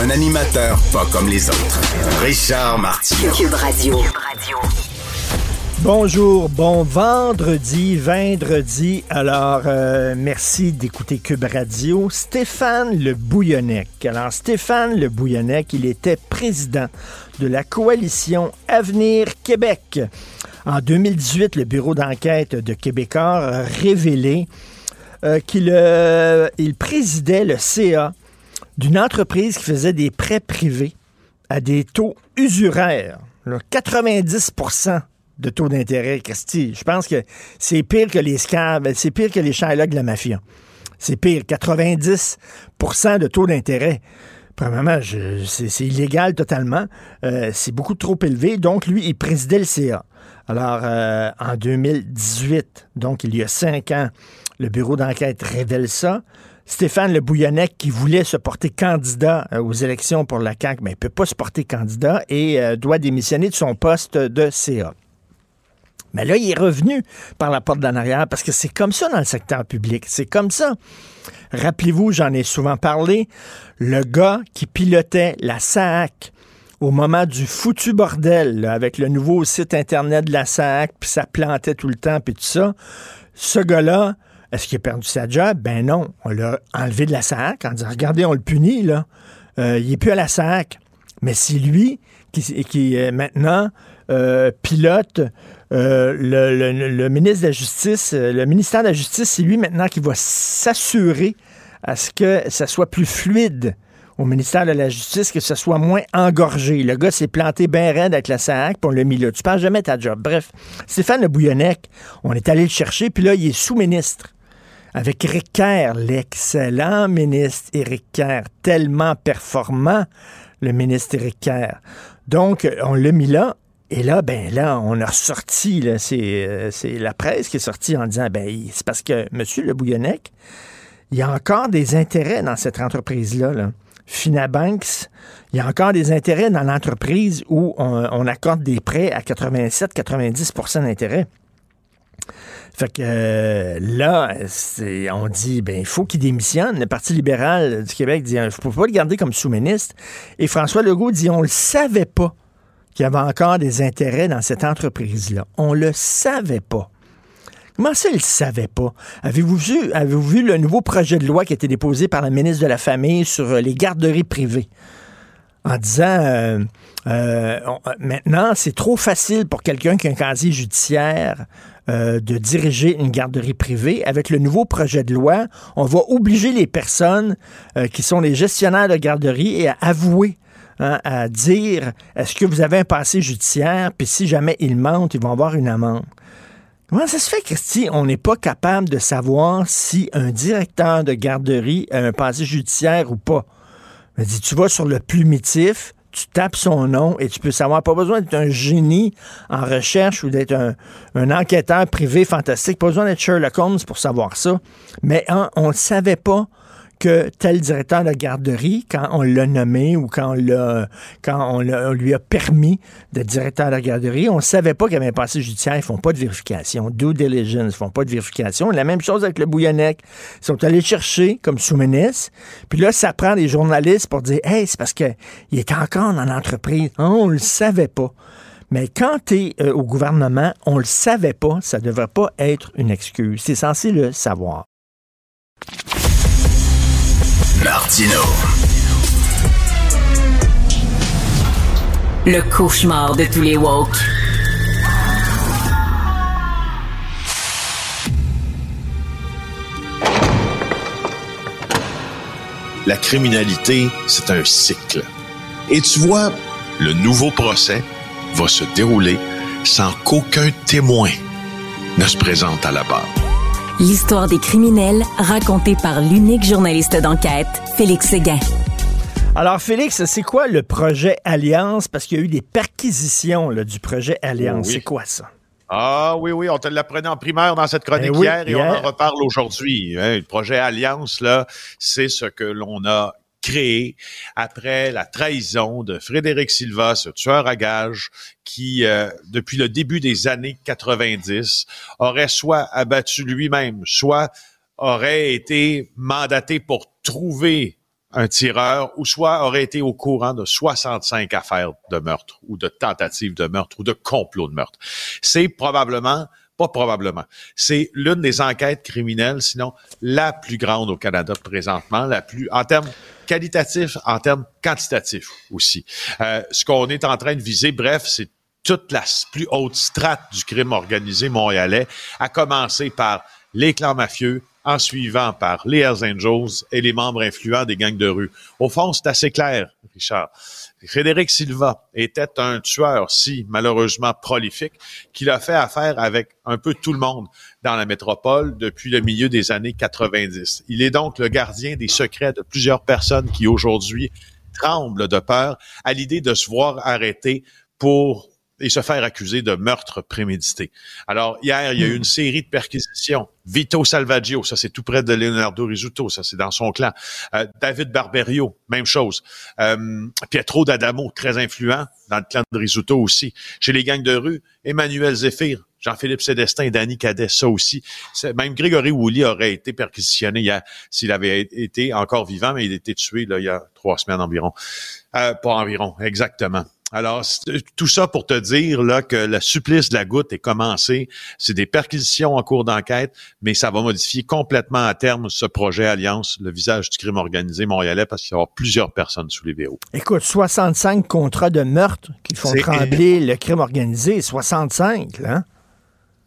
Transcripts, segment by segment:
Un animateur pas comme les autres. Richard Martineau. Cube Radio. Bonjour, bon vendredi, vendredi. Alors, euh, merci d'écouter Cube Radio. Stéphane Le Bouillonnec. Alors, Stéphane Le Bouillonnec, il était président de la coalition Avenir Québec. En 2018, le bureau d'enquête de Québécois a révélé euh, qu'il euh, il présidait le CA d'une entreprise qui faisait des prêts privés à des taux usuraires. là, 90% de taux d'intérêt, Christy. Je pense que c'est pire que les scabs, c'est pire que les Shylock de la mafia. C'est pire, 90% de taux d'intérêt. Premièrement, c'est illégal totalement. Euh, c'est beaucoup trop élevé. Donc, lui, il présidait le CA. Alors, euh, en 2018, donc il y a cinq ans, le bureau d'enquête révèle ça. Stéphane Le Bouillonnec, qui voulait se porter candidat euh, aux élections pour la CAQ, mais il ne peut pas se porter candidat et euh, doit démissionner de son poste de CA. Mais là, il est revenu par la porte d'en arrière parce que c'est comme ça dans le secteur public. C'est comme ça. Rappelez-vous, j'en ai souvent parlé, le gars qui pilotait la SAC au moment du foutu bordel, avec le nouveau site Internet de la SAC, puis ça plantait tout le temps, puis tout ça, ce gars-là, est-ce qu'il a perdu sa job? Ben non. On l'a enlevé de la SAC en disant, regardez, on le punit, là. Euh, il n'est plus à la SAC. Mais c'est lui qui, qui euh, maintenant euh, pilote le, ministre de la Justice, le ministère de la Justice, c'est lui maintenant qui va s'assurer à ce que ça soit plus fluide au ministère de la Justice, que ça soit moins engorgé. Le gars s'est planté bien raide avec la SAC, puis on l'a mis là. Tu penses jamais ta job. Bref, Stéphane Le Bouillonnec, on est allé le chercher, puis là, il est sous-ministre avec Éric Kerr, l'excellent ministre Éric Kerr, tellement performant, le ministre Kerr. Donc, on l'a mis là. Et là, ben là, on a ressorti, euh, c'est la presse qui est sortie en disant, ben, c'est parce que M. Le Bouillonnec, il y a encore des intérêts dans cette entreprise-là. Là. Finabanks, il y a encore des intérêts dans l'entreprise où on, on accorde des prêts à 87-90% d'intérêt. Fait que euh, là, on dit, ben, il faut qu'il démissionne. Le Parti libéral du Québec dit, il ne faut pas le garder comme sous-ministre. Et François Legault dit, on le savait pas qu'il y avait encore des intérêts dans cette entreprise-là. On le savait pas. Comment ça, il ne savait pas? Avez-vous vu, avez-vous vu le nouveau projet de loi qui a été déposé par la ministre de la Famille sur euh, les garderies privées? En disant, euh, maintenant, c'est trop facile pour quelqu'un qui a un casier judiciaire euh, de diriger une garderie privée. Avec le nouveau projet de loi, on va obliger les personnes euh, qui sont les gestionnaires de garderie et à avouer hein, à dire est-ce que vous avez un passé judiciaire, puis si jamais ils mentent, ils vont avoir une amende. Comment ça se fait, Christy, on n'est pas capable de savoir si un directeur de garderie a un passé judiciaire ou pas? Dit, tu vas sur le plumitif, tu tapes son nom et tu peux savoir. Pas besoin d'être un génie en recherche ou d'être un, enquêteur privé fantastique. Pas besoin d'être Sherlock Holmes pour savoir ça. Mais hein, on ne savait pas que tel directeur de garderie, quand on l'a nommé ou quand on, l'a, l'a- lui a permis d'être directeur de garderie, on ne savait pas qu'il avait un passé judiciaire. Ils font pas de vérification. Due diligence, ils font pas de vérification. La même chose avec le Bouillonnec. Ils sont allés chercher comme sous-ministre. Puis là, ça prend des journalistes pour dire Hey, c'est parce qu'il est encore dans l'entreprise. Ah, on le savait pas. Mais quand tu es au gouvernement, on le savait pas. Ça ne devrait pas être une excuse. C'est censé le savoir. Martino. Le cauchemar de tous les woke. La criminalité, c'est un cycle. Et tu vois, le nouveau procès va se dérouler sans qu'aucun témoin ne se présente à la barre. L'histoire des criminels racontée par l'unique journaliste d'enquête, Félix Séguin. Alors, Félix, c'est quoi le projet Alliance? Parce qu'il y a eu des perquisitions là, du projet Alliance. Oui. C'est quoi ça? Ah oui, oui, on te l'apprenait en primaire dans cette chronique Eh oui, hier et on en reparle aujourd'hui. hein. le projet Alliance, là, c'est ce que l'on a créé après la trahison de Frédéric Silva, ce tueur à gages qui, euh, depuis le début des années 90, aurait soit abattu lui-même, soit aurait été mandaté pour trouver un tireur ou soit aurait été au courant de 65 affaires de meurtre ou de tentatives de meurtre ou de complot de meurtre. C'est probablement, pas probablement, c'est l'une des enquêtes criminelles, sinon la plus grande au Canada présentement, la plus en termes qualitatifs, en termes quantitatifs aussi. Euh, ce qu'on est en train de viser, bref, c'est toute la plus haute strate du crime organisé montréalais, à commencer par les clans mafieux, en suivant par les Hells Angels et les membres influents des gangs de rue. Au fond, c'est assez clair, Richard. Frédéric Silva était un tueur si malheureusement prolifique qu'il a fait affaire avec un peu tout le monde dans la métropole depuis le milieu des années 90. Il est donc le gardien des secrets de plusieurs personnes qui aujourd'hui tremblent de peur à l'idée de se voir arrêter pour et se faire accuser de meurtre prémédité. Alors, hier, il y a eu une série de perquisitions. Vito Salvaggio, ça c'est tout près de Leonardo Rizzuto, ça c'est dans son clan. Euh, David Barberio, même chose. Euh, Pietro D'Adamo, très influent dans le clan de Rizzuto aussi. Chez les gangs de rue, Emmanuel Zéphir, Jean-Philippe Célestin et Danny Cadet, ça aussi. Même Grégory Woolley aurait été perquisitionné s'il avait été encore vivant, mais il a été tué là, il y a trois semaines environ. Euh, pas environ, exactement. Alors, c'est- tout ça pour te dire là que le supplice de la goutte est commencé. C'est des perquisitions en cours d'enquête, mais ça va modifier complètement à terme ce projet Alliance, le visage du crime organisé montréalais, parce qu'il va y avoir plusieurs personnes sous les verrous. Écoute, 65 contrats de meurtre qui font trembler le crime organisé. 65, là.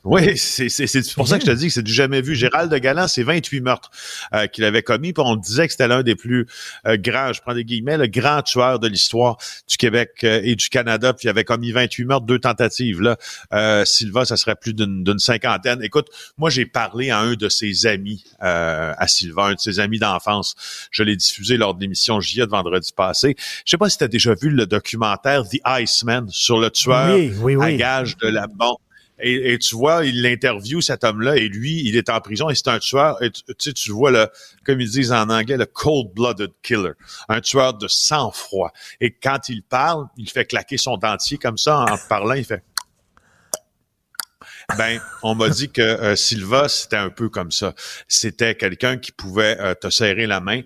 Oui, c'est c'est- c'est pour ça que je te dis que c'est du jamais vu. Gérald de Galland, c'est 28 meurtres euh, qu'il avait commis, puis on disait que c'était l'un des plus euh, grands, je prends des guillemets, le grand tueur de l'histoire du Québec euh, et du Canada, puis il avait commis 28 meurtres, deux tentatives. Là, euh, Silva, ça serait plus d'une cinquantaine. Écoute, moi j'ai parlé à un de ses amis, euh, à Silva, un de ses amis d'enfance. Je l'ai diffusé lors de l'émission JA de vendredi passé. Je sais pas si tu as déjà vu le documentaire The Iceman sur le tueur Oui, oui, à gage de la bombe. Et, et tu vois, il l'interview cet homme-là et lui, il est en prison et c'est un tueur. Tu sais, tu vois le, comme ils disent en anglais, le cold-blooded killer, un tueur de sang-froid. Et quand il parle, il fait claquer son dentier comme ça en parlant, il fait. Ben, on m'a dit que euh, Silva, c'était un peu comme ça. C'était quelqu'un qui pouvait euh, te serrer la main,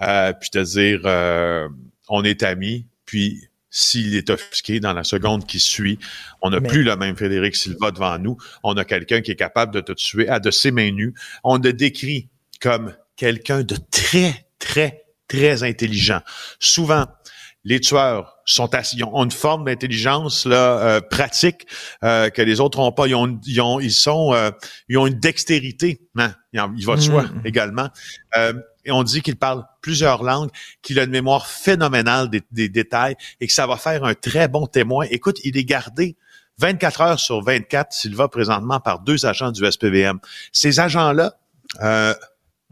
euh, puis te dire, euh, on est amis, puis s'il est offusqué dans la seconde qui suit, on n'a Mais- plus le même Frédéric Silva devant nous. On a quelqu'un qui est capable de te tuer à de ses mains nues. On le décrit comme quelqu'un de très, très, très intelligent. Souvent, les tueurs sont assis, ils ont une forme d'intelligence là euh, pratique euh, que les autres n'ont pas. Ils ont, ils ont, ils sont, euh, ils ont une dextérité. Hein? Il en- il va de soi Mm. également. Et on dit qu'il parle plusieurs langues, qu'il a une mémoire phénoménale des, des détails et que ça va faire un très bon témoin. Écoute, il est gardé 24 heures sur 24, s'il va présentement par deux agents du SPVM. Ces agents-là, euh,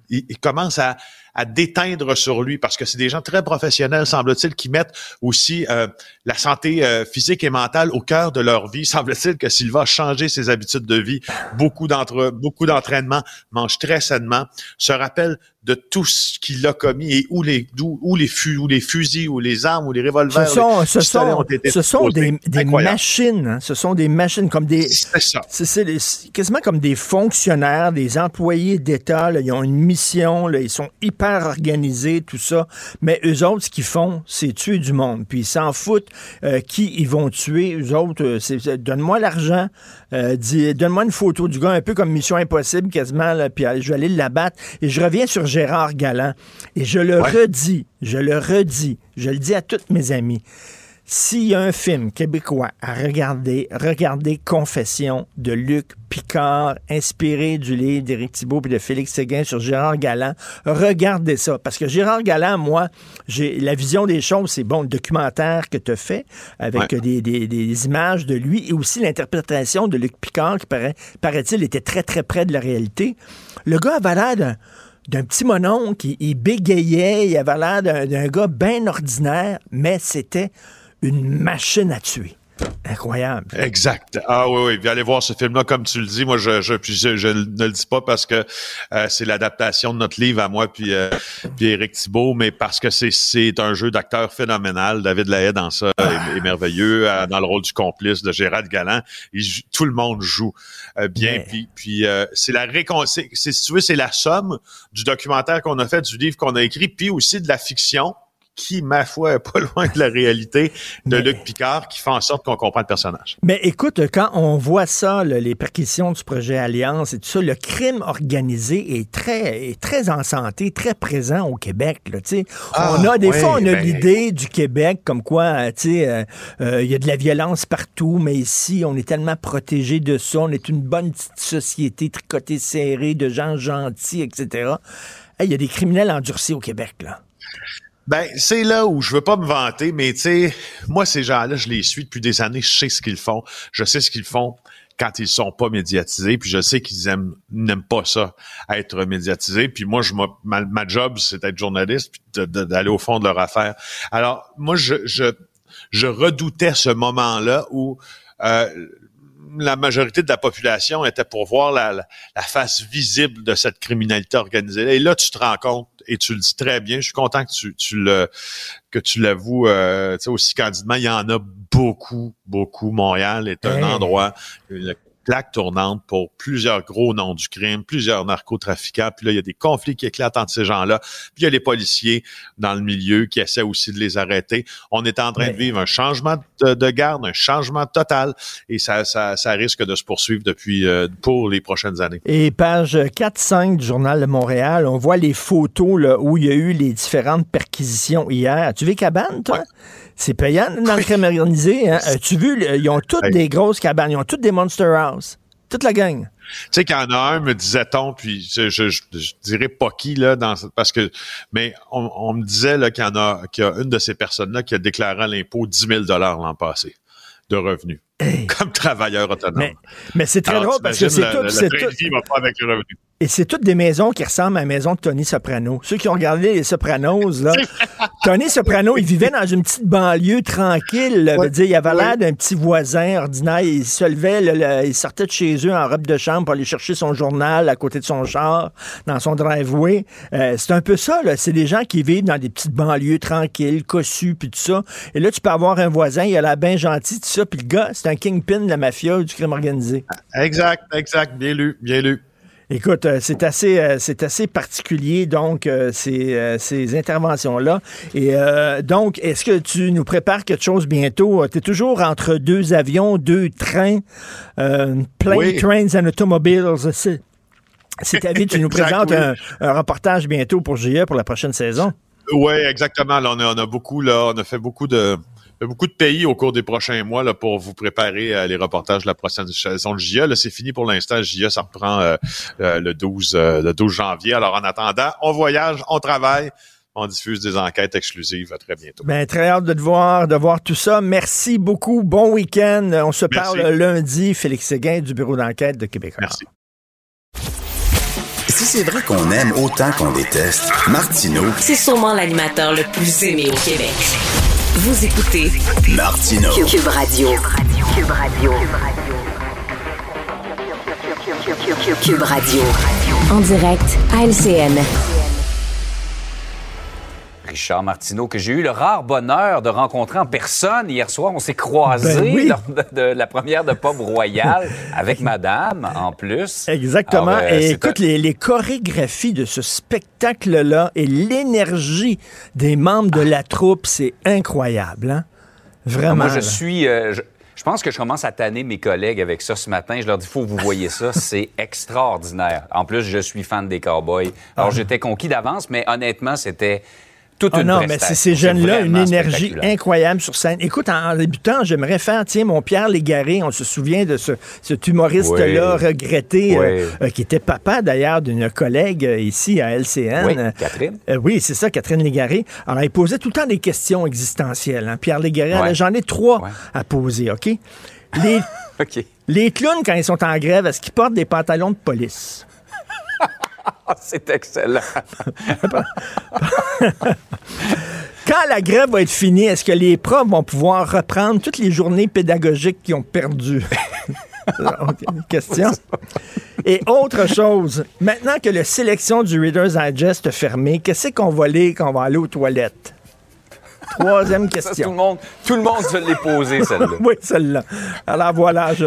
ils, ils commencent à, à déteindre sur lui parce que c'est des gens très professionnels, semble-t-il, qui mettent aussi euh, la santé euh, physique et mentale au cœur de leur vie. Semble-t-il que Silva a changé ses habitudes de vie, beaucoup d'entre beaucoup d'entraînement, mange très sainement, se rappelle de tout ce qu'il a commis et où les où les fu- où les fusils ou les armes ou les revolvers Ce sont, les ce sont, ont été ce sont des, des machines. hein. Ce sont des machines comme des. C'est ça. C'est quasiment comme des fonctionnaires, des employés d'État. Ils ont une mission, là, ils sont hyper organisés, tout ça. Mais eux autres, ce qu'ils font, c'est tuer du monde. Puis ils s'en foutent euh, qui ils vont tuer. Eux autres, euh, c'est donne-moi l'argent, euh, donne-moi une photo du gars, un peu comme Mission Impossible quasiment, là, puis je vais aller l'abattre. Et je reviens sur Gérard Galland. Et je le Ouais. redis, je le redis, je le dis à tous mes amis. S'il y a un film québécois à regarder, regardez Confession de Luc Picard, inspiré du livre d'Éric Thibault et de Félix Séguin sur Gérard Galland. Regardez ça. Parce que Gérard Galland, moi, j'ai la vision des choses, c'est bon, le documentaire que tu as fait avec Ouais. des, des- des images de lui et aussi l'interprétation de Luc Picard qui, paraît, paraît-il, était très, très près de la réalité. Le gars avait l'air d'un d'un petit monon qui il bégayait, il avait l'air d'un gars bien ordinaire, mais c'était une machine à tuer. Incroyable. Exact. Ah oui, oui. Puis allez voir ce film-là, comme tu le dis. Moi, je, je, je, ne le dis pas parce que euh, c'est l'adaptation de notre livre à moi puis, euh, puis Éric Thibault, mais parce que c'est, c'est un jeu d'acteur phénoménal. David Lahaye dans ça est, merveilleux. Euh, dans le rôle du complice de Gérald Galland, tout le monde joue bien. Puis, puis c'est la récon... C'est, si tu veux, c'est la somme du documentaire qu'on a fait, du livre qu'on a écrit, puis aussi de la fiction qui, ma foi, est pas loin de la réalité de Luc Picard, qui fait en sorte qu'on comprend le personnage. Mais écoute, quand on voit ça, les perquisitions du projet Alliance et tout ça, le crime organisé est très, est très en santé, très présent au Québec. Là, ah, on a des fois, on a ben l'idée du Québec comme quoi, euh, tu euh, euh, il y a de la violence partout, mais ici, on est tellement protégé de ça, on est une bonne petite société tricotée serrée de gens gentils, etc. Il y a des criminels endurcis au Québec, là. Ben, c'est là où je veux pas me vanter, mais tu sais, moi, ces gens-là, je les suis depuis des années, je sais ce qu'ils font, je sais ce qu'ils font quand ils sont pas médiatisés, puis je sais qu'ils aiment n'aiment pas ça, être médiatisés. Puis moi, je ma, ma job, c'est d'être journaliste, puis d'aller au fond de leur affaire. Alors, moi, je, je, je redoutais ce moment-là où euh, la majorité de la population était pour voir la, la, face visible de cette criminalité organisée. Et là, tu te rends compte, et tu le dis très bien, je suis content que tu, tu le que tu l'avoues euh, aussi candidement, il y en a beaucoup, beaucoup. Montréal est un endroit, plaque tournante pour plusieurs gros noms du crime, plusieurs narcotrafiquants. Puis là, il y a des conflits qui éclatent entre ces gens-là. Puis il y a les policiers dans le milieu qui essaient aussi de les arrêter. On est en train de vivre un changement de, garde, un changement total. Et ça, ça, ça risque de se poursuivre depuis euh, pour les prochaines années. Et page 4-5 du Journal de Montréal, on voit les photos là, où il y a eu les différentes perquisitions hier. As-tu vu Cabane, toi? C'est payant dans le crime organisé. Hein? As-tu vu, ils ont toutes des grosses cabanes, ils ont toutes des Monster House. Toute la gang. Tu sais qu'il y en a un, me disait-on, puis je, je, dirais pas qui, là, dans, parce que, mais on, me disait là, qu'il y en a, qu'il y a une de ces personnes-là qui a déclaré à l'impôt 10 000 l'an passé de revenus. Comme travailleur autonome. Mais, c'est très drôle parce que c'est tout. Le, le va pas avec le revenu. Et c'est toutes des maisons qui ressemblent à la maison de Tony Soprano. Ceux qui ont regardé les Sopranos, là. Tony Soprano, il vivait dans une petite banlieue tranquille. dire, il avait l'air d'un petit voisin ordinaire. Il se levait, il sortait de chez eux en robe de chambre pour aller chercher son journal à côté de son char, dans son driveway. Euh, c'est un peu ça, là. C'est des gens qui vivent dans des petites banlieues tranquilles, cossues, puis tout ça. Et là, tu peux avoir un voisin, il a l'air bien gentil, tout ça. Puis le gars, c'est un kingpin de la mafia du crime organisé. Exact, exact. Bien lu, bien lu. Écoute, euh, c'est assez, euh, c'est assez particulier, donc, euh, ces, ces interventions-là. Et donc, est-ce que tu nous prépares quelque chose bientôt? Tu es toujours entre deux avions, deux trains, plane, trains and automobiles. C'est ta vie, tu nous présentes un, reportage bientôt pour GIE pour la prochaine saison. Oui, exactement. on, a, on a beaucoup, là, on a fait beaucoup de, beaucoup de pays au cours des prochains mois là, pour vous préparer à les reportages de la prochaine saison de JA. Là, c'est fini pour l'instant. JA, ça reprend euh, euh, le, 12, euh, le 12 janvier. Alors, en attendant, on voyage, on travaille. On diffuse des enquêtes exclusives. À très bientôt. Ben, très hâte de te voir, de voir tout ça. Merci beaucoup. Bon week-end. On se parle lundi. Félix Séguin du Bureau d'enquête de Québec. Merci. Si c'est vrai qu'on aime autant qu'on déteste, Martineau. C'est sûrement l'animateur le plus aimé au Québec. Vous écoutez Martino Cube Radio. Cube Radio. Cube Radio. En direct à LCN. Richard Martineau, que j'ai eu le rare bonheur de rencontrer en personne hier soir. On s'est croisés ben lors de, la première de Pop Royal avec Madame, en plus. Exactement. Euh, et écoute, les, chorégraphies de ce spectacle-là et l'énergie des membres de la troupe, c'est incroyable. Hein? Vraiment. Moi, je suis... Euh, je, pense que je commence à tanner mes collègues avec ça ce matin. Je leur dis, faut que vous voyez ça, c'est extraordinaire. En plus, je suis fan des Cowboys. Alors, ah. j'étais conquis d'avance, mais honnêtement, c'était oh non, mais c'est ces jeunes-là, une énergie incroyable sur scène. Écoute, en, débutant, j'aimerais faire, tiens, mon Pierre Légaré, on se souvient de ce, cet humoriste-là regretté, euh, euh, qui était papa d'ailleurs d'une collègue euh, ici à LCN. Oui, Catherine. oui, c'est ça, Catherine Légaré. Alors, il posait tout le temps des questions existentielles. Hein. Pierre Légaré, j'en ai trois à poser, OK? Les, les clowns, quand ils sont en grève, est-ce qu'ils portent des pantalons de police? C'est excellent. Quand la grève va être finie, est-ce que les profs vont pouvoir reprendre toutes les journées pédagogiques qu'ils ont perdues? question. Et autre chose, maintenant que la sélection du Reader's Digest est fermée, qu'est-ce qu'on va lire quand on va aller aux toilettes? Troisième question. tout, le monde, tout le monde se l'est posé, celle-là. oui, celle-là. Alors voilà, je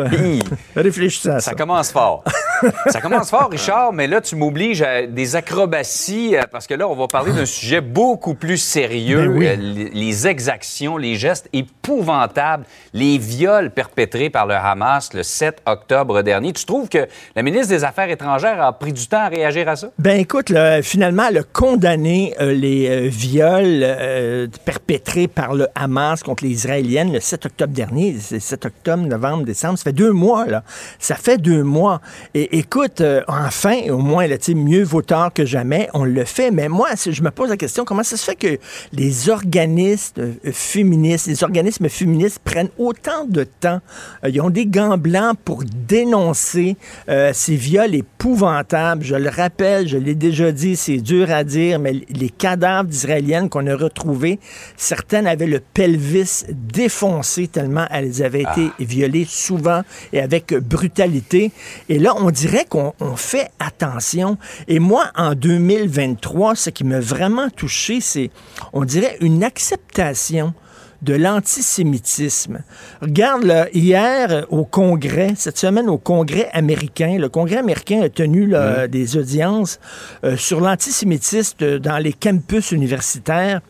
réfléchis à ça. Ça commence fort. ça commence fort, Richard, mais là, tu m'obliges à des acrobaties euh, parce que là, on va parler d'un sujet beaucoup plus sérieux. Ben oui. Euh, les, exactions, les gestes épouvantables, les viols perpétrés par le Hamas le 7 octobre dernier. Tu trouves que la ministre des Affaires étrangères a pris du temps à réagir à ça? Ben écoute, là, finalement, elle a condamné euh, les euh, viols euh, perpétrés par le Hamas contre les Israéliennes le 7 octobre dernier. C'est 7 octobre, novembre, décembre. Ça fait deux mois, là. Ça fait deux mois. Et écoute, euh, enfin, au moins, là, mieux vaut tard que jamais, on le fait. Mais moi, je me pose la question, comment ça se fait que les organismes euh, féministes, les organismes féministes prennent autant de temps? Euh, ils ont des gants blancs pour dénoncer euh, ces viols épouvantables. Je le rappelle, je l'ai déjà dit, c'est dur à dire, mais les cadavres d'Israéliennes qu'on a retrouvés, certaines avaient le pelvis défoncé tellement elles avaient été violées souvent et avec brutalité. Et là, on dirait qu'on on fait attention. Et moi, en 2023, ce qui m'a vraiment touché, c'est, on dirait, une acceptation de l'antisémitisme. Regarde, là, hier, au Congrès, cette semaine au Congrès américain, le Congrès américain a tenu là, des audiences euh, sur l'antisémitisme dans les campus universitaires.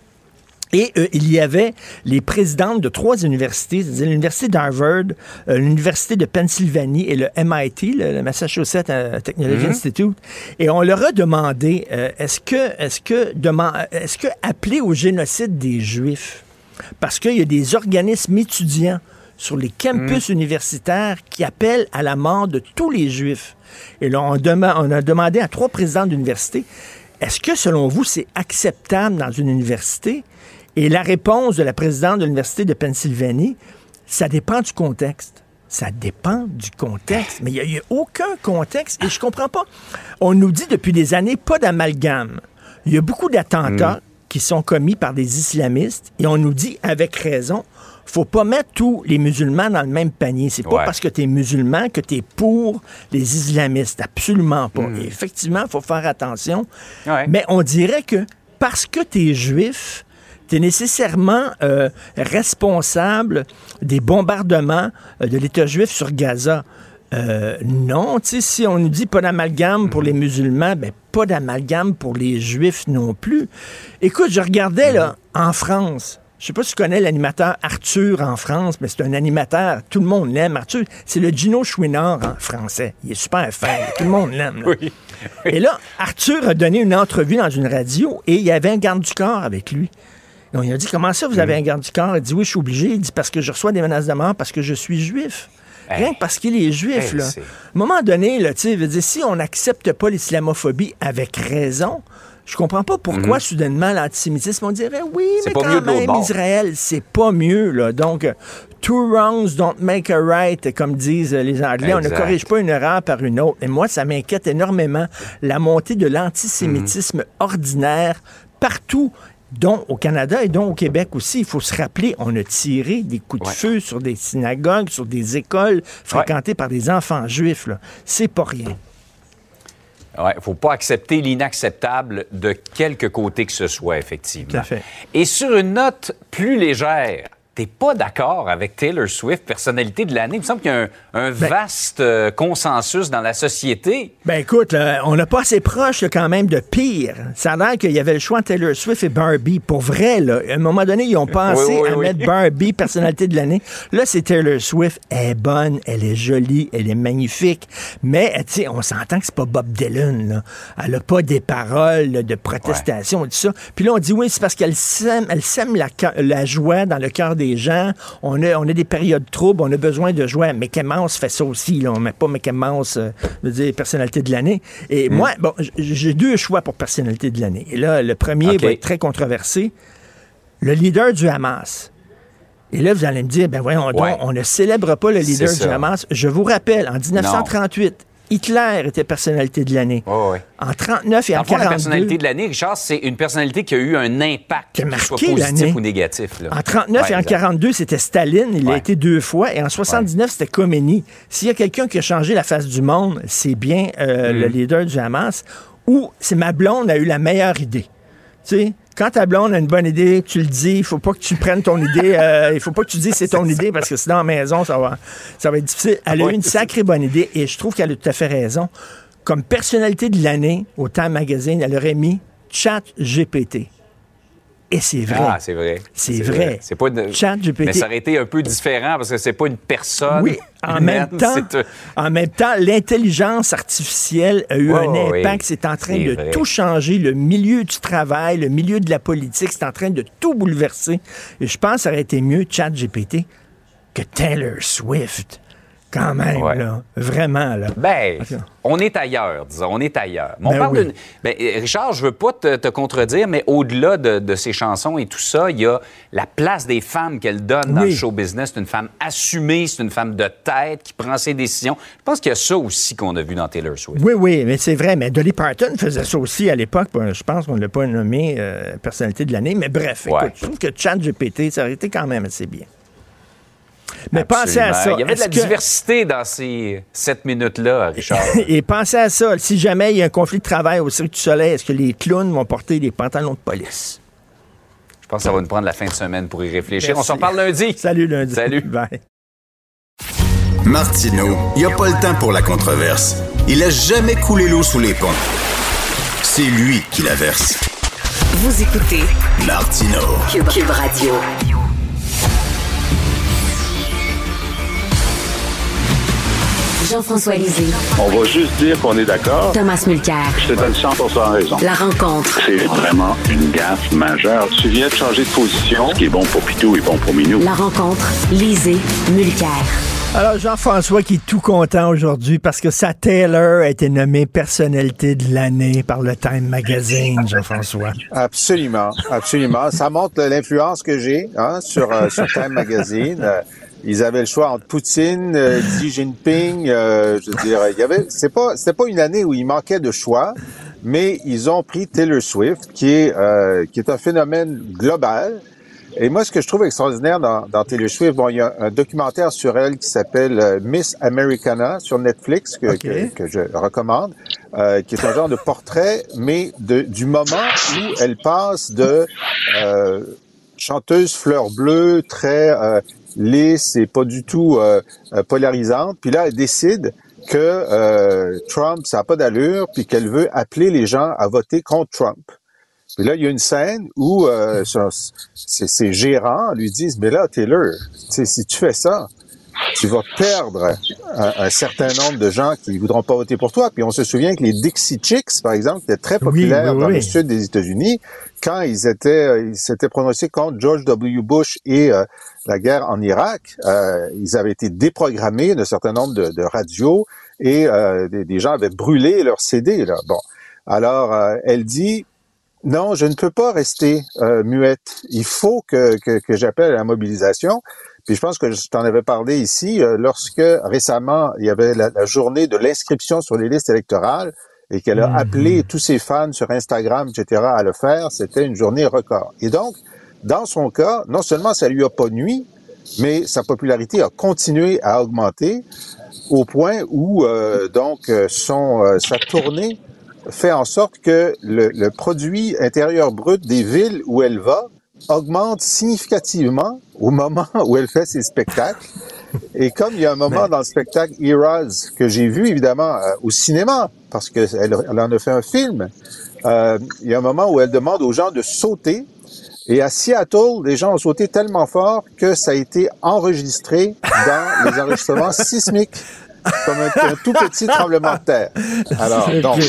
Et euh, il y avait les présidentes de trois universités, c'est-à-dire l'université d'Harvard, euh, l'université de Pennsylvanie et le MIT, le, le Massachusetts euh, Technology Institute. Et on leur a demandé euh, est-ce que, est-ce que, est-ce que appeler au génocide des Juifs, parce qu'il y a des organismes étudiants sur les campus universitaires qui appellent à la mort de tous les Juifs. Et là, on, dema- on a demandé à trois présidents d'université est-ce que, selon vous, c'est acceptable dans une université? Et la réponse de la présidente de l'Université de Pennsylvanie, ça dépend du contexte. Ça dépend du contexte. Mais il n'y a, aucun contexte. Et je comprends pas. On nous dit depuis des années, pas d'amalgame. Il y a beaucoup d'attentats qui sont commis par des islamistes et on nous dit avec raison, faut pas mettre tous les musulmans dans le même panier. C'est pas Ouais. parce que tu es musulman que tu es pour les islamistes. Absolument pas. Et effectivement, il faut faire attention. Ouais. Mais on dirait que parce que tu es juif, tu es nécessairement euh, responsable des bombardements euh, de l'État juif sur Gaza. Euh, non, tu sais, si on nous dit pas d'amalgame pour les musulmans, ben pas d'amalgame pour les juifs non plus. Écoute, je regardais là en France. Je sais pas si tu connais l'animateur Arthur en France, mais c'est un animateur, tout le monde l'aime. Arthur, c'est le Gino Chouinard en français. Il est super fin, tout le monde l'aime. Oui. Et là, Arthur a donné une entrevue dans une radio et il y avait un garde du corps avec lui. Donc, il a dit Comment ça, vous avez un garde du corps Il dit Oui, je suis obligé. Il dit Parce que je reçois des menaces de mort parce que je suis juif. Rien que parce qu'il est juif, Hey, là. c'est- À un moment donné, là, veut dire, si on n'accepte pas l'islamophobie avec raison, je comprends pas pourquoi soudainement l'antisémitisme, on dirait oui, mais quand même. Israël, c'est pas mieux, là. Donc, two wrongs don't make a right, comme disent les Anglais. On ne corrige pas une erreur par une autre. Et moi, ça m'inquiète énormément, la montée de l'antisémitisme ordinaire partout dont au Canada et dont au Québec aussi. Il faut se rappeler, on a tiré des coups de Ouais. feu sur des synagogues, sur des écoles fréquentées par des enfants juifs. C'est pas rien. Il ne faut pas accepter l'inacceptable de quelque côté que ce soit, effectivement. Tout à fait. Et sur une note plus légère, t'es pas d'accord avec Taylor Swift, personnalité de l'année? Il me semble qu'il y a un, un vaste euh, consensus dans la société. Ben écoute, là, on n'a pas assez proche là, quand même de pire. Ça a l'air qu'il y avait le choix entre Taylor Swift et Barbie. Pour vrai, là, à un moment donné, ils ont pensé Oui, oui, à oui. mettre Barbie personnalité de l'année. Là, c'est Taylor Swift. Elle est bonne, elle est jolie, elle est magnifique. Mais, tu sais, on s'entend que c'est pas Bob Dylan. Là. Elle a pas des paroles de protestation et tout ça. Puis là, on dit oui, c'est parce qu'elle sème, elle sème la, la joie dans le cœur des gens. On a, on a des périodes troubles, on a besoin de joie. Mickey Mouse fait ça aussi. Là. On met pas Mickey Mouse, euh, je veux dire, personnalité de l'année. Et moi, bon, j'ai deux choix pour personnalité de l'année. Et là, le premier va être très controversé. Le leader du Hamas. Et là, vous allez me dire, ben voyons donc, on ne célèbre pas le leader du. Hamas. Je vous rappelle, en 1938, Hitler était personnalité de l'année. Oh, ouais. En 39 et en le fond, la 42. personnalité de l'année, Richard, c'est une personnalité qui a eu un impact, Qui soit marqué l'année. positif ou négatif. là. En 39 Ouais, et en exact. 42, c'était Staline. Il a Ouais. été deux fois. Et en 79, c'était Khomeini. S'il y a quelqu'un qui a changé la face du monde, c'est bien euh, Mm. le leader du Hamas. Ou c'est ma blonde a eu la meilleure idée. Tu sais, quand ta blonde a une bonne idée, tu le dis. Il faut pas que tu prennes ton idée. euh, il faut pas que tu dises c'est ton idée parce que sinon, à la maison, ça va, ça va être difficile. Elle a eu une sacrée bonne idée et je trouve qu'elle a tout à fait raison. Comme personnalité de l'année au Time Magazine, elle aurait mis Chat GPT. Et c'est vrai. Ah, c'est vrai. C'est vrai. C'est pas une- Chat GPT. Mais ça aurait été un peu différent parce que c'est pas une personne. Oui, en humaine, même temps, en même temps, l'intelligence artificielle a eu un impact. C'est en train de vrai. tout changer. Le milieu du travail, le milieu de la politique, c'est en train de tout bouleverser. Et je pense que ça aurait été mieux, ChatGPT, que Taylor Swift. Quand même, Ouais. là. Vraiment, là. Ben, on est ailleurs, disons, on est ailleurs. Mais on Ben parle oui. d'une- ben, euh, Richard, je veux pas te, te contredire, mais au-delà de, de ces chansons et tout ça, il y a la place des femmes qu'elle donne dans le show business. C'est une femme assumée, c'est une femme de tête qui prend ses décisions. Je pense qu'il y a ça aussi qu'on a vu dans Taylor Swift. Oui, oui, mais c'est vrai. Mais Dolly Parton faisait ça aussi à l'époque. Bon, Je pense qu'on ne l'a pas nommé euh, personnalité de l'année. Mais bref, Ouais. écoute, je trouve que ChatGPT, ça aurait été quand même assez bien. Mais pensez à ça. Il y avait de la que- diversité dans ces sept minutes-là, Richard. Et pensez à ça. Si jamais il y a un conflit de travail au Cirque du Soleil, est-ce que les clowns vont porter des pantalons de police? Je pense que ça va nous prendre la fin de semaine pour y réfléchir. Merci. On s'en parle lundi. Salut lundi. Salut. Bye. Martineau, il n'y a pas le temps pour la controverse. Il a jamais coulé l'eau sous les ponts. C'est lui qui la verse. Vous écoutez Martineau. Cube, Cube Radio. Jean-François Lisée, On va juste dire qu'on est d'accord. Thomas Mulcair. Je te donne 100% raison. La rencontre. C'est vraiment une gaffe majeure. Tu viens de changer de position. Ce qui est bon pour Pitou est bon pour Minou. La rencontre. Lisée. Mulcair. Alors, Jean-François qui est tout content aujourd'hui parce que sa Taylor a été nommée personnalité de l'année par le Time Magazine, Jean-François. Absolument, absolument. Ça montre l'influence que j'ai hein, sur, euh, sur Time Magazine. Ils avaient le choix entre Poutine, euh, Xi Jinping. euh, je veux dire, il y avait. C'est pas, c'était pas une année où il manquait de choix, mais ils ont pris Taylor Swift, qui est euh, qui est un phénomène global. Et moi, ce que je trouve extraordinaire dans, dans Taylor Swift, bon, il y a un documentaire sur elle qui s'appelle euh, Miss Americana sur Netflix que, que, que je recommande, euh, qui est un genre de portrait, mais de, du moment où elle passe de euh, chanteuse fleur bleue, très euh, lisse et pas du tout euh, euh, polarisante, puis là, elle décide que euh, Trump, ça n'a pas d'allure, puis qu'elle veut appeler les gens à voter contre Trump. Puis là, il y a une scène où euh, ses, gérants lui disent, mais là, Taylor, si tu fais ça, tu vas perdre un, un certain nombre de gens qui voudront pas voter pour toi. Puis on se souvient que les Dixie Chicks, par exemple, étaient très populaires oui, dans oui. le sud des États-Unis, quand ils étaient, ils s'étaient prononcés contre George W. Bush et euh, la guerre en Irak, euh, ils avaient été déprogrammés d'un certain nombre de, de radios et euh, des, des gens avaient brûlé leurs CD. Là. Bon, alors elle dit non, je ne peux pas rester muette. Il faut que, que, que j'appelle à la mobilisation. Puis je pense que je t'en avais parlé ici euh, lorsque récemment il y avait la, la journée de l'inscription sur les listes électorales et qu'elle a Mhm. appelé tous ses fans sur Instagram, etc. à le faire. C'était une journée record. Et donc, dans son cas, non seulement ça lui a pas nuit, mais sa popularité a continué à augmenter au point où euh, donc euh, son euh, sa tournée fait en sorte que le, le produit intérieur brut des villes où elle va augmente significativement au moment où elle fait ses spectacles. Et comme il y a un moment dans le spectacle Eras que j'ai vu évidemment euh, au cinéma, parce qu'elle elle en a fait un film, euh, il y a un moment où elle demande aux gens de sauter. Et à Seattle, les gens ont sauté tellement fort que ça a été enregistré dans les enregistrements sismiques, comme un, un tout petit tremblement de terre. Alors, donc.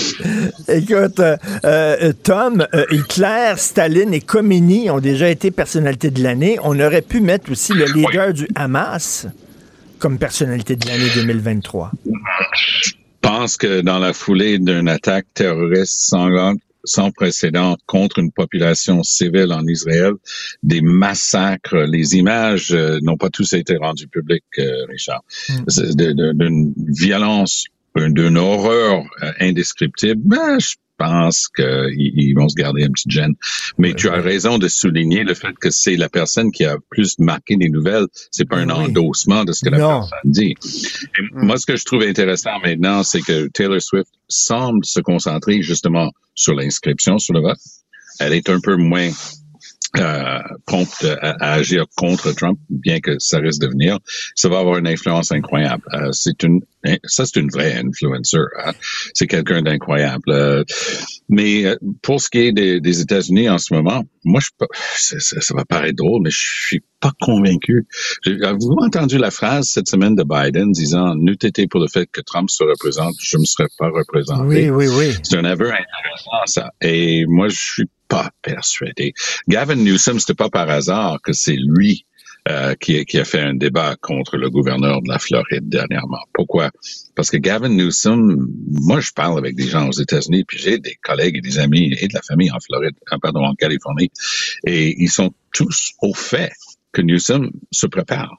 Écoute, euh, euh, Tom, euh, Hitler, Staline et Khomeini ont déjà été personnalités de l'année. On aurait pu mettre aussi le leader du Hamas comme personnalité de l'année 2023. pense que dans la foulée d'une attaque terroriste sanglante sans précédent contre une population civile en Israël, des massacres, les images euh, n'ont pas tous été rendues publiques, euh, Richard. De- d'une violence d'une horreur euh, indescriptible, ben, je pense qu'ils vont se garder un petit gêne. Mais tu as raison de souligner le fait que c'est la personne qui a plus marqué les nouvelles. C'est pas un endossement de ce que la personne dit. Hmm. Moi, ce que je trouve intéressant maintenant, c'est que Taylor Swift semble se concentrer justement sur l'inscription sur le vote. Elle est un peu moins euh, prompte à, agir contre Trump, bien que ça risque de venir, ça va avoir une influence incroyable. Euh, c'est une, ça c'est une vraie influencer. Hein. C'est quelqu'un d'incroyable. Euh, mais euh, pour ce qui est des, des États-Unis en ce moment, moi je ça, ça, ça, va paraître drôle, mais je suis pas convaincu. Avez-vous entendu la phrase cette semaine de Biden disant "N'eût été pour le fait que Trump se représente, je me serais pas représenté." Oui, oui, oui. C'est un aveu intéressant ça. Et moi je suis pas persuadé. Gavin Newsom, c'était pas par hasard que c'est lui euh, qui, a fait un débat contre le gouverneur de la Floride dernièrement. Pourquoi? Parce que Gavin Newsom, moi je parle avec des gens aux États-Unis, puis j'ai des collègues et des amis et de la famille en Floride, pardon, en Californie, et ils sont tous au fait que Newsom se prépare.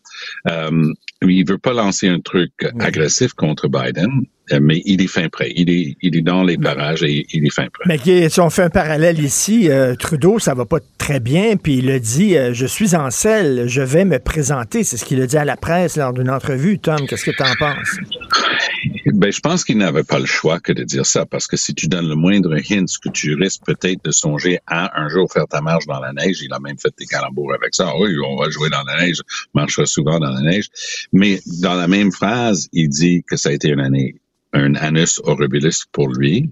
Euh, il veut pas lancer un truc agressif contre Biden, euh, mais il est fin prêt. Il est, il est dans les parages et il est fin prêt. Mais si on fait un parallèle ici, euh, Trudeau, ça va pas très bien, puis il a dit euh, Je suis en selle, je vais me présenter. C'est ce qu'il a dit à la presse lors d'une entrevue. Tom, qu'est-ce que tu en penses? Ben, je pense qu'il n'avait pas le choix que de dire ça, parce que si tu donnes le moindre hint que tu risques peut-être de songer à un jour faire ta marche dans la neige, il a même fait des calembours avec ça. Oui, on va jouer dans la neige, marchera souvent dans la neige. Mais dans la même phrase, il dit que ça a été une année un annus horribilis pour lui.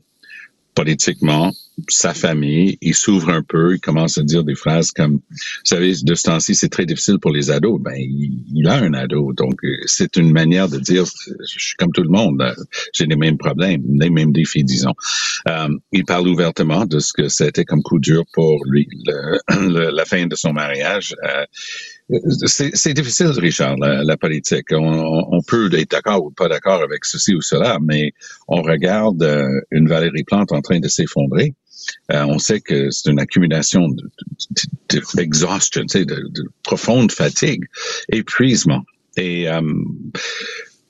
Politiquement, sa famille, il s'ouvre un peu, il commence à dire des phrases comme, vous savez, de ce temps-ci, c'est très difficile pour les ados. Ben, il, a un ado, donc euh, c'est une manière de dire, je suis comme tout le monde, euh, j'ai les mêmes problèmes, les mêmes défis, disons. Euh, il parle ouvertement de ce que c'était comme coup dur pour lui, la fin de son mariage. Euh, c'est difficile, Richard, la, politique. On, peut être d'accord ou pas d'accord avec ceci ou cela, mais on regarde euh, une Valérie Plante en train de s'effondrer. Euh, on sait que c'est une accumulation d'exhaustion, de, de, de, profonde fatigue, épuisement. Et euh,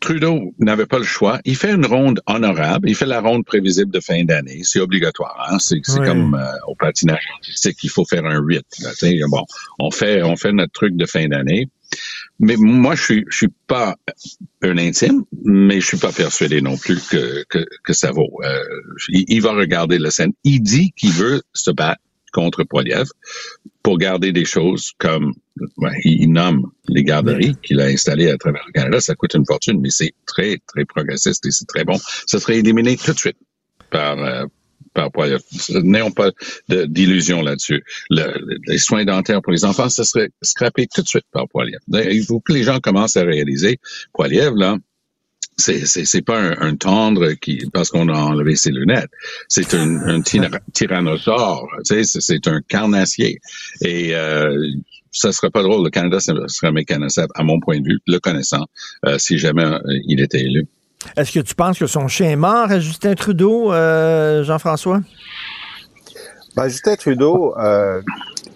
Trudeau n'avait pas le choix. Il fait une ronde honorable. Il fait la ronde prévisible de fin d'année. C'est obligatoire. Hein? C'est comme euh, au patinage artistique, il faut faire un rythme. bon, on fait, on fait notre truc de fin d'année. Mais moi, je suis, je suis pas un intime, mais je suis pas persuadé non plus que, que, que ça vaut. Euh, il, il, va regarder la scène. Il dit qu'il veut se battre contre Poiliev pour garder des choses comme il nomme les garderies qu'il a installées à travers le Canada. Ça coûte une fortune, mais c'est très, très progressiste et c'est très bon. Ça serait éliminé tout de suite par, euh, par Poiliev. N'ayons pas d'illusion là-dessus. Le, les soins dentaires pour les enfants, ça serait scrappé tout de suite par Poiliev. Il faut que les gens commencent à réaliser, Poiliev, là, c'est c'est pas un, tendre qui parce qu'on a enlevé ses lunettes. C'est un, un tyrannosaure. Tu sais, c'est un carnassier. Et euh, ça serait pas drôle. Le Canada serait mécanisable, à mon point de vue, le connaissant, euh, si jamais euh, il était élu. Est-ce que tu penses que son chien est mort à Justin Trudeau, euh, Jean-François? Ben, Justin Trudeau,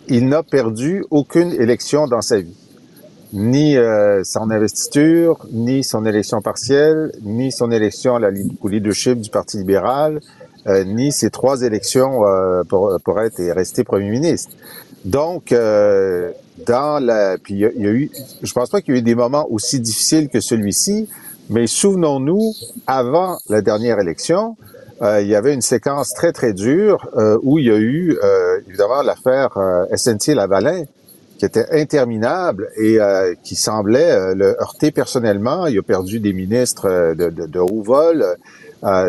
il n'a perdu aucune élection dans sa vie ni euh, son investiture, ni son élection partielle, ni son élection à la, au leadership du Parti libéral, euh, ni ses trois élections euh, pour, pour être et rester premier ministre. Donc, dans la, puis il y, a, eu, je pense pas qu'il y ait eu des moments aussi difficiles que celui-ci, mais souvenons-nous, avant la dernière élection, il y avait une séquence très très dure où il y a eu évidemment l'affaire SNC Lavalin qui était interminable et euh, qui semblait euh, le heurter personnellement. Il a perdu des ministres euh, de, de, de haut vol.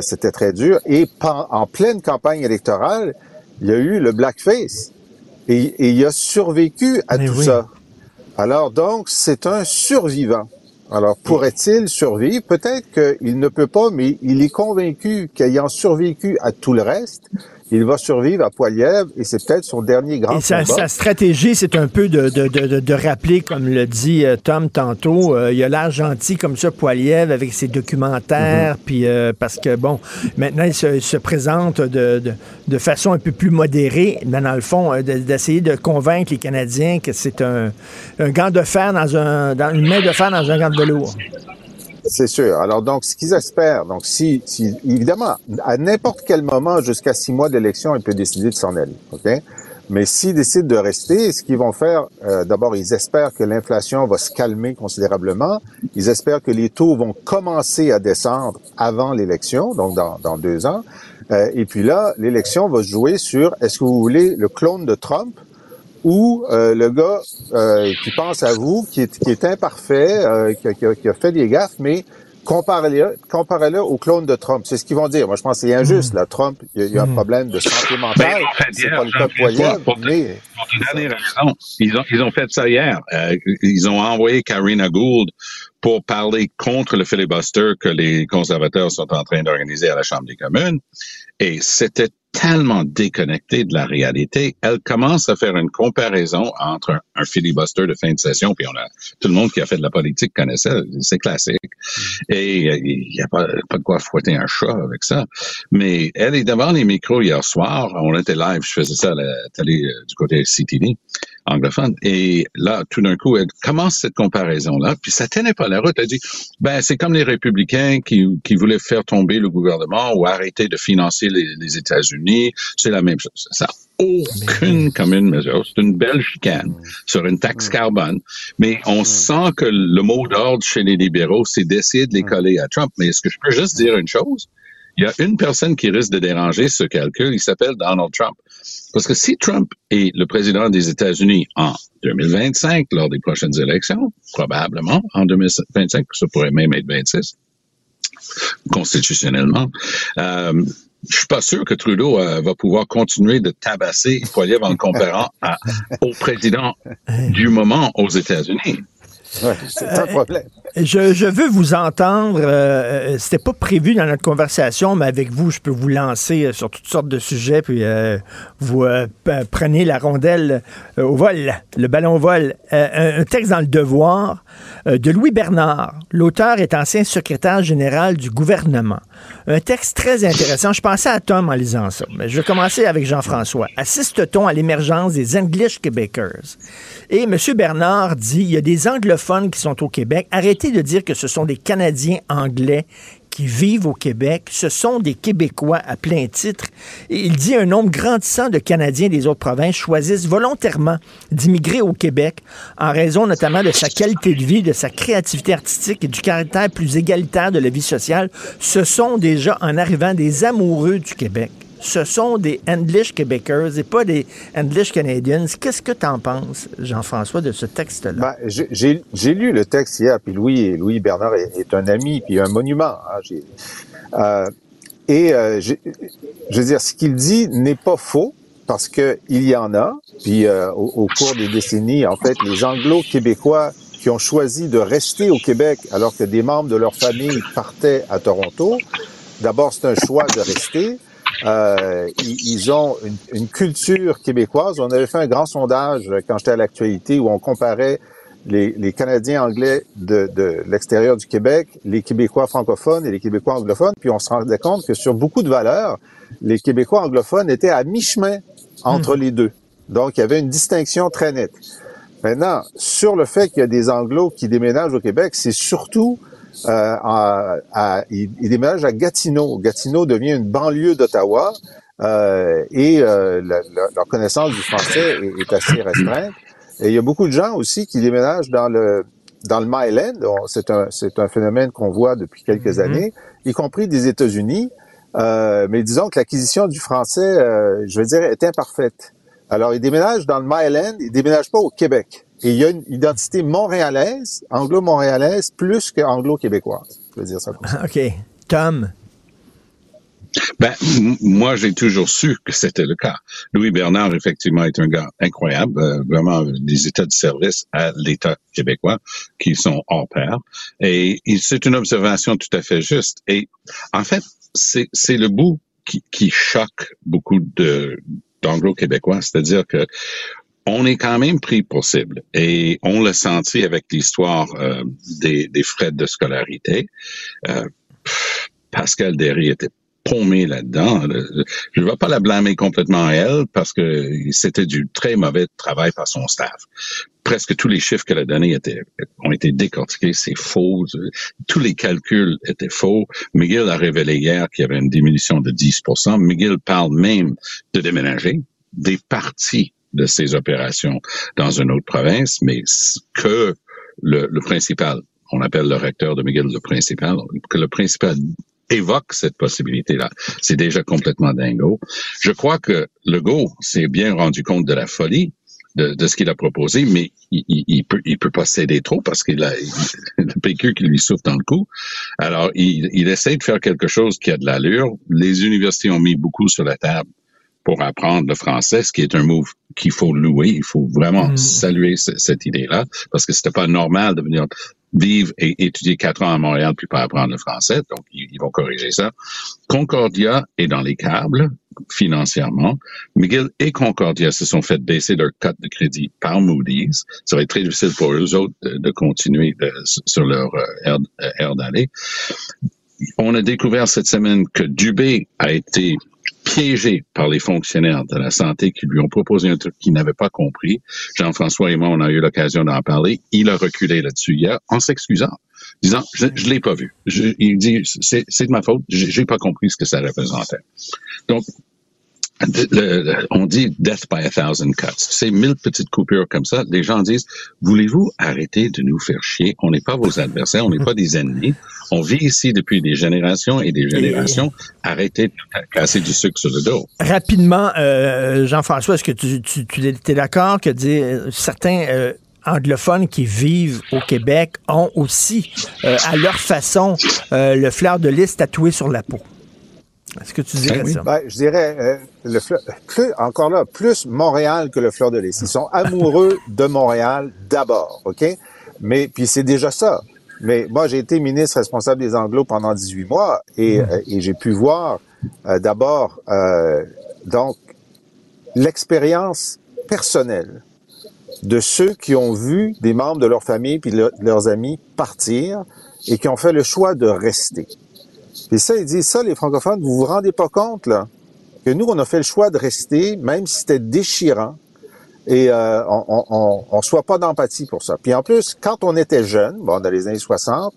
C'était très dur. Et en pleine campagne électorale, il y a eu le blackface. Et, et il a survécu à tout ça. Alors donc, c'est un survivant. Alors, pourrait-il survivre? Peut-être qu'il ne peut pas, mais il est convaincu qu'ayant survécu à tout le reste, il va survivre à Poilièvre et c'est peut-être son dernier grand et sa, sa stratégie, c'est un peu de, de, de, de, rappeler, comme le dit euh, Tom tantôt, euh, il a l'air gentil comme ça, Poilièvre, avec ses documentaires, mm-hmm. puis euh, parce que, bon, maintenant, il se, se présente de, de, façon un peu plus modérée, mais dans le fond, d'essayer de convaincre les Canadiens que c'est un, un gant de fer dans un, dans une main de fer dans un gant de velours. C'est sûr. Alors donc, ce qu'ils espèrent, donc si, si évidemment, à n'importe quel moment, jusqu'à six mois d'élection, il peut décider de s'en aller. Ok? Mais s'ils décident de rester, ce qu'ils vont faire, euh, d'abord, ils espèrent que l'inflation va se calmer considérablement. Ils espèrent que les taux vont commencer à descendre avant l'élection, donc dans, dans deux ans. Euh, et puis là, l'élection va se jouer sur est-ce que vous voulez le clone de Trump ou euh, le gars euh, qui pense à vous, qui est, qui est imparfait, euh, qui, qui, a, qui, a, fait des gaffes, mais comparez-le comparez -le au clone de Trump. C'est ce qu'ils vont dire. Moi, je pense que c'est injuste. Là. Trump, il y a, il y a un mm. problème de santé ben, mentale. c'est pas le cas de Poilievre, mais... Ils ont, ils ont fait ça hier. Euh, ils ont envoyé Karina Gould pour parler contre le filibuster que les conservateurs sont en train d'organiser à la Chambre des communes. Et c'était tellement déconnectée de la réalité. Elle commence à faire une comparaison entre un, un, filibuster de fin de session, puis on a tout le monde qui a fait de la politique connaît ça, c'est classique. Mm. Et il n'y a pas, pas de quoi fouetter un chat avec ça. Mais elle est devant les micros hier soir, on était live, je faisais ça à la télé euh, du côté CTV anglophone. Et là, tout d'un coup, elle commence cette comparaison-là, puis ça tenait pas la route. Elle dit, ben, c'est comme les républicains qui, qui voulaient faire tomber le gouvernement ou arrêter de financer les, les États-Unis. C'est la même chose. Ça aucune commune mesure. C'est une belle chicane sur une taxe carbone. Mais on sent que le mot d'ordre chez les libéraux, c'est d'essayer de les coller à Trump. Mais est-ce que je peux juste dire une chose? Il y a une personne qui risque de déranger ce calcul. Il s'appelle Donald Trump. Parce que si Trump est le président des États-Unis en 2025, lors des prochaines élections, probablement en 2025, ça pourrait même être 26, constitutionnellement, euh, je suis pas sûr que Trudeau euh, va pouvoir continuer de tabasser Poilievre en le comparant au président du moment aux États-Unis. Ouais, c'est un problème. Je, je, veux vous entendre. Euh, C'était pas prévu dans notre conversation, mais avec vous, je peux vous lancer euh, sur toutes sortes de sujets, puis euh, vous euh, prenez la rondelle euh, au vol, le ballon au vol. Un, un, texte dans le Devoir de Louis Bernard. L'auteur est ancien secrétaire général du gouvernement. Un texte très intéressant. Je pensais à Tom en lisant ça, mais je vais commencer avec Jean-François. Assiste-t-on à l'émergence des English Québécois? Et M. Bernard dit il y a des anglophones qui sont au Québec. Arrêtez de dire que ce sont des Canadiens anglais qui vivent au Québec, ce sont des Québécois à plein titre. Et il dit un nombre grandissant de Canadiens des autres provinces choisissent volontairement d'immigrer au Québec en raison notamment de sa qualité de vie, de sa créativité artistique et du caractère plus égalitaire de la vie sociale. Ce sont déjà en arrivant des amoureux du Québec ce sont des English Québécois et pas des English Canadians. Qu'est-ce que tu en penses, Jean-François, de ce texte-là? Ben, J'ai lu le texte hier, puis Louis, Louis Bernard est, un ami, puis un monument. Hein, euh, et euh, je veux dire, ce qu'il dit n'est pas faux, parce que il y en a. Puis euh, au, cours des décennies, en fait, les Anglo-Québécois qui ont choisi de rester au Québec alors que des membres de leur famille partaient à Toronto, d'abord c'est un choix de rester. Euh, ils, ils, ont une, une, culture québécoise. On avait fait un grand sondage quand j'étais à l'actualité où on comparait les, les Canadiens anglais de, de l'extérieur du Québec, les Québécois francophones et les Québécois anglophones. Puis on se rendait compte que sur beaucoup de valeurs, les Québécois anglophones étaient à mi-chemin entre mmh. les deux. Donc, il y avait une distinction très nette. Maintenant, sur le fait qu'il y a des Anglos qui déménagent au Québec, c'est surtout euh, à, à, il, il, déménage à Gatineau. Gatineau devient une banlieue d'Ottawa euh, et euh, la, la, leur connaissance du français est, est, assez restreinte. Et il y a beaucoup de gens aussi qui déménagent dans le dans le Myland. C'est un c'est un phénomène qu'on voit depuis quelques mm -hmm. années, y compris des États-Unis. Euh, mais disons que l'acquisition du français, euh, je veux dire, est imparfaite. Alors, ils déménagent dans le Myland, ils déménagent pas au Québec. Et il y a une identité montréalaise, anglo-montréalaise, plus qu'anglo-québécoise. Je veux dire ça comme ça. OK. Tom? Ben, moi, j'ai toujours su que c'était le cas. Louis Bernard, effectivement, est un gars incroyable, euh, vraiment des états de service à l'État québécois qui sont hors pair. Et, et c'est une observation tout à fait juste. Et en fait, c'est le bout qui, qui choque beaucoup de d'anglo-québécois, c'est-à-dire que on est quand même pris pour cible et on l'a senti avec l'histoire euh, des, des, frais de scolarité. Euh, Pascal Derry était paumé là-dedans. Je ne vais pas la blâmer complètement à elle parce que c'était du très mauvais travail par son staff. presque tous les chiffres qu'elle a donnés étaient, ont été décortiqués, c'est faux. Tous les calculs étaient faux. McGill a révélé hier qu'il y avait une diminution de 10% McGill parle même de déménager des parties de ces opérations dans une autre province, mais que le, le principal, on appelle le recteur de McGill le principal, que le principal évoque cette possibilité-là. C'est déjà complètement dingo. Je crois que Legault s'est bien rendu compte de la folie de, de ce qu'il a proposé, mais il, il, il, peut, il peut pas céder trop parce qu'il a le PQ qui lui souffle dans le cou. Alors, il, il essaie de faire quelque chose qui a de l'allure. Les universités ont mis beaucoup sur la table pour apprendre le français, ce qui est un move qu'il faut louer. Il faut vraiment mm. saluer cette idée-là parce que c'était pas normal de venir vivre et étudier quatre ans à Montréal puis pas apprendre le français. Donc, ils, vont corriger ça. Concordia est dans les câbles financièrement. McGill et Concordia se sont fait baisser leur cote de crédit par Moody's. Ça va être très difficile pour eux autres de, continuer sur leur euh, air, d'aller. On a découvert cette semaine que Dubé a été piégé par les fonctionnaires de la santé qui lui ont proposé un truc qu'il n'avait pas compris. Jean-François et moi, on a eu l'occasion d'en parler. Il a reculé là-dessus hier en s'excusant, disant je, je l'ai pas vu. il dit c'est de ma faute, j'ai pas compris ce que ça représentait. Donc le, on dit death by a thousand cuts. C'est mille petites coupures comme ça. Les gens disent, voulez-vous arrêter de nous faire chier? On n'est pas vos adversaires, on n'est pas des ennemis. On vit ici depuis des générations et des générations. Arrêtez de casser du sucre sur le dos. Rapidement, euh, Jean-François, est-ce que tu, tu, tu es d'accord que dire, euh, certains euh, anglophones qui vivent au Québec ont aussi, à leur façon, le fleur de lys tatoué sur la peau? Est-ce que tu dirais ben ça? Ben, je dirais, euh, le plus, encore là, plus Montréal que le fleur de lys. Ils sont amoureux de Montréal d'abord, OK? Mais, puis c'est déjà ça. Mais moi, j'ai été ministre responsable des Anglos pendant 18 mois et, hmm. euh, et j'ai pu voir euh, d'abord, donc, l'expérience personnelle de ceux qui ont vu des membres de leur famille puis de leurs amis partir et qui ont fait le choix de rester. Et ça, il dit ça, les francophones, vous vous rendez pas compte, là, que nous, on a fait le choix de rester, même si c'était déchirant, et euh, on, on, soit pas d'empathie pour ça. Puis en plus, quand on était jeune, bon, dans les années 60,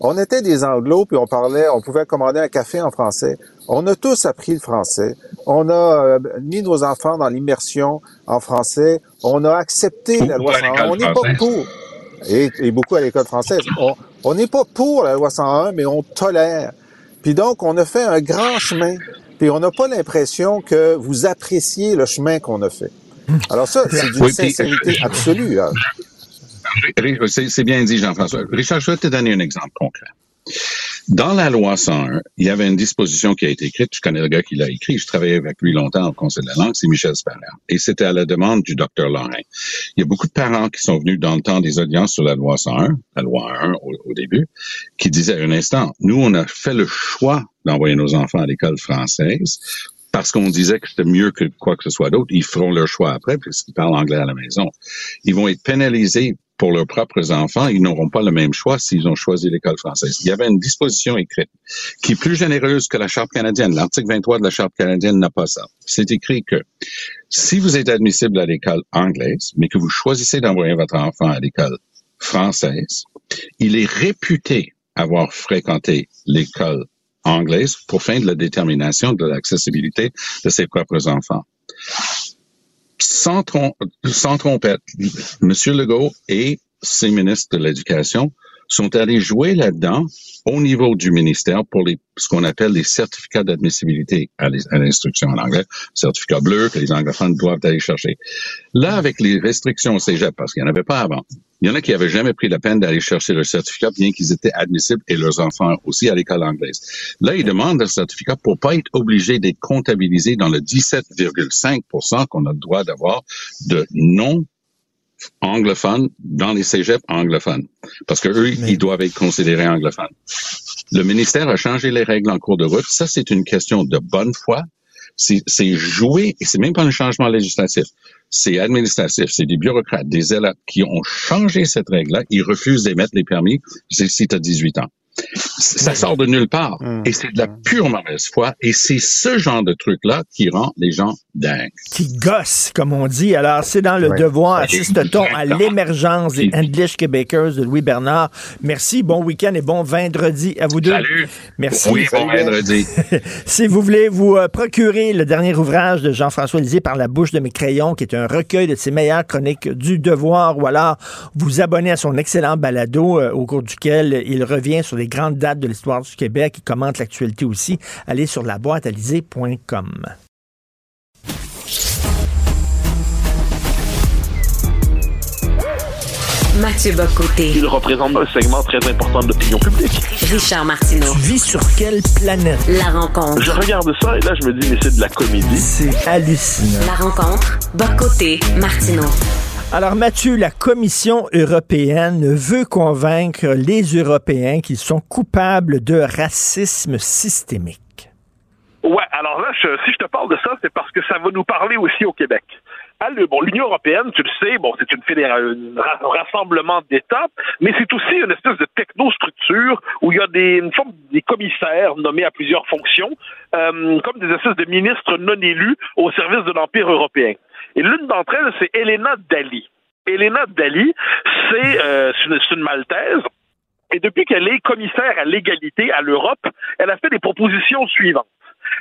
on était des anglos, puis on parlait, on pouvait commander un café en français. On a tous appris le français. On a euh, mis nos enfants dans l'immersion en français. On a accepté la loi 101. On n'est pas pour. Et, et, beaucoup à l'école française. On n'est pas pour la loi 101, mais on tolère. Puis donc, on a fait un grand chemin, puis on n'a pas l'impression que vous appréciez le chemin qu'on a fait. Alors ça, c'est d'une sincérité absolue. Hein. C'est bien dit, Jean-François. Richard, je vais te donner un exemple concret. Dans la loi 101, il y avait une disposition qui a été écrite. Je connais le gars qui l'a écrit. Je travaillais avec lui longtemps au Conseil de la langue. C'est Michel Spaller. Et c'était à la demande du docteur Lorrain. Il y a beaucoup de parents qui sont venus dans le temps des audiences sur la loi 101, la loi 1 au, début, qui disaient un instant, nous, on a fait le choix d'envoyer nos enfants à l'école française parce qu'on disait que c'était mieux que quoi que ce soit d'autre, ils feront leur choix après puisqu'ils parlent anglais à la maison. Ils vont être pénalisés pour leurs propres enfants, ils n'auront pas le même choix s'ils ont choisi l'école française. Il y avait une disposition écrite qui est plus généreuse que la Charte canadienne. L'article 23 de la Charte canadienne n'a pas ça. C'est écrit que si vous êtes admissible à l'école anglaise, mais que vous choisissez d'envoyer votre enfant à l'école française, il est réputé avoir fréquenté l'école anglaise pour fin de la détermination de l'accessibilité de ses propres enfants sans, trompette, M. Legault et ses ministres de l'Éducation sont allés jouer là-dedans au niveau du ministère pour les, ce qu'on appelle les certificats d'admissibilité à l'instruction en anglais, certificats bleus que les anglophones doivent aller chercher. Là, avec les restrictions au cégep, parce qu'il n'y en avait pas avant, il y en a qui avaient jamais pris la peine d'aller chercher leur certificat, bien qu'ils étaient admissibles et leurs enfants aussi à l'école anglaise. Là, ils demandent le certificat pour pas être obligés d'être comptabilisés dans le 17,5% qu'on a le droit d'avoir de non anglophones dans les cégeps anglophones. Parce que eux, ils doivent être considérés anglophones. Le ministère a changé les règles en cours de route. Ça, c'est une question de bonne foi. C'est joué, et c'est même pas un changement législatif. C'est administratif. C'est des bureaucrates, des élèves qui ont changé cette règle-là. Ils refusent d'émettre les permis si tu as 18 ans. Ça sort de nulle part. Hum. Et c'est de la pure mauvaise foi. Et c'est ce genre de truc-là qui rend les gens dingues. Qui gosse, comme on dit. Alors, c'est dans le Ouais. devoir. Assiste-t-on à l'émergence des English Québécois de Louis Bernard. Merci, bon week-end et bon vendredi à vous deux. Salut. Merci. Oui, bon Salut, vendredi. Si vous voulez vous euh, procurer le dernier ouvrage de Jean-François Lisée par la bouche de mes crayons, qui est un recueil de ses meilleures chroniques du devoir, ou alors vous abonner à son excellent balado euh, au cours duquel il revient sur les grandes dates de l'histoire du Québec, il commente l'actualité aussi, allez sur la boîte Mathieu Bocoté. Il représente un segment très important de l'opinion publique. Richard Martineau. Tu vis sur quelle planète? La rencontre. Je regarde ça et là, je me dis, mais c'est de la comédie. C'est hallucinant. La rencontre. Bocoté. Martineau. Alors Mathieu, la Commission européenne veut convaincre les Européens qu'ils sont coupables de racisme systémique. Ouais, alors là, si je te parle de ça, c'est parce que ça va nous parler aussi au Québec. Bon, l'Union européenne, tu le sais, bon, c'est une fédéra- un ra- un rassemblement d'États, mais c'est aussi une espèce de technostructure où il y a des, une forme des commissaires nommés à plusieurs fonctions, euh, comme des espèces de ministres non élus au service de l'Empire européen. Et l'une d'entre elles, c'est Elena Dali. Elena Dali, c'est euh, une, une Maltaise. Et depuis qu'elle est commissaire à l'égalité à l'Europe, elle a fait des propositions suivantes.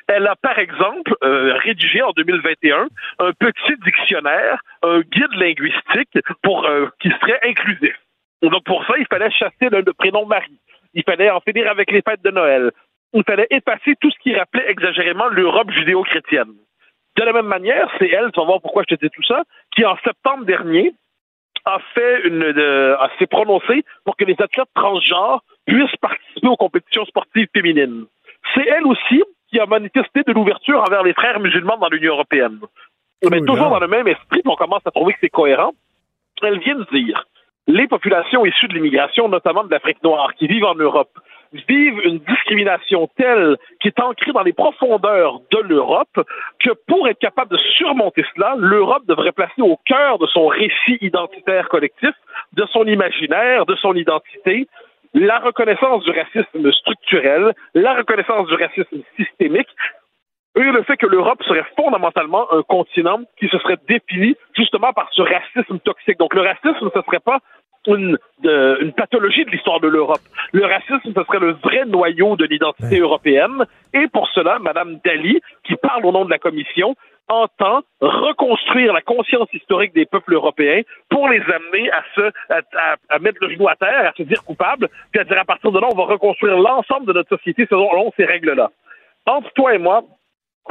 Elle a, par exemple, euh, rédigé en 2021 un petit dictionnaire, un guide linguistique pour euh, qui serait inclusif. Donc pour ça, il fallait chasser le, le prénom Marie. Il fallait en finir avec les fêtes de Noël. Il fallait effacer tout ce qui rappelait exagérément l'Europe judéo-chrétienne. De la même manière, c'est elle, tu vas voir pourquoi je te dis tout ça, qui en septembre dernier a fait une, a s'est prononcée pour que les athlètes transgenres puissent participer aux compétitions sportives féminines. C'est elle aussi qui a manifesté de l'ouverture envers les frères musulmans dans l'Union européenne. Mais Oh toujours dans le même esprit, on commence à trouver que c'est cohérent. Elle vient de dire les populations issues de l'immigration, notamment de l'Afrique noire, qui vivent en Europe, vivent une discrimination telle qui est ancrée dans les profondeurs de l'Europe que pour être capable de surmonter cela, l'Europe devrait placer au cœur de son récit identitaire collectif, de son imaginaire, de son identité, la reconnaissance du racisme structurel, la reconnaissance du racisme systémique, et le fait que l'Europe serait fondamentalement un continent qui se serait défini justement par ce racisme toxique. Donc le racisme, ce serait pas une, de- une pathologie de l'histoire de l'Europe. Le racisme, ce serait le vrai noyau de l'identité européenne. Et pour cela, Madame Dali, qui parle au nom de la Commission, entend reconstruire la conscience historique des peuples européens pour les amener à se à, à- à mettre le genou à terre, à se dire coupable, puis à dire à partir de là, on va reconstruire l'ensemble de notre société selon ces règles-là. Entre toi et moi,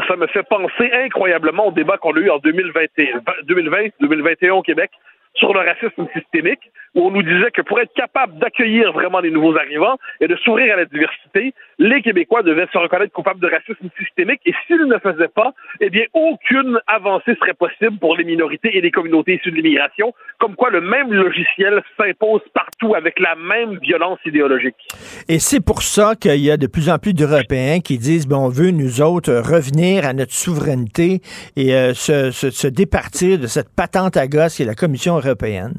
ça me fait penser incroyablement au débat qu'on a eu en 2020-2021 au Québec sur le racisme systémique, on nous disait que pour être capable d'accueillir vraiment les nouveaux arrivants et de s'ouvrir à la diversité, les Québécois devaient se reconnaître coupables de racisme systémique et s'ils ne faisaient pas, eh bien, aucune avancée serait possible pour les minorités et les communautés issues de l'immigration, comme quoi le même logiciel s'impose partout avec la même violence idéologique. Et c'est pour ça qu'il y a de plus en plus d'Européens qui disent, bon, on veut, nous autres, revenir à notre souveraineté et euh, se, se- se départir de cette patente à gosse qui est la Commission européenne.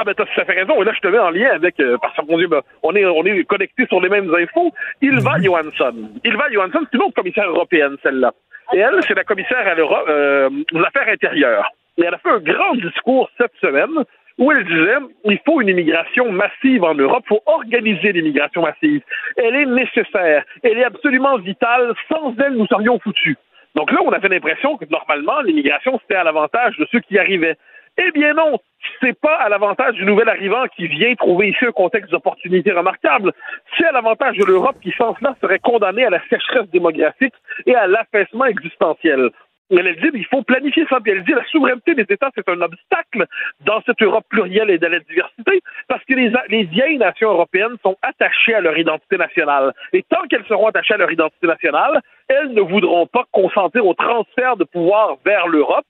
Ah ben t'as tout à fait raison. Et là, je te mets en lien avec euh, parce Dieu, ben, on est on est connectés sur les mêmes infos. Ilva Johansson. Ilva Johansson, c'est une autre commissaire européenne, celle-là. Et elle, c'est la commissaire à l'Europe euh, aux affaires intérieures. Et elle a fait un grand discours cette semaine où elle disait il faut une immigration massive en Europe, il faut organiser l'immigration massive. Elle est nécessaire, elle est absolument vitale. Sans elle, nous serions foutus. Donc là, on avait l'impression que normalement, l'immigration, c'était à l'avantage de ceux qui arrivaient. Eh bien non, c'est pas à l'avantage du nouvel arrivant qui vient trouver ici un contexte d'opportunité remarquable. C'est à l'avantage de l'Europe qui, sans cela, serait condamnée à la sécheresse démographique et à l'affaissement existentiel. Elle elle dit il faut planifier ça. Elle dit la souveraineté des États, c'est un obstacle dans cette Europe plurielle et de la diversité, parce que les, les vieilles nations européennes sont attachées à leur identité nationale. Et tant qu'elles seront attachées à leur identité nationale, elles ne voudront pas consentir au transfert de pouvoir vers l'Europe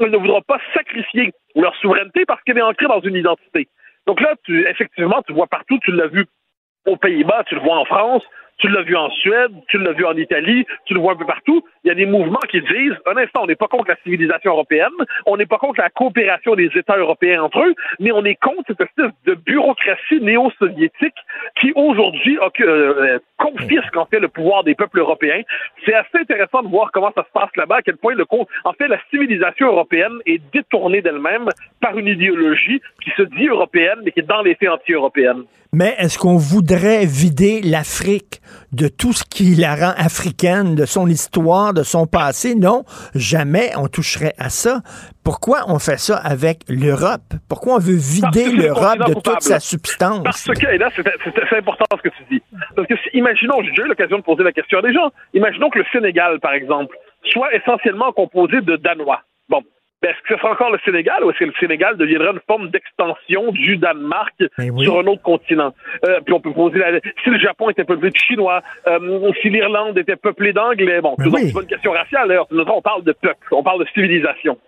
elles ne voudront pas sacrifier leur souveraineté parce qu'elle est ancrée dans une identité. Donc là, tu, effectivement, tu vois partout, tu l'as vu aux Pays-Bas, tu le vois en France, Tu l'as vu en Suède, tu l'as vu en Italie, tu le vois un peu partout. Il y a des mouvements qui disent, un instant, on n'est pas contre la civilisation européenne, on n'est pas contre la coopération des États européens entre eux, mais on est contre cette espèce de bureaucratie néo-soviétique qui aujourd'hui euh, confisque en fait le pouvoir des peuples européens. C'est assez intéressant de voir comment ça se passe là-bas, à quel point le en fait la civilisation européenne est détournée d'elle-même par une idéologie qui se dit européenne mais qui est dans les faits anti-européenne. Mais est-ce qu'on voudrait vider l'Afrique de tout ce qui la rend africaine, de son histoire, de son passé? Non, jamais on toucherait à ça. Pourquoi on fait ça avec l'Europe? Pourquoi on veut vider l'Europe de toute sa substance? Parce que, et là, c'est important ce que tu dis. Parce que, imaginons, j'ai eu l'occasion de poser la question à des gens, imaginons que le Sénégal, par exemple, soit essentiellement composé de Danois. Bon, ben, est-ce que ce sera encore le Sénégal ou est-ce que le Sénégal deviendra une forme d'extension du Danemark ben sur un autre continent? Euh, puis on peut poser la... si le Japon était peuplé de Chinois, euh, si l'Irlande était peuplée d'Anglais, bon, ben c'est pas une question raciale d'ailleurs, on parle de peuple, on parle de civilisation.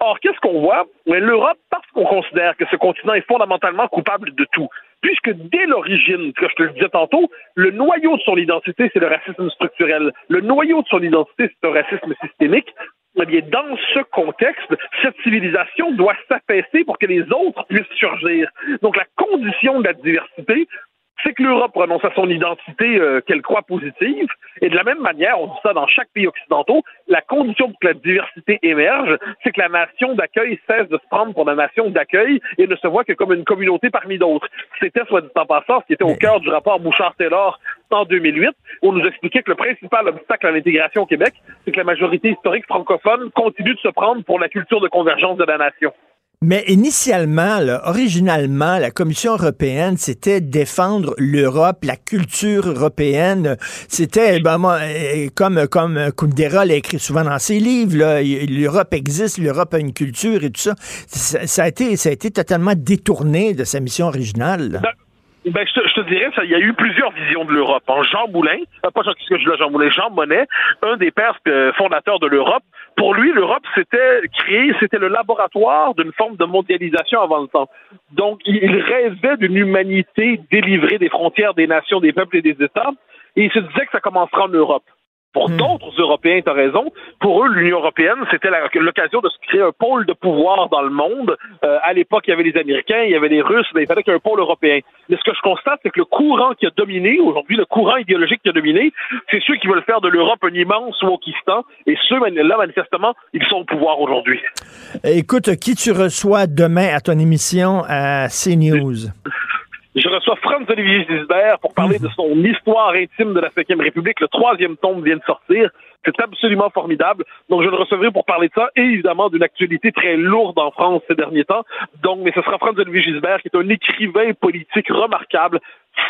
Or, qu'est-ce qu'on voit? L'Europe, parce qu'on considère que ce continent est fondamentalement coupable de tout, puisque dès l'origine, que je te le disais tantôt, le noyau de son identité, c'est le racisme structurel. Le noyau de son identité, c'est un racisme systémique. Eh bien, dans ce contexte, cette civilisation doit s'affaisser pour que les autres puissent surgir. Donc, la condition de la diversité, c'est que l'Europe renonce à son identité euh, qu'elle croit positive. Et de la même manière, on dit ça dans chaque pays occidentaux, la condition pour que la diversité émerge, c'est que la nation d'accueil cesse de se prendre pour la nation d'accueil et ne se voit que comme une communauté parmi d'autres. C'était, soit dit en passant, ce qui était au cœur du rapport Bouchard-Taylor en 2008, où on nous expliquait que le principal obstacle à l'intégration au Québec, c'est que la majorité historique francophone continue de se prendre pour la culture de convergence de la nation. Mais initialement, originalement, la Commission européenne, c'était défendre l'Europe, la culture européenne. C'était, ben, euh, comme, comme Kundera l'a écrit souvent dans ses livres, l'Europe existe, l'Europe a une culture et tout ça. ça. a été, ça a été totalement détourné de sa mission originale. Ben, ben, je, te, je te dirais, il y a eu plusieurs visions de l'Europe. En Jean Moulin, euh, pas ce que je Jean Moulin, Jean Monnet, un des pères euh, fondateurs de l'Europe, pour lui, l'Europe, c'était créé, c'était le laboratoire d'une forme de mondialisation avant le temps. Donc, il rêvait d'une humanité délivrée des frontières des nations, des peuples et des États, et il se disait que ça commencera en Europe. Pour hmm. d'autres Européens, tu as raison, pour eux, l'Union européenne, c'était l'occasion de se créer un pôle de pouvoir dans le monde. Euh, à l'époque, il y avait les Américains, il y avait les Russes, mais il fallait qu'il y ait un pôle européen. Mais ce que je constate, c'est que le courant qui a dominé, aujourd'hui, le courant idéologique qui a dominé, c'est ceux qui veulent faire de l'Europe un immense Wokistan, et ceux-là, manifestement, ils sont au pouvoir aujourd'hui. Écoute, qui tu reçois demain à ton émission à CNews? Je reçois Franz-Olivier Gisbert pour parler de son histoire intime de la Ve République. Le troisième tome vient de sortir. C'est absolument formidable. Donc, je le recevrai pour parler de ça et évidemment d'une actualité très lourde en France ces derniers temps. Donc, mais ce sera Franz-Olivier Gisbert qui est un écrivain politique remarquable,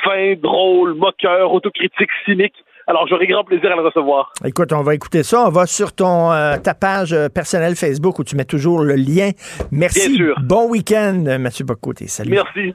fin, drôle, moqueur, autocritique, cynique. Alors, j'aurai grand plaisir à le recevoir. Écoute, on va écouter ça. On va sur ton euh, ta page euh, personnelle Facebook où tu mets toujours le lien. Merci. Bien sûr. Bon week-end, Mathieu Bocoté. Salut. Merci.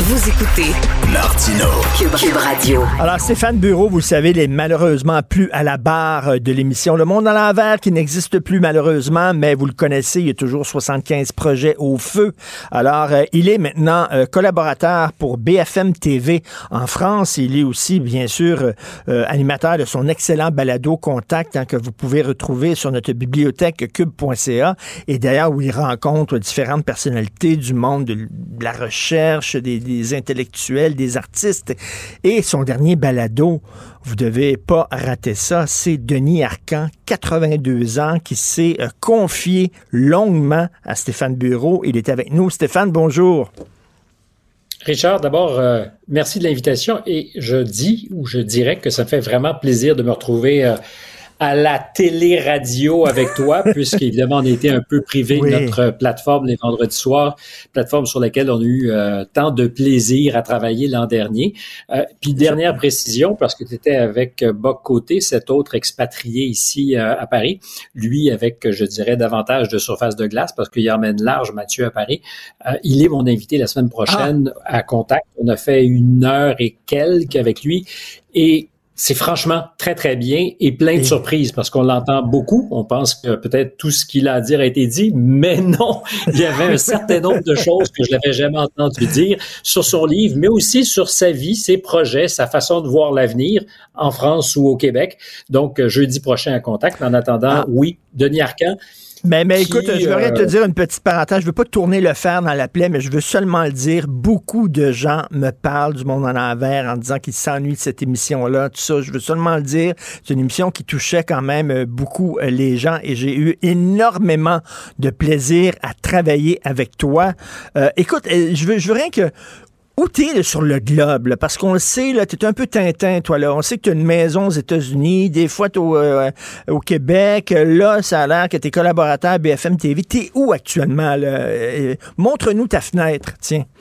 Vous écoutez Martino Cube, Radio. Alors Stéphane Bureau, vous le savez, il est malheureusement plus à la barre de l'émission Le Monde à l'envers qui n'existe plus malheureusement, mais vous le connaissez, il y a toujours 75 projets au feu. Alors euh, il est maintenant euh, collaborateur pour BFM TV en France. Il est aussi bien sûr euh, animateur de son excellent balado Contact hein, que vous pouvez retrouver sur notre bibliothèque cube.ca et d'ailleurs où il rencontre différentes personnalités du monde de la recherche, des des intellectuels, des artistes. Et son dernier balado, vous devez pas rater ça, c'est Denis Arcan, 82 ans, qui s'est euh, confié longuement à Stéphane Bureau. Il est avec nous. Stéphane, bonjour. Richard, d'abord, euh, merci de l'invitation et je dis ou je dirais que ça me fait vraiment plaisir de me retrouver euh, à la télé-radio avec toi, puisqu'évidemment, on a été un peu privé de notre plateforme les vendredis soirs, plateforme sur laquelle on a eu euh, tant de plaisir à travailler l'an dernier. Euh, puis dernière précision, parce que tu étais avec Boc Côté, cet autre expatrié ici euh, à Paris, lui avec, je dirais, davantage de surface de glace, parce qu'il emmène large Mathieu à Paris. il est mon invité la semaine prochaine ah. à Contact. On a fait une heure et quelques avec lui. Et c'est franchement très, très bien et plein de surprises parce qu'on l'entend beaucoup. On pense que peut-être tout ce qu'il a à dire a été dit, mais non, il y avait un certain nombre de choses que je n'avais jamais entendu dire sur son livre, mais aussi sur sa vie, ses projets, sa façon de voir l'avenir en France ou au Québec. Donc, jeudi prochain à contact. En attendant, ah. oui, Denis Arcan, mais, mais écoute, je veux rien te euh, dire une petite parenthèse. Je veux pas tourner le fer dans la plaie, mais je veux seulement le dire. Beaucoup de gens me parlent du monde en envers en disant qu'ils s'ennuient de cette émission-là, tout ça. Je veux seulement le dire. C'est une émission qui touchait quand même euh, beaucoup euh, les gens et j'ai eu énormément de plaisir à travailler avec toi. écoute, je veux, je veux rien que où t'es sur le globe? Parce qu'on le sait, là, t'es un peu Tintin, toi, là. On sait que tu as une maison aux États-Unis, des fois t'es au, euh, au, Québec. Là, ça a l'air que t'es collaborateur à BFM TV. T'es où actuellement, là? Euh, montre-nous ta fenêtre, tiens.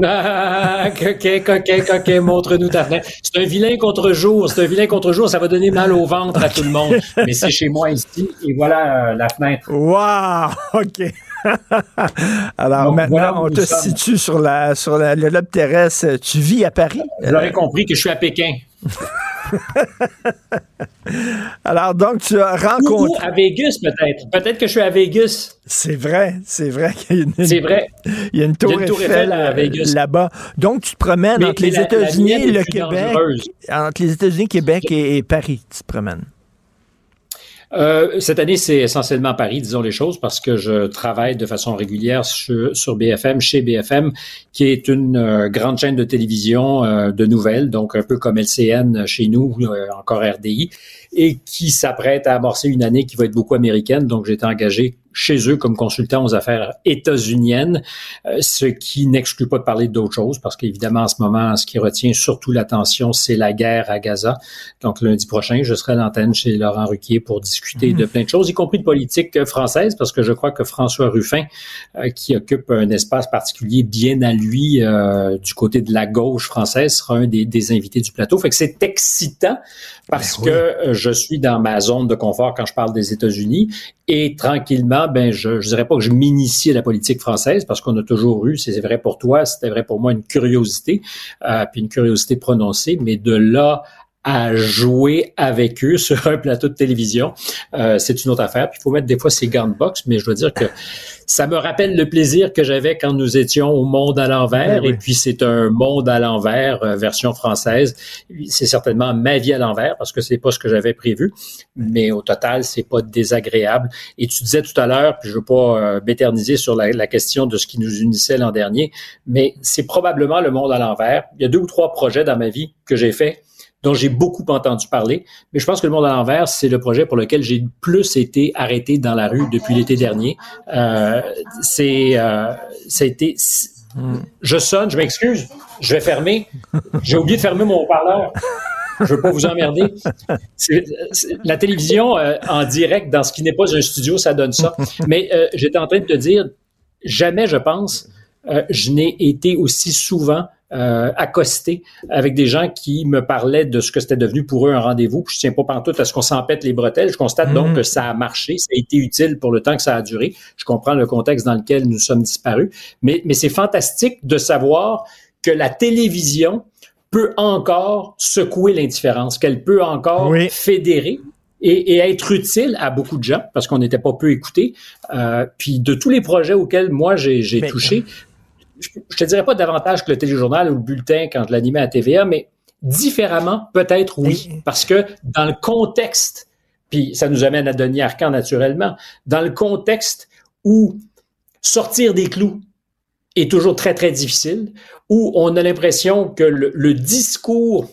Ah, coquet, coquet, coquet, montre-nous ta fenêtre. C'est un vilain contre-jour, c'est un vilain contre-jour, ça va donner mal au ventre à tout le monde. Mais c'est chez moi ici, et voilà euh, la fenêtre. Wow, OK. Alors maintenant, on te situe sur, la, sur la, le lobe terrestre. Tu vis à Paris? Vous aurez compris que je suis à Pékin. Alors, donc, tu as rencontré. à Vegas, peut-être. Peut-être que je suis à Vegas. C'est vrai, c'est vrai qu'il y a une, c'est vrai. Il y a une tour, Eiffel, à Vegas. là-bas. Donc, tu te promènes entre les États-Unis et le Québec. Entre les États-Unis, Québec et Paris, tu te promènes. Euh, cette année, c'est essentiellement Paris, disons les choses, parce que je travaille de façon régulière sur, BFM, chez BFM, qui est une euh, grande chaîne de télévision euh, de nouvelles, donc un peu comme LCN chez nous, encore RDI, et qui s'apprête à amorcer une année qui va être beaucoup américaine. Donc, j'ai été engagé chez eux comme consultant aux affaires états-uniennes, euh, ce qui n'exclut pas de parler d'autres choses, parce qu'évidemment, en ce moment, ce qui retient surtout l'attention, c'est la guerre à Gaza. Donc, lundi prochain, je serai à l'antenne chez Laurent Ruquier pour discuter de mhm. plein de choses, y compris de politique française, parce que je crois que François Ruffin, euh, qui occupe un espace particulier bien à lui euh, du côté de la gauche française, sera un des, des invités du plateau. Fait que c'est excitant parce ben que je suis dans ma zone de confort quand je parle des États-Unis. Et tranquillement, ben je, je dirais pas que je m'initie à la politique française parce qu'on a toujours eu, c'est vrai pour toi, c'était vrai pour moi, une curiosité, euh, puis une curiosité prononcée, mais de là à jouer avec eux sur un plateau de télévision, euh, c'est une autre affaire. Puis il faut mettre des fois ses gants de boxe, mais je dois dire que ça me rappelle le plaisir que j'avais quand nous étions au monde à l'envers. Eh et puis c'est un monde à l'envers, euh, version française. C'est certainement ma vie à l'envers parce que c'est pas ce que j'avais prévu. Mais au total, c'est pas désagréable. Et tu disais tout à l'heure, puis je veux pas euh, m'éterniser sur la, la, question de ce qui nous unissait l'an dernier, mais c'est probablement le monde à l'envers. Il y a deux ou trois projets dans ma vie que j'ai fait dont j'ai beaucoup entendu parler. Mais je pense que le monde à l'envers, c'est le projet pour lequel j'ai plus été arrêté dans la rue depuis l'été dernier. Euh, c'est, euh, ça a été. Je sonne, je m'excuse, je vais fermer. J'ai oublié de fermer mon haut-parleur. Je veux pas vous emmerder. la télévision euh, en direct dans ce qui n'est pas un studio, ça donne ça. Mais euh, j'étais en train de te dire, jamais, je pense, euh, je n'ai été aussi souvent euh, accosté avec des gens qui me parlaient de ce que c'était devenu pour eux un rendez-vous. je tiens pas pantoute à ce qu'on s'en pète les bretelles. Je constate donc mm. que ça a marché, ça a été utile pour le temps que ça a duré. Je comprends le contexte dans lequel nous sommes disparus, mais, mais c'est fantastique de savoir que la télévision peut encore secouer l'indifférence, qu'elle peut encore fédérer. Et, et, être utile à beaucoup de gens parce qu'on n'était pas peu écoutés. Euh, puis de tous les projets auxquels moi j'ai touché, je te dirais pas davantage que le téléjournal ou le bulletin quand je l'animais à TVA, mais différemment, peut-être oui. Parce que dans le contexte, puis ça nous amène à Denis Arcan naturellement, dans le contexte où sortir des clous est toujours très, très difficile, où on a l'impression que le, discours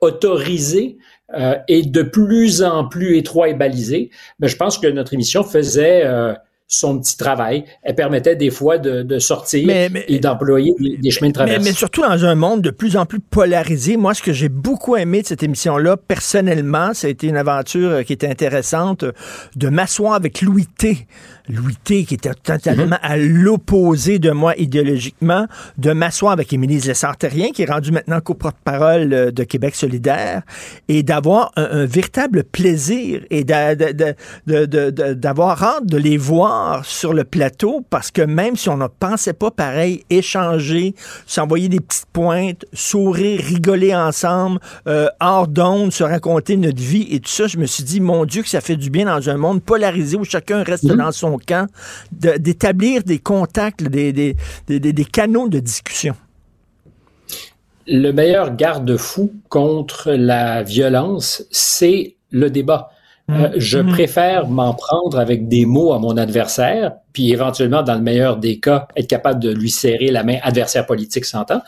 autorisé euh, est de plus en plus étroit et balisé, mais je pense que notre émission faisait... Euh, son petit travail. Elle permettait des fois de, sortir et d'employer des, chemins de traverse. Mais, surtout dans un monde de plus en plus polarisé. Moi, ce que j'ai beaucoup aimé de cette émission-là, personnellement, ça a été une aventure euh, qui était intéressante, euh, de m'asseoir avec Louis T. Louis T, qui était totalement à l'opposé de moi idéologiquement, de m'asseoir avec Émilie Lessartérien, qui est rendue maintenant co-porte-parole euh, de Québec solidaire, et d'avoir un, véritable plaisir et d'avoir hâte de les voir sur le plateau parce que même si on ne pensait pas pareil, échanger, s'envoyer des petites pointes, sourire, rigoler ensemble, euh, hors d'onde, se raconter notre vie et tout ça, je me suis dit, mon Dieu, que ça fait du bien dans un monde polarisé où chacun reste Mhm. dans son camp, de- d'établir des contacts, des, des, des, canaux de discussion. Le meilleur garde-fou contre la violence, c'est le débat. Euh, je Mhm. préfère m'en prendre avec des mots à mon adversaire, puis éventuellement, dans le meilleur des cas, être capable de lui serrer la main, adversaire politique s'entend,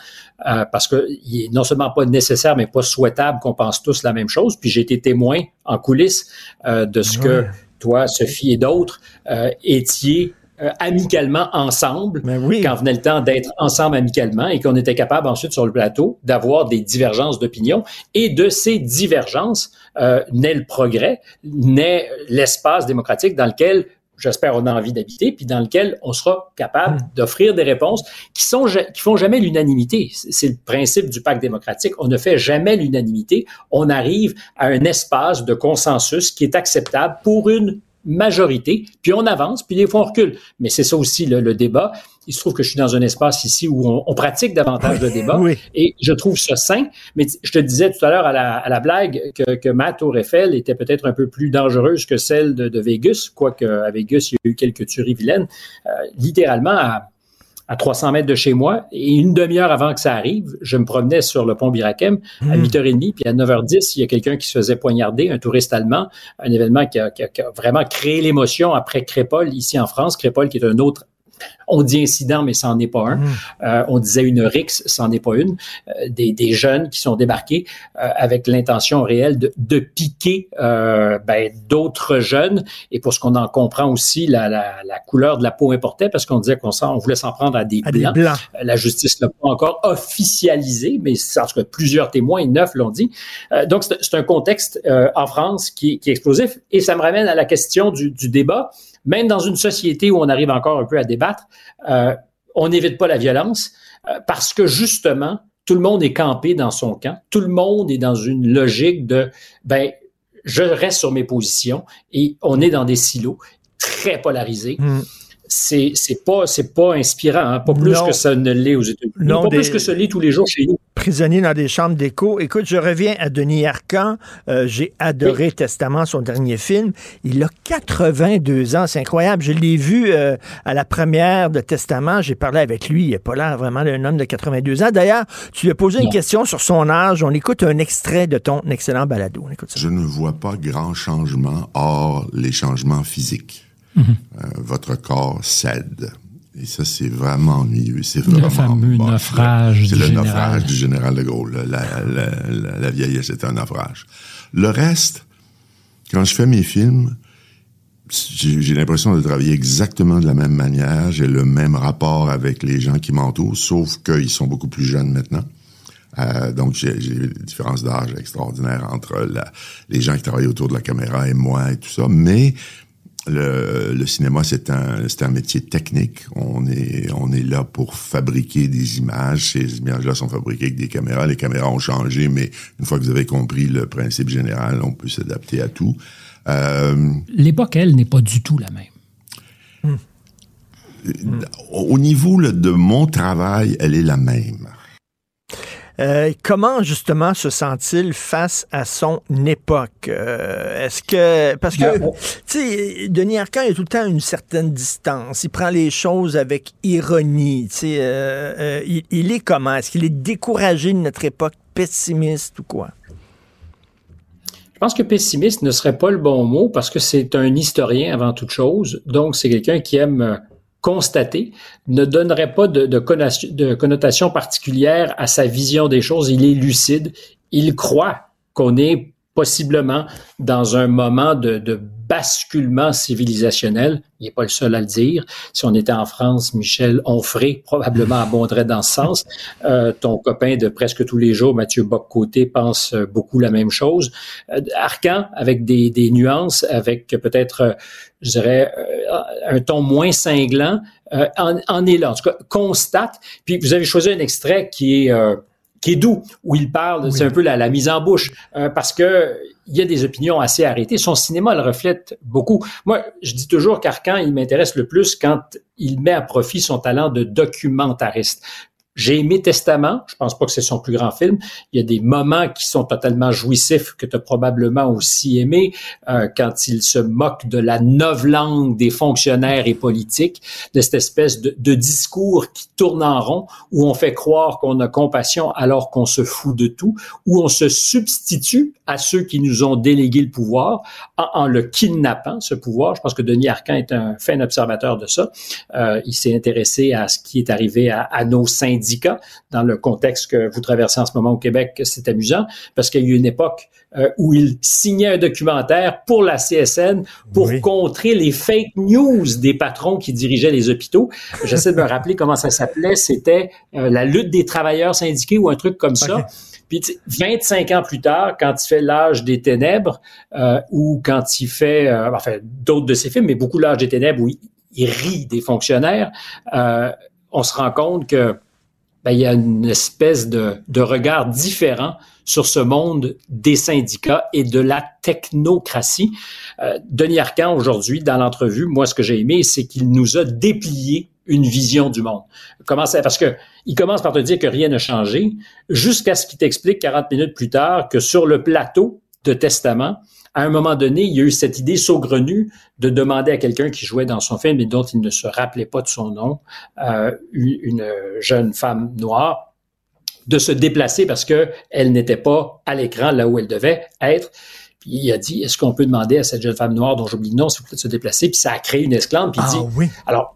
euh, parce que il est non seulement pas nécessaire, mais pas souhaitable qu'on pense tous la même chose. Puis j'ai été témoin en coulisses euh, de ce que. Toi, Sophie et d'autres euh, étiez euh, amicalement ensemble Mais oui. quand venait le temps d'être ensemble amicalement et qu'on était capable ensuite sur le plateau d'avoir des divergences d'opinion et de ces divergences euh, naît le progrès, naît l'espace démocratique dans lequel j'espère on a envie d'habiter puis dans lequel on sera capable d'offrir des réponses qui sont qui font jamais l'unanimité. C'est le principe du pacte démocratique, on ne fait jamais l'unanimité, on arrive à un espace de consensus qui est acceptable pour une majorité, puis on avance, puis des fois on recule. Mais c'est ça aussi le, le débat. Il se trouve que je suis dans un espace ici où on, on pratique davantage le débat, Oui. et je trouve ça sain. Mais je te disais tout à l'heure à la, à la blague que, que ma tour Eiffel était peut-être un peu plus dangereuse que celle de, de Vegas, quoique à Vegas, il y a eu quelques tueries vilaines. Euh, littéralement, à, à 300 mètres de chez moi, et une demi-heure avant que ça arrive, je me promenais sur le pont Birakem à 8h30, puis à 9h10, il y a quelqu'un qui se faisait poignarder, un touriste allemand, un événement qui a, qui a- qui a vraiment créé l'émotion après Crépol, ici en France. Crépol, qui est un autre on dit incident, mais c'en est pas un. Euh, on disait une rixe, c'en est pas une. Euh, des, des jeunes qui sont débarqués euh, avec l'intention réelle de, de piquer euh, ben, d'autres jeunes. Et pour ce qu'on en comprend aussi, la, la, la couleur de la peau importait parce qu'on disait qu'on on voulait s'en prendre à des À des blancs. blancs. Euh, La justice l'a pas encore officialisé, mais c'est- en tout cas plusieurs témoins, neuf l'ont dit. Euh, donc c'est c'est un contexte euh, en France qui, qui est explosif. Et ça me ramène à la question du, du débat. Même dans une société où on arrive encore un peu à débattre, euh, on n'évite pas la violence euh, parce que justement, tout le monde est campé dans son camp. Tout le monde est dans une logique de, ben, je reste sur mes positions et on est dans des silos très polarisés. Mm. C'est c'est pas c'est pas inspirant, hein, pas plus Non. que ça ne l'est aux États-Unis, Non, pas des- plus que ça l'est tous les jours chez nous. prisonnier dans des chambres d'écho. Écoute, je reviens à Denis Arcan. Euh, J'ai adoré Testament, son dernier film. Il a 82 ans, c'est incroyable. Je l'ai vu euh, à la première de Testament. J'ai parlé avec lui. Il n'a pas l'air vraiment d'un homme de 82 ans. D'ailleurs, tu lui as posé une question sur son âge. On écoute un extrait de ton excellent balado. On écoute ça. Je ne vois pas grand changement hors les changements physiques. Euh, votre corps cède. Et ça, c'est vraiment ennuyeux. C'est vraiment Le fameux là. naufrage C'est le général. naufrage du général de Gaulle. La, la, la, la vieillesse, c'est un naufrage. Le reste, quand je fais mes films, j'ai l'impression de travailler exactement de la même manière. J'ai le même rapport avec les gens qui m'entourent, sauf qu'ils sont beaucoup plus jeunes maintenant. Euh, donc, j'ai j'ai des différences d'âge extraordinaires entre la- les gens qui travaillent autour de la caméra et moi et tout ça. Mais le, le cinéma, c'est un, c'est un métier technique. On est, on est là pour fabriquer des images. Ces images-là sont fabriquées avec des caméras. Les caméras ont changé, mais une fois que vous avez compris le principe général, on peut s'adapter à tout. Euh, L'époque, elle, n'est pas du tout la même. au niveau là, de mon travail, elle est la même. Euh, comment justement se sent-il face à son époque? Euh, Est-ce que... Parce que, Ben, tu sais, Denis Arcand il a tout le temps une certaine distance. Il prend les choses avec ironie. Tu sais, euh, euh, il, il est comment? Est-ce qu'il est découragé de notre époque, pessimiste ou quoi? Je pense que pessimiste ne serait pas le bon mot parce que c'est un historien avant toute chose. Donc, c'est quelqu'un qui aime constater, ne donnerait pas de, connation- de connotation particulière à sa vision des choses. Il est lucide. Il croit qu'on est possiblement dans un moment de, de basculement civilisationnel. Il n'est pas le seul à le dire. Si on était en France, Michel Onfray probablement abonderait dans ce sens. Euh, ton copain de presque tous les jours, Mathieu Bock-Côté, pense euh, beaucoup la même chose. Euh, Arcan, avec des, des nuances, avec peut-être, euh, je dirais, euh, un ton moins cinglant, euh, en, en est là. En tout cas, constate. Puis vous avez choisi un extrait qui est... qui est doux, où il parle, c'est un peu la, mise en bouche, euh, parce que il y a des opinions assez arrêtées. Son cinéma le reflète beaucoup. Moi, je dis toujours qu'Arcan, il m'intéresse le plus quand il met à profit son talent de documentariste. J'ai aimé Testament. Je pense pas que c'est son plus grand film. Il y a des moments qui sont totalement jouissifs que tu as probablement aussi aimé euh, quand il se moque de la langue des fonctionnaires et politiques, de cette espèce de, de, discours qui tourne en rond où on fait croire qu'on a compassion alors qu'on se fout de tout, où on se substitue à ceux qui nous ont délégué le pouvoir en, en le kidnappant, ce pouvoir. Je pense que Denis Arcand est un fin observateur de ça. Euh, il s'est intéressé à ce qui est arrivé à, à nos syndicats dans le contexte que vous traversez en ce moment au Québec, c'est amusant parce qu'il y a eu une époque euh, où il signait un documentaire pour la CSN pour contrer les fake news des patrons qui dirigeaient les hôpitaux. J'essaie de me rappeler comment ça s'appelait. C'était euh, la lutte des travailleurs syndiqués ou un truc comme ça. Puis 25 ans plus tard, quand il fait l'âge des ténèbres, euh, ou quand il fait, enfin d'autres de ses films, mais beaucoup l'âge des ténèbres où il, il rit des fonctionnaires, on se rend compte que ben, il y a une espèce de, de, regard différent sur ce monde des syndicats et de la technocratie. Euh, Denis Arcand, aujourd'hui, dans l'entrevue, moi, ce que j'ai aimé, c'est qu'il nous a déplié une vision du monde. Comment ça, parce que il commence par te dire que rien n'a changé, jusqu'à ce qu'il t'explique 40 minutes plus tard que sur le plateau de Testament, à un moment donné, il y a eu cette idée saugrenue de demander à quelqu'un qui jouait dans son film et dont il ne se rappelait pas de son nom, euh, une jeune femme noire, de se déplacer parce que elle n'était pas à l'écran là où elle devait être. Puis il a dit, est-ce qu'on peut demander à cette jeune femme noire dont j'oublie le nom, s'il vous plaît, de se déplacer? Puis ça a créé une esclande. Puis il ah dit, oui. alors,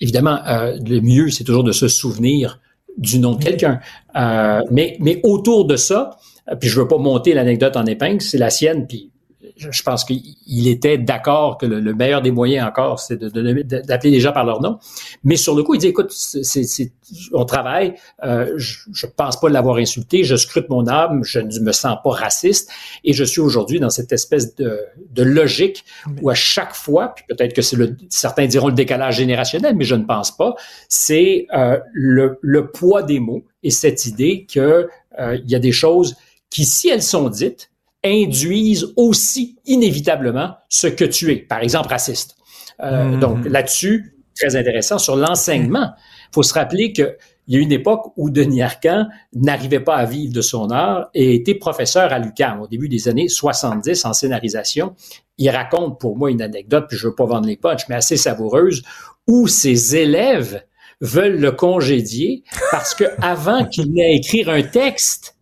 évidemment, euh, le mieux, c'est toujours de se souvenir du nom de quelqu'un. Euh, mais, mais autour de ça, puis je veux pas monter l'anecdote en épingle, c'est la sienne, puis je pense qu'il était d'accord que le, meilleur des moyens encore, c'est d'appeler de, les gens par leur nom. Mais sur le coup, il dit, écoute, c'est, on travaille, euh, je, je pense pas l'avoir insulté, je scrute mon âme, je ne me sens pas raciste, et je suis aujourd'hui dans cette espèce de, de logique où à chaque fois, puis peut-être que c'est le, certains diront le décalage générationnel, mais je ne pense pas, c'est euh, le, le, poids des mots et cette idée que euh, il y a des choses qui, si elles sont dites, induisent aussi inévitablement ce que tu es. Par exemple, raciste. Euh, Mhm. Donc là-dessus, très intéressant sur l'enseignement. Il faut se rappeler que il y a une époque où Denis Arcand n'arrivait pas à vivre de son art et était professeur à l'UQAM au début des années 70 en scénarisation. Il raconte pour moi une anecdote, puis je veux pas vendre les punchs, mais assez savoureuse, où ses élèves veulent le congédier parce que avant qu'il n'ait écrire un texte,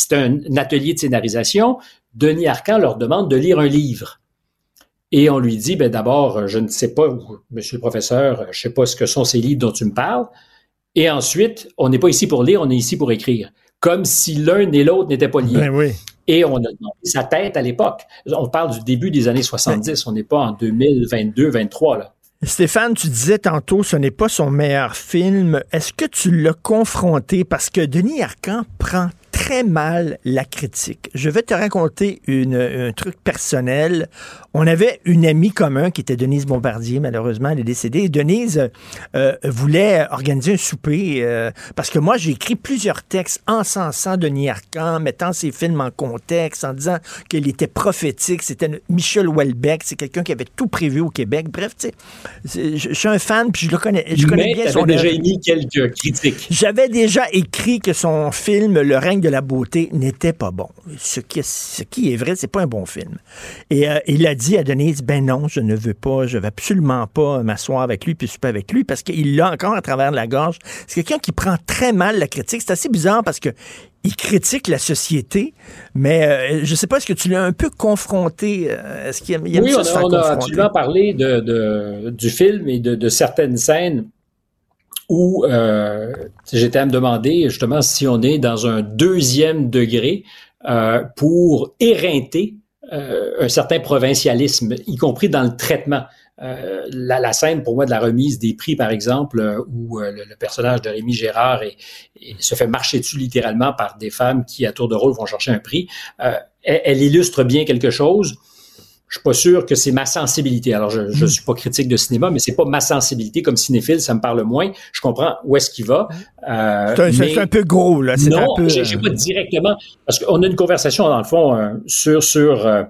c'est un, atelier de scénarisation, Denis Arcand leur demande de lire un livre. Et on lui dit, ben d'abord, je ne sais pas, monsieur le professeur, je sais pas ce que sont ces livres dont tu me parles. Et ensuite, on n'est pas ici pour lire, on est ici pour écrire. Comme si l'un et l'autre n'étaient pas liés. Ben oui. Et on a demandé sa tête à l'époque. On parle du début des années 70, on n'est pas en 2022, 23 là. Stéphane, tu disais tantôt, ce n'est pas son meilleur film. Est-ce que tu l'as confronté? Parce que Denis Arcand prend très mal la critique. Je vais te raconter une, un truc personnel. On avait une amie commune qui était Denise Bombardier, malheureusement, elle est décédée. Et Denise euh, voulait organiser un souper euh, parce que moi, j'ai écrit plusieurs textes encensant Denis Arcand, mettant ses films en contexte, en disant qu'il était prophétique. C'était Michel Houellebecq, c'est quelqu'un qui avait tout prévu au Québec. Bref, tu sais, je, je suis un fan, puis je le connais, je connais Mais bien t'avais son déjà émis quelques critiques. J'avais déjà écrit que son film Le règne de la beauté n'était pas bon. Ce qui, ce qui est vrai, c'est pas un bon film. Et euh, il a dit à Denise, ben non, je ne veux pas, je veux absolument pas m'asseoir avec lui puis souper avec lui parce qu'il l'a encore à travers la gorge. C'est quelqu'un qui prend très mal la critique. C'est assez bizarre parce que il critique la société, mais euh, je sais pas, est-ce que tu l'as un peu confronté? euh, Est-ce qu'il aime, il aime oui, on a, on a absolument parlé de, de- du film et de, de certaines scènes où euh, j'étais à me demander justement si on est dans un deuxième degré euh, pour éreinter euh, un certain provincialisme, y compris dans le traitement. Euh, la, scène pour moi de la remise des prix, par exemple, où le, personnage de Rémi Gérard est- se fait marcher dessus littéralement par des femmes qui, à tour de rôle, vont chercher un prix, elle, elle illustre bien quelque chose je suis pas sûr que c'est ma sensibilité. Alors, je, je suis pas critique de cinéma, mais c'est pas ma sensibilité comme cinéphile, ça me parle moins. Je comprends où est-ce qu'il va. Euh, c'est un, peu gros, là. Non, peu. j'ai pas directement, parce qu'on a une conversation, dans le fond, euh, sur, sur euh,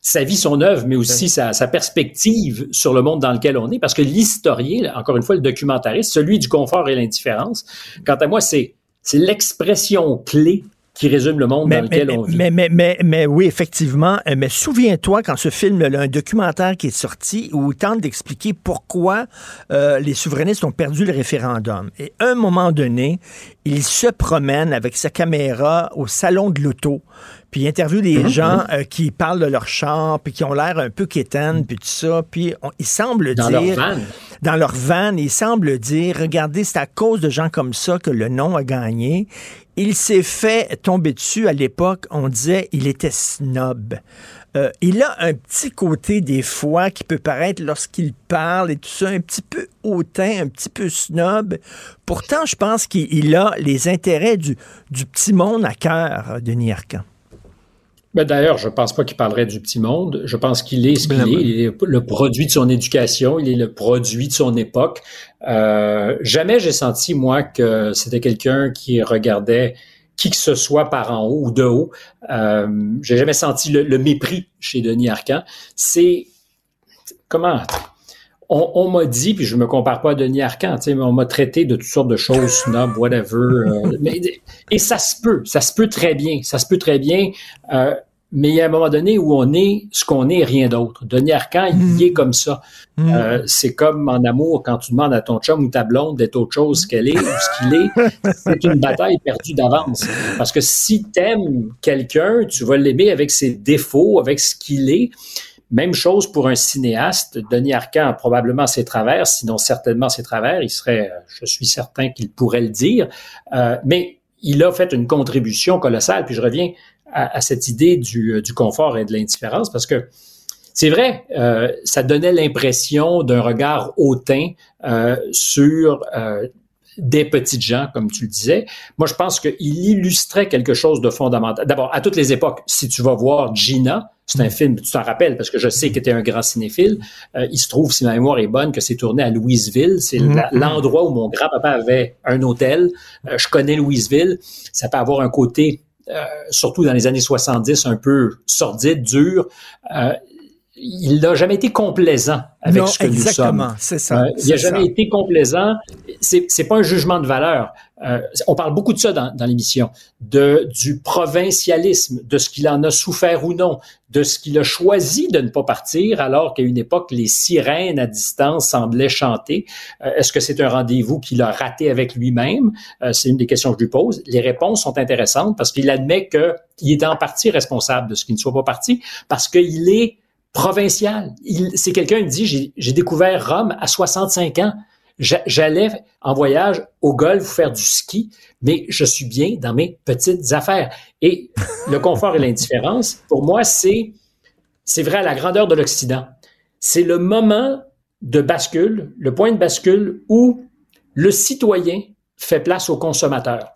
sa vie, son œuvre, mais aussi sa, sa, perspective sur le monde dans lequel on est. Parce que l'historien, encore une fois, le documentariste, celui du confort et l'indifférence, quant à moi, c'est c'est l'expression clé qui résume le monde dans lequel on vit. Mais, mais, mais, mais, oui, effectivement. Euh, mais souviens-toi, quand ce film-là, un documentaire qui est sorti, où il tente d'expliquer pourquoi euh, les souverainistes ont perdu le référendum. Et à un moment donné, il se promène avec sa caméra au salon de l'auto, puis il interviewe des mhm. gens euh, qui parlent de leur char, puis qui ont l'air un peu quétaines, puis tout ça. Puis il semble dans dire... Leur van. Dans leur van. Il semble dire, regardez, c'est à cause de gens comme ça que le nom a gagné. Il s'est fait tomber dessus à l'époque, on disait il était snob. Euh, il a un petit côté des fois qui peut paraître lorsqu'il parle et tout ça, un petit peu hautain, un petit peu snob. Pourtant, je pense qu'il a les intérêts du, du, petit monde à cœur, Denis Arcand. D'ailleurs, je ne pense pas qu'il parlerait du petit monde. Je pense qu'il est ce qu'il est. Il est le produit de son éducation. Il est le produit de son époque. Euh, jamais j'ai senti, moi, que c'était quelqu'un qui regardait qui que ce soit par en haut ou de haut. Euh, j'ai jamais senti le, mépris chez Denis Arcan. C'est comment on, m'a dit, puis je me compare pas à Denis Arcan, mais on m'a traité de toutes sortes de choses, snob, whatever. Euh, mais, et ça se peut, ça se peut très bien, ça se peut très bien. Euh, mais il y a un moment donné où on est ce qu'on est et rien d'autre. Denis Arcan, il mm. est comme ça. Mm. Euh, c'est comme en amour, quand tu demandes à ton chum ou ta blonde d'être autre chose qu'elle est ou ce qu'il est, c'est une bataille perdue d'avance. Parce que si t'aimes quelqu'un, tu vas l'aimer avec ses défauts, avec ce qu'il est. Même chose pour un cinéaste. Denis Arcan a probablement ses travers, sinon certainement ses travers. Il serait, je suis certain qu'il pourrait le dire. Euh, mais il a fait une contribution colossale. Puis je reviens à, cette idée du, euh, du, confort et de l'indifférence parce que c'est vrai, euh, ça donnait l'impression d'un regard hautain euh, sur euh, des petites gens, comme tu le disais. Moi, je pense qu'il illustrait quelque chose de fondamental. D'abord, à toutes les époques, si tu vas voir Gina, c'est un film, tu t'en rappelles, parce que je sais que tu es un grand cinéphile. Il se trouve, si ma mémoire est bonne, que c'est tourné à Louisville. C'est mm-hmm. l'endroit où mon grand-papa avait un hôtel. Je connais Louisville. Ça peut avoir un côté surtout dans les années 70, un peu sordide, dur. Il n'a jamais été complaisant avec ce que nous sommes. c'est ça. Euh, il n'a jamais été complaisant. C'est, c'est pas un jugement de valeur. Euh, on parle beaucoup de ça dans, dans l'émission, de du provincialisme, de ce qu'il en a souffert ou non, de ce qu'il a choisi de ne pas partir, alors qu'à une époque les sirènes à distance semblaient chanter. Euh, est-ce que c'est un rendez-vous qu'il a raté avec lui-même? Euh, C'est une des questions que je lui pose. Les réponses sont intéressantes parce qu'il admet qu'il est en partie responsable de ce qu'il ne soit pas parti, parce qu'il est provincial. C'est quelqu'un qui dit, j'ai découvert Rome à 65 ans. J'allais en voyage au golf faire du ski, mais je suis bien dans mes petites affaires. Et le confort et l'indifférence, pour moi, c'est c'est vrai la grandeur de l'Occident. C'est le moment de bascule, le point de bascule où le citoyen fait place au consommateur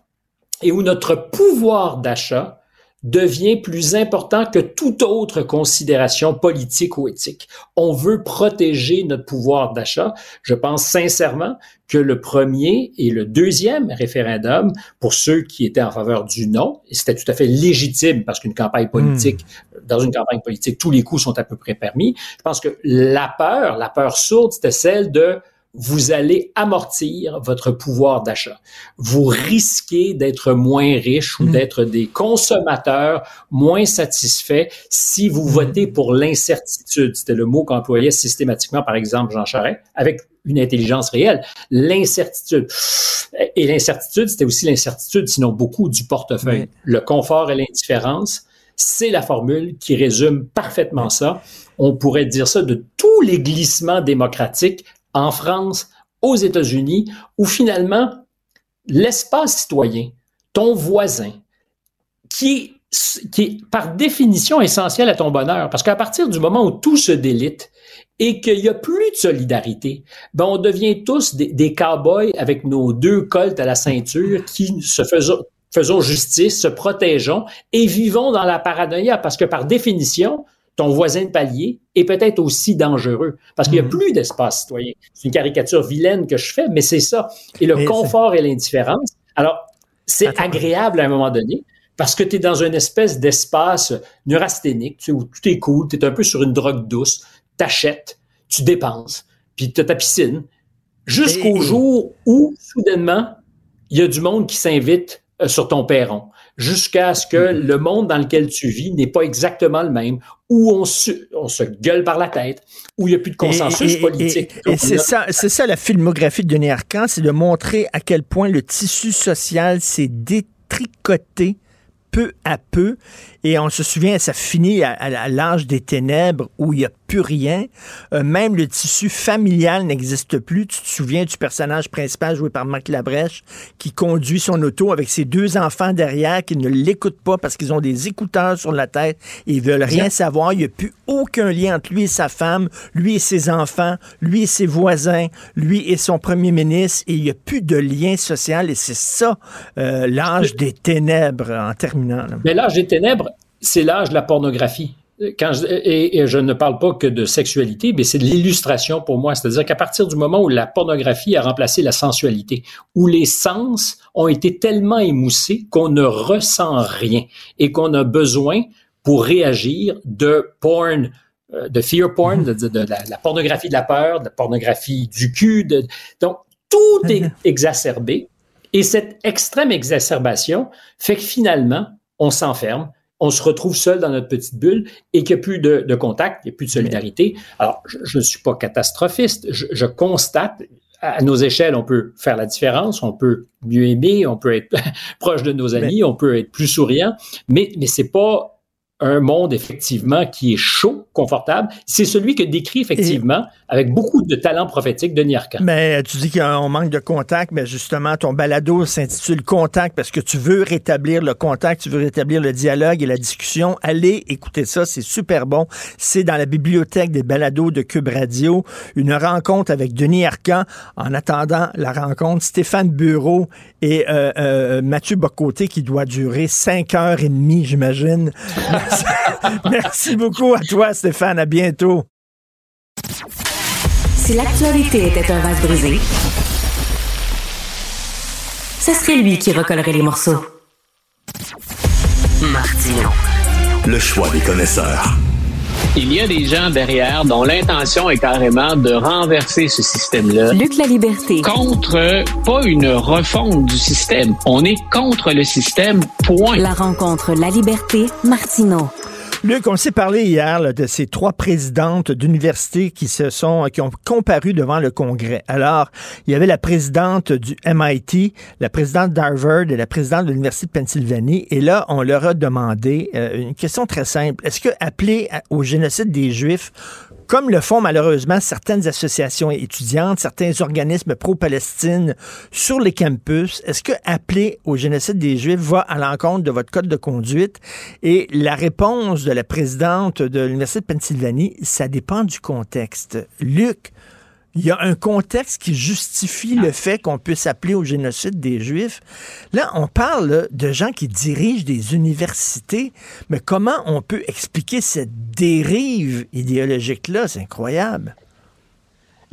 et où notre pouvoir d'achat devient plus important que toute autre considération politique ou éthique. On veut protéger notre pouvoir d'achat. Je pense sincèrement que le premier et le deuxième référendum, pour ceux qui étaient en faveur du non, et c'était tout à fait légitime parce qu'une campagne politique, hmm. dans une campagne politique, tous les coups sont à peu près permis. Je pense que la peur, la peur sourde, c'était celle de vous allez amortir votre pouvoir d'achat. Vous risquez d'être moins riche ou hmm. d'être des consommateurs moins satisfaits si vous hmm. votez pour l'incertitude. C'était le mot qu'employait systématiquement, par exemple, Jean Charest, avec une intelligence réelle. L'incertitude. Et l'incertitude, c'était aussi l'incertitude, sinon beaucoup, du portefeuille. Le confort et l'indifférence, c'est la formule qui résume parfaitement ça. On pourrait dire ça de tous les glissements démocratiques en France, aux États-Unis, où finalement, l'espace citoyen, ton voisin, qui est, par définition essentiel à ton bonheur, parce qu'à partir du moment où tout se délite et qu'il n'y a plus de solidarité, ben on devient tous des, des cow-boys avec nos deux coltes à la ceinture qui se faisons, faisons justice, se protégeons et vivons dans la paranoïa, parce que par définition, ton voisin de palier est peut-être aussi dangereux parce qu'il n'y a Mhm. plus d'espace citoyen. C'est une caricature vilaine que je fais, mais c'est ça. Et le confort et l'indifférence. Alors, c'est agréable à un moment donné parce que tu es dans une espèce d'espace neurasthénique, tu sais, où tout est cool, tu es un peu sur une drogue douce, t'achètes, tu dépenses, puis tu as ta piscine, jusqu'au Et- jour où, soudainement, il y a du monde qui s'invite euh, sur ton perron, jusqu'à ce que Mm-hmm. le monde dans lequel tu vis n'est pas exactement le même, où on se, on se gueule par la tête, où il n'y a plus de consensus Et- et- politique. Et, et c'est ça, c'est ça la filmographie de Denis Arcand, c'est de montrer à quel point le tissu social s'est détricoté peu à peu. Et on se souvient, ça finit à, à- à l'âge des ténèbres où il n'y a plus rien. Euh, même le tissu familial n'existe plus. Tu te souviens du personnage principal joué par Marc Labrèche qui conduit son auto avec ses deux enfants derrière qui ne l'écoutent pas parce qu'ils ont des écouteurs sur la tête et ils veulent rien savoir. Il n'y a plus aucun lien entre lui et sa femme, lui et ses enfants, lui et ses voisins, lui et son premier ministre. Et il n'y a plus de lien social. Et c'est ça, euh, l'âge des ténèbres en terminant. là. Mais l'âge des ténèbres, c'est l'âge de la pornographie. Quand je, et, et je ne parle pas que de sexualité, mais c'est de l'illustration pour moi. C'est-à-dire qu'à partir du moment où la pornographie a remplacé la sensualité, où les sens ont été tellement émoussés qu'on ne ressent rien et qu'on a besoin pour réagir de porn, euh, de fear porn, de, de- de la, la pornographie de la peur, de la pornographie du cul. Donc, tout est exacerbé. Et cette extrême exacerbation fait que finalement, on s'enferme, on se retrouve seul dans notre petite bulle et qu'il n'y a plus de, de contact, il n'y a plus de solidarité. Alors, je ne suis pas catastrophiste, je, je constate, à nos échelles, on peut faire la différence, on peut mieux aimer, on peut être proche de nos amis, on peut être plus souriant, mais, mais c'est pas un monde effectivement qui est chaud, confortable. C'est celui que décrit effectivement avec beaucoup de talent prophétique Denis Arcand. Mais tu dis qu'on manque de contact, mais justement, ton balado s'intitule Contact parce que tu veux rétablir le contact, tu veux rétablir le dialogue et la discussion. Allez écouter ça, c'est super bon. C'est dans la bibliothèque des balados de Cube Radio, une rencontre avec Denis Arcan. En attendant la rencontre, Stéphane Bureau et euh, euh, Mathieu Bocoté qui doit durer cinq heures et demie, j'imagine. Merci. Beaucoup à toi, Stéphane. À bientôt. Si l'actualité était un vase brisé, ce serait lui qui recollerait les morceaux. Martino. Le choix des connaisseurs. Il y a des gens derrière dont l'intention est carrément de renverser ce système-là. Luc la liberté. Contre, pas une refonte du système. On est contre le système, point. La rencontre La Liberté, Martino. Luc, on s'est parlé hier là, de ces trois présidentes d'universités qui se sont qui ont comparu devant le Congrès. Alors, il y avait la présidente du MIT, la présidente d'Harvard et la présidente de l'Université de Pennsylvanie. Et là, on leur a demandé euh, une question très simple. Est-ce que appeler au génocide des Juifs, comme le font malheureusement certaines associations étudiantes, certains organismes pro-Palestine sur les campus, est-ce que appeler au génocide des Juifs va à l'encontre de votre code de conduite? Et la réponse de la présidente de l'Université de Pennsylvanie, ça dépend du contexte. Luc, il y a un contexte qui justifie le fait qu'on puisse appeler au génocide des Juifs. Là, on parle là, de gens qui dirigent des universités, mais comment on peut expliquer cette dérive idéologique-là? C'est incroyable.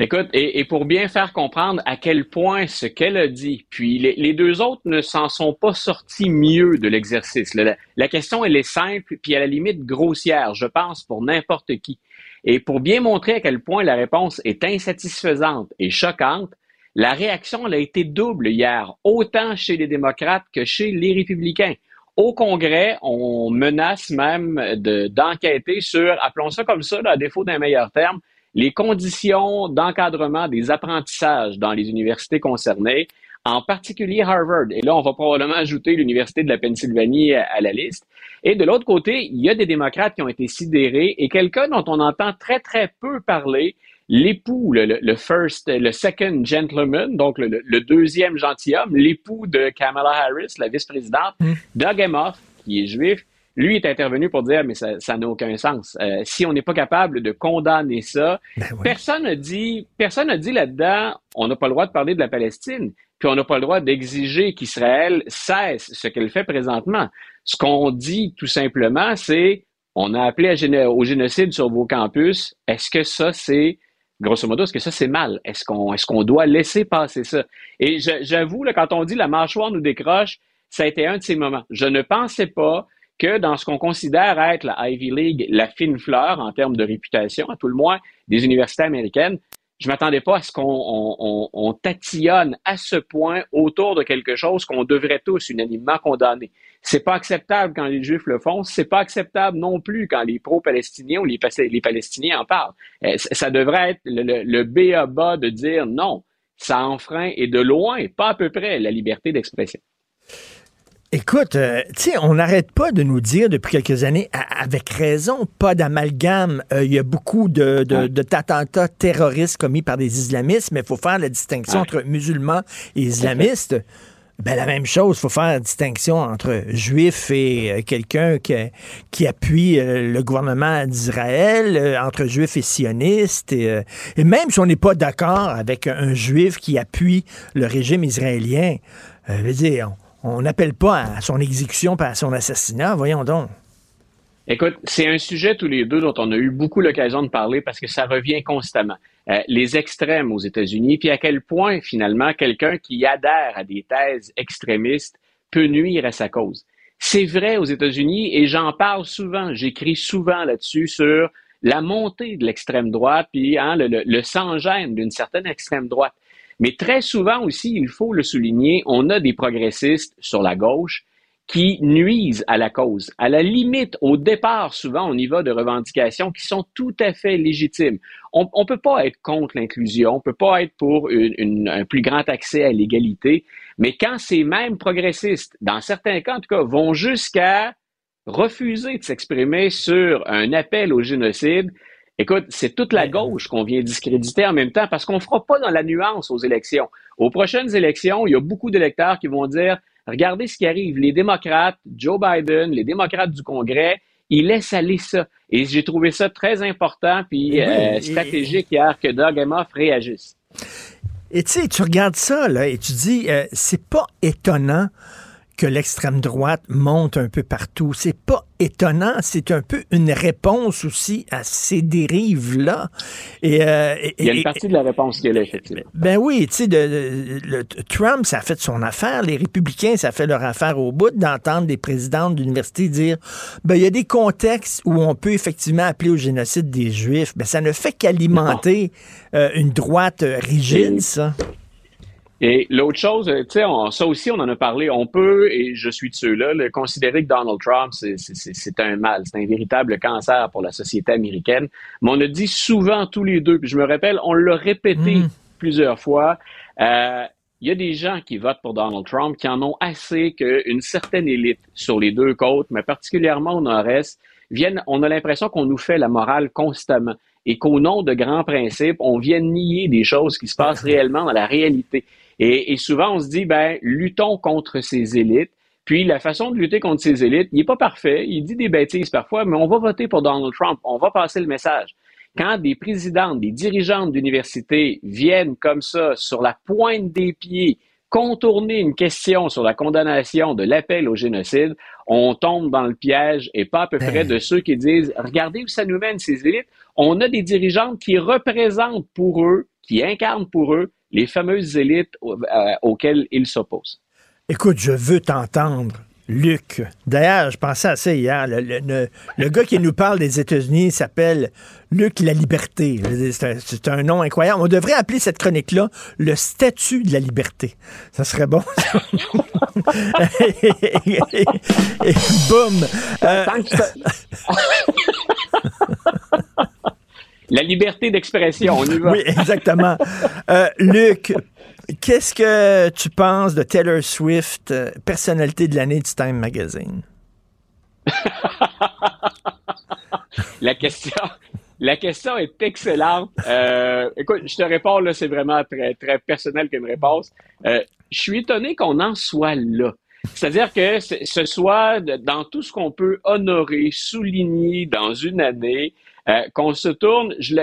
Écoute, et, et pour bien faire comprendre à quel point ce qu'elle a dit, puis les, les deux autres ne s'en sont pas sortis mieux de l'exercice. La, la question, elle est simple, puis à la limite grossière, je pense, pour n'importe qui. Et pour bien montrer à quel point la réponse est insatisfaisante et choquante, la réaction a été double hier, autant chez les démocrates que chez les républicains. Au Congrès, on menace même de- d'enquêter sur, appelons ça comme ça, à défaut d'un meilleur terme, les conditions d'encadrement des apprentissages dans les universités concernées, en particulier Harvard. Et là, on va probablement ajouter l'Université de la Pennsylvanie à, à la liste. Et de l'autre côté, il y a des démocrates qui ont été sidérés et quelqu'un dont on entend très, très peu parler, l'époux, le, first, le second gentleman, donc le, deuxième gentilhomme, l'époux de Kamala Harris, la vice-présidente, Doug Emhoff, qui est juif, lui est intervenu pour dire, mais ça n'a aucun sens. Euh, si on n'est pas capable de condamner ça, personne n'a dit, personne n'a dit là-dedans, on n'a pas le droit de parler de la Palestine, puis on n'a pas le droit d'exiger qu'Israël cesse ce qu'elle fait présentement. Ce qu'on dit tout simplement, c'est on a appelé au génocide sur vos campus. Est-ce que ça, c'est, grosso modo, est-ce que ça, c'est mal? Est-ce qu'on est qu'on doit laisser passer ça? Et j'avoue, quand on dit la mâchoire nous décroche, ça a été un de ces moments. Je ne pensais pas que dans ce qu'on considère être la Ivy League, la fine fleur en termes de réputation, à tout le moins des universités américaines, je m'attendais pas à ce qu'on tatillonne à ce point autour de quelque chose qu'on devrait tous unanimement condamner. C'est pas acceptable quand les Juifs le font, c'est pas acceptable non plus quand les pro-palestiniens ou les, Palestiniens en parlent. Euh, ça devrait être le, le, B à bas de dire non, ça enfreint et de loin, pas à peu près, la liberté d'expression. Écoute, euh, tu sais, on n'arrête pas de nous dire depuis quelques années, avec raison, pas d'amalgame. Euh, il y a beaucoup de, d'attentats terroristes commis par des islamistes, mais il faut faire la distinction entre musulmans et islamistes. Ben, la même chose, il faut faire la distinction entre juifs et euh, quelqu'un qui, appuie le gouvernement d'Israël, entre juifs et sionistes. Et, et même si on n'est pas d'accord avec un juif qui appuie le régime israélien, je veux dire, on n'appelle pas à son exécution par son assassinat. Voyons donc. Écoute, c'est un sujet tous les deux dont on a eu beaucoup l'occasion de parler parce que ça revient constamment. Euh, les extrêmes aux États-Unis, puis à quel point finalement quelqu'un qui adhère à des thèses extrémistes peut nuire à sa cause. C'est vrai aux États-Unis et j'en parle souvent, j'écris souvent là-dessus sur la montée de l'extrême droite, puis hein, le, le, le sans-gêne d'une certaine extrême droite. Mais très souvent aussi, il faut le souligner, on a des progressistes sur la gauche qui nuisent à la cause. À la limite, au départ, souvent, on y va de revendications qui sont tout à fait légitimes. On ne peut pas être contre l'inclusion, on ne peut pas être pour un plus grand accès à l'égalité, mais quand ces mêmes progressistes, dans certains cas en tout cas, vont jusqu'à refuser de s'exprimer sur un appel au génocide, Écoute, c'est toute la gauche qu'on vient discréditer en même temps parce qu'on ne fera pas dans la nuance aux élections. Aux prochaines élections, il y a beaucoup d'électeurs qui vont dire regardez ce qui arrive. Les démocrates, Joe Biden, les démocrates du Congrès, ils laissent aller ça. Et j'ai trouvé ça très important puis euh, stratégique hier que Doug Emhoff réagisse. Et tu sais, tu regardes ça là et tu dis euh, c'est pas étonnant que l'extrême droite monte un peu partout. C'est pas étonnant, c'est un peu une réponse aussi à ces dérives-là. Et, euh, Il y a une partie de la réponse qui est là, effectivement. Ben oui, tu sais, de, Trump, ça a fait son affaire. Les républicains, ça fait leur affaire au bout d'entendre des présidents d'université dire, ben il y a des contextes où on peut effectivement appeler au génocide des Juifs. Ben ça ne fait qu'alimenter euh, une droite rigide, ça. Et l'autre chose, tu sais, ça aussi, on en a parlé, on peut, et je suis de ceux-là, le considérer que Donald Trump, c'est un mal, c'est un véritable cancer pour la société américaine. Mais on a dit souvent tous les deux, puis je me rappelle, on l'a répété mm. plusieurs fois, euh, il y a des gens qui votent pour Donald Trump qui en ont assez qu'une certaine élite sur les deux côtes, mais particulièrement au nord-est, viennent, on a l'impression qu'on nous fait la morale constamment et qu'au nom de grands principes, on vient nier des choses qui se passent réellement dans la réalité. Et, souvent, on se dit, ben, luttons contre ces élites. Puis la façon de lutter contre ces élites, il n'est pas parfait, il dit des bêtises parfois, mais on va voter pour Donald Trump, on va passer le message. Quand des présidentes, des dirigeantes d'université viennent comme ça, sur la pointe des pieds, contourner une question sur la condamnation de l'appel au génocide, on tombe dans le piège et pas à peu près de ceux qui disent, regardez où ça nous mène ces élites. On a des dirigeantes qui représentent pour eux, qui incarnent pour eux les fameuses élites euh, auxquelles il s'oppose. Écoute, je veux t'entendre. Luc. D'ailleurs, je pensais à ça hier. Le, gars qui nous parle des États-Unis s'appelle Luc La Liberté. C'est un, nom incroyable. On devrait appeler cette chronique-là le statut de la liberté. Ça serait bon. et, boum. Euh, La liberté d'expression, on y va. Oui, exactement. Euh, Luc, qu'est-ce que tu penses de Taylor Swift, euh, personnalité de l'année du Time Magazine? la question, la question est excellente. Euh, écoute, je te réponds là, c'est vraiment très très personnel comme réponse. je suis étonné qu'on en soit là. C'est-à-dire que ce soit dans tout ce qu'on peut honorer, souligner dans une année, euh, qu'on se tourne, je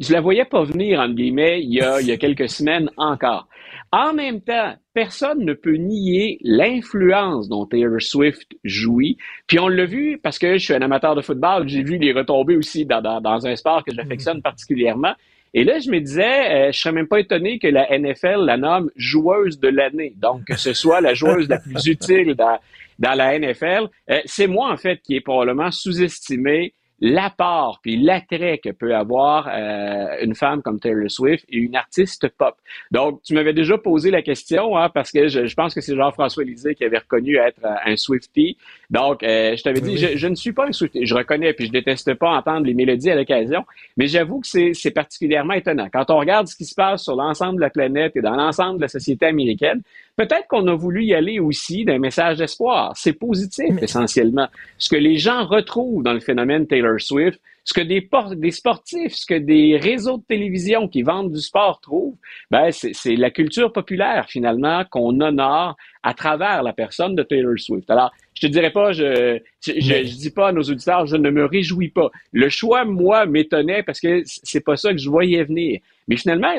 je la voyais pas venir, entre guillemets, il y a, il y a quelques semaines encore. En même temps, personne ne peut nier l'influence dont Taylor Swift jouit. Puis on l'a vu parce que je suis un amateur de football, j'ai vu les retombées aussi dans, dans, dans un sport que j'affectionne particulièrement. Et là, je me disais, euh, je serais même pas étonné que la NFL la nomme joueuse de l'année. Donc, que ce soit la joueuse la plus utile dans, dans la NFL. Euh, c'est moi, en fait, qui est probablement sous-estimé l'apport puis l'attrait que peut avoir euh, une femme comme Taylor Swift et une artiste pop. Donc, tu m'avais déjà posé la question, hein, parce que je, je pense que c'est Jean-François Lisée qui avait reconnu être euh, un Swiftie. Donc, euh, je t'avais dit, je, je, ne suis pas un Swiftie. Je reconnais, puis je déteste pas entendre les mélodies à l'occasion, mais j'avoue que c'est particulièrement étonnant. Quand on regarde ce qui se passe sur l'ensemble de la planète et dans l'ensemble de la société américaine, peut-être qu'on a voulu y aller aussi d'un message d'espoir. C'est positif, essentiellement. Ce que les gens retrouvent dans le phénomène Taylor Swift, ce que des, des sportifs, ce que des réseaux de télévision qui vendent du sport trouvent, ben c'est la culture populaire finalement qu'on honore à travers la personne de Taylor Swift. Alors, je te dirais pas, je, je, je, dis pas à nos auditeurs, je ne me réjouis pas. Le choix, moi, m'étonnait parce que c'est pas ça que je voyais venir. Mais finalement,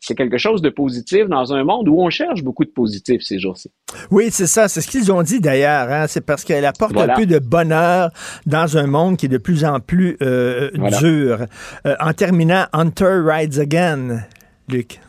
c'est quelque chose de positif dans un monde où on cherche beaucoup de positifs ces jours-ci. Oui, c'est ça. C'est ce qu'ils ont dit d'ailleurs. Hein? C'est parce qu'elle apporte un peu de bonheur dans un monde qui est de plus en plus euh, dur. Euh, en terminant, Hunter Rides Again, Luc.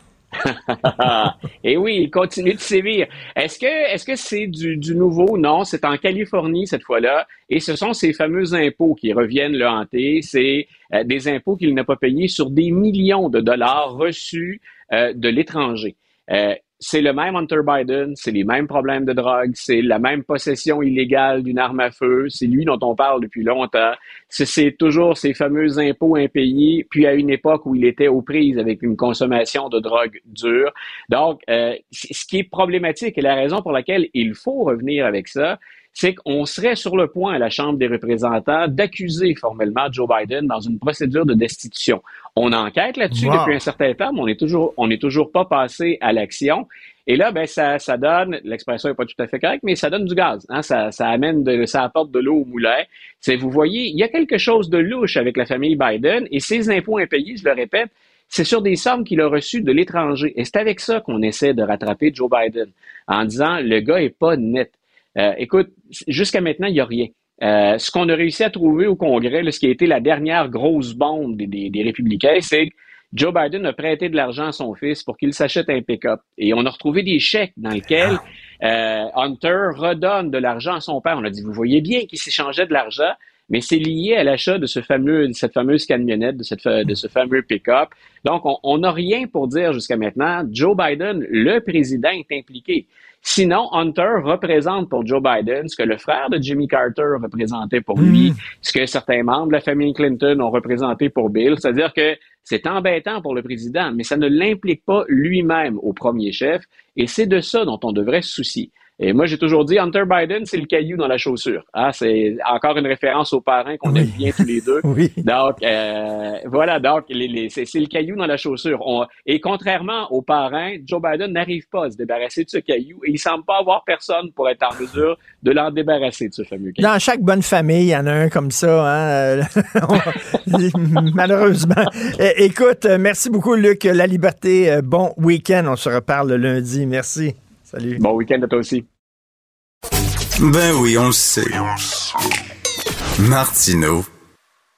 Et oui, il continue de sévir. Est-ce que est-ce que c'est du, du, nouveau? Non, c'est en Californie cette fois-là. Et ce sont ces fameux impôts qui reviennent le hanter. C'est euh, des impôts qu'il n'a pas payés sur des millions de dollars reçus euh, de l'étranger. Euh, c'est le même Hunter Biden, c'est les mêmes problèmes de drogue, c'est la même possession illégale d'une arme à feu, c'est lui dont on parle depuis longtemps. C'est toujours ces fameux impôts impayés, puis à une époque où il était aux prises avec une consommation de drogue dure. Donc, euh, ce qui est problématique et la raison pour laquelle il faut revenir avec ça, c'est qu'on serait sur le point à la Chambre des représentants d'accuser formellement Joe Biden dans une procédure de destitution. On enquête là-dessus depuis un certain temps, mais on n'est toujours, on n'est toujours pas passé à l'action. Et là, ben, ça, ça donne, l'expression n'est pas tout à fait correcte, mais ça donne du gaz. Hein? Ça, ça amène de, ça apporte de l'eau au moulin. C'est, vous voyez, il y a quelque chose de louche avec la famille Biden et ces impôts impayés, je le répète, c'est sur des sommes qu'il a reçues de l'étranger. Et c'est avec ça qu'on essaie de rattraper Joe Biden, en disant le gars est pas net. Euh, écoute, jusqu'à maintenant, il n'y a rien. Euh, ce qu'on a réussi à trouver au Congrès, là, ce qui a été la dernière grosse bombe des, des, des républicains, c'est que Joe Biden a prêté de l'argent à son fils pour qu'il s'achète un pick-up. Et on a retrouvé des chèques dans lesquels euh, Hunter redonne de l'argent à son père. On a dit, vous voyez bien qu'il s'échangeait de l'argent, mais c'est lié à l'achat de ce fameux, de cette fameuse camionnette, de, cette, de ce fameux pick-up. Donc, on n'a rien pour dire jusqu'à maintenant. Joe Biden, le président, est impliqué. Sinon, Hunter représente pour Joe Biden ce que le frère de Jimmy Carter représentait pour lui, mmh. ce que certains membres de la famille Clinton ont représenté pour Bill. C'est-à-dire que c'est embêtant pour le président, mais ça ne l'implique pas lui-même au premier chef, et c'est de ça dont on devrait se soucier. Et moi, j'ai toujours dit, Hunter Biden, c'est le caillou dans la chaussure. Ah, c'est encore une référence aux parents qu'on aime bien tous les deux. oui. Donc, euh, voilà, donc les, les, c'est, le caillou dans la chaussure. On, et contrairement aux parents, Joe Biden n'arrive pas à se débarrasser de ce caillou et il semble pas avoir personne pour être en mesure de l'en débarrasser de ce fameux caillou. Dans chaque bonne famille, il y en a un comme ça. Hein? Malheureusement. Écoute, merci beaucoup, Luc. La liberté, bon week-end. On se reparle le lundi. Merci. Salut. Bon week-end à toi aussi. Ben oui, on le sait. Martineau,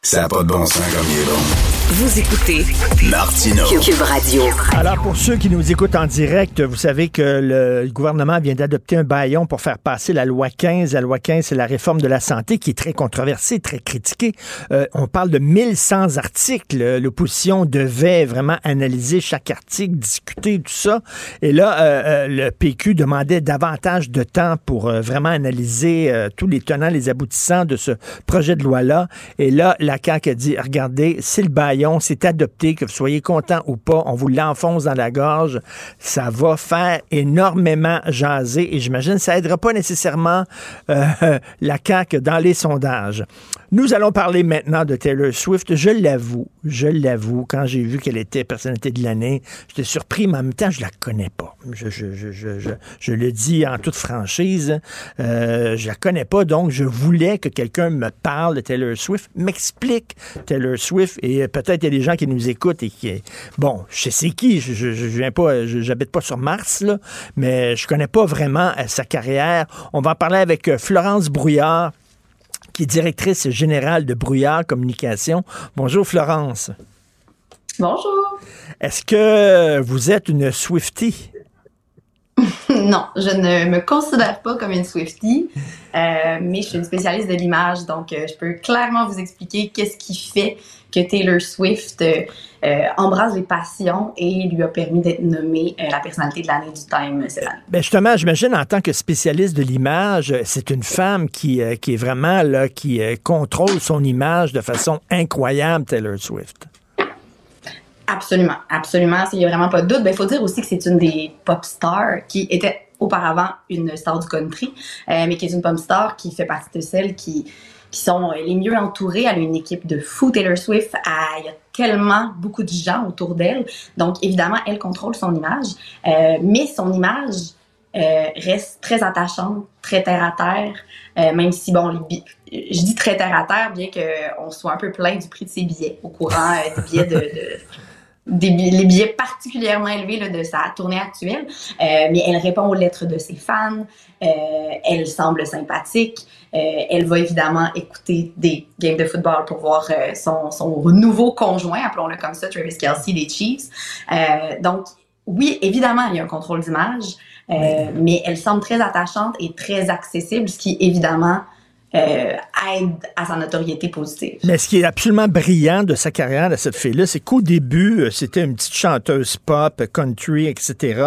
ça n'a pas de bon sens comme il est bon. Vous écoutez Martino Cube Radio. Alors, pour ceux qui nous écoutent en direct, vous savez que le gouvernement vient d'adopter un baillon pour faire passer la loi 15. La loi 15, c'est la réforme de la santé qui est très controversée, très critiquée. Euh, on parle de 1100 articles. L'opposition devait vraiment analyser chaque article, discuter tout ça. Et là, euh, euh, le PQ demandait davantage de temps pour euh, vraiment analyser euh, tous les tenants, les aboutissants de ce projet de loi-là. Et là, la CAQ a dit, regardez, c'est le baillon c'est adopté, que vous soyez content ou pas, on vous l'enfonce dans la gorge. Ça va faire énormément jaser et j'imagine ça aidera pas nécessairement euh, la CAQ dans les sondages. Nous allons parler maintenant de Taylor Swift. Je l'avoue, je l'avoue, quand j'ai vu qu'elle était personnalité de l'année, j'étais surpris, mais en même temps, je la connais pas. Je, le dis en toute franchise, euh, je la connais pas, donc je voulais que quelqu'un me parle de Taylor Swift, m'explique explique Taylor Swift. Et peut-être il y a des gens qui nous écoutent et qui, bon, je sais qui, je, je, je viens pas, j'habite pas sur Mars là, mais je connais pas vraiment sa carrière. On va en parler avec Florence Brouillard qui est directrice générale de Brouillard Communication. Bonjour Florence. Bonjour. Est-ce que vous êtes une Swiftie? non, je ne me considère pas comme une Swiftie, euh, mais je suis une spécialiste de l'image, donc euh, je peux clairement vous expliquer qu'est-ce qui fait que Taylor Swift euh, embrasse les passions et lui a permis d'être nommée la personnalité de l'année du Time cette année. Ben justement, j'imagine en tant que spécialiste de l'image, c'est une femme qui, qui est vraiment là, qui contrôle son image de façon incroyable, Taylor Swift. Absolument, absolument. Il n'y a vraiment pas de doute. Il ben, faut dire aussi que c'est une des pop stars qui était auparavant une star du country, euh, mais qui est une pop star qui fait partie de celles qui, qui sont les mieux entourées. Elle a une équipe de fou, Taylor Swift. Il y a tellement beaucoup de gens autour d'elle. Donc, évidemment, elle contrôle son image. Euh, mais son image euh, reste très attachante, très terre à terre, euh, même si, bon, les je dis très terre à terre, bien qu'on soit un peu plein du prix de ses billets au courant des billets de des, les billets particulièrement élevés là, de sa tournée actuelle, euh, mais elle répond aux lettres de ses fans, euh, elle semble sympathique, euh, elle va évidemment écouter des games de football pour voir euh, son, son, nouveau conjoint, appelons-le comme ça, Travis Kelsey des Chiefs. Euh, donc, oui, évidemment, il y a un contrôle d'image, mais elle semble très attachante et très accessible, ce qui évidemment euh, aide à sa notoriété positive. Mais ce qui est absolument brillant de sa carrière de cette fille-là, c'est qu'au début, euh, c'était une petite chanteuse pop, country, etc.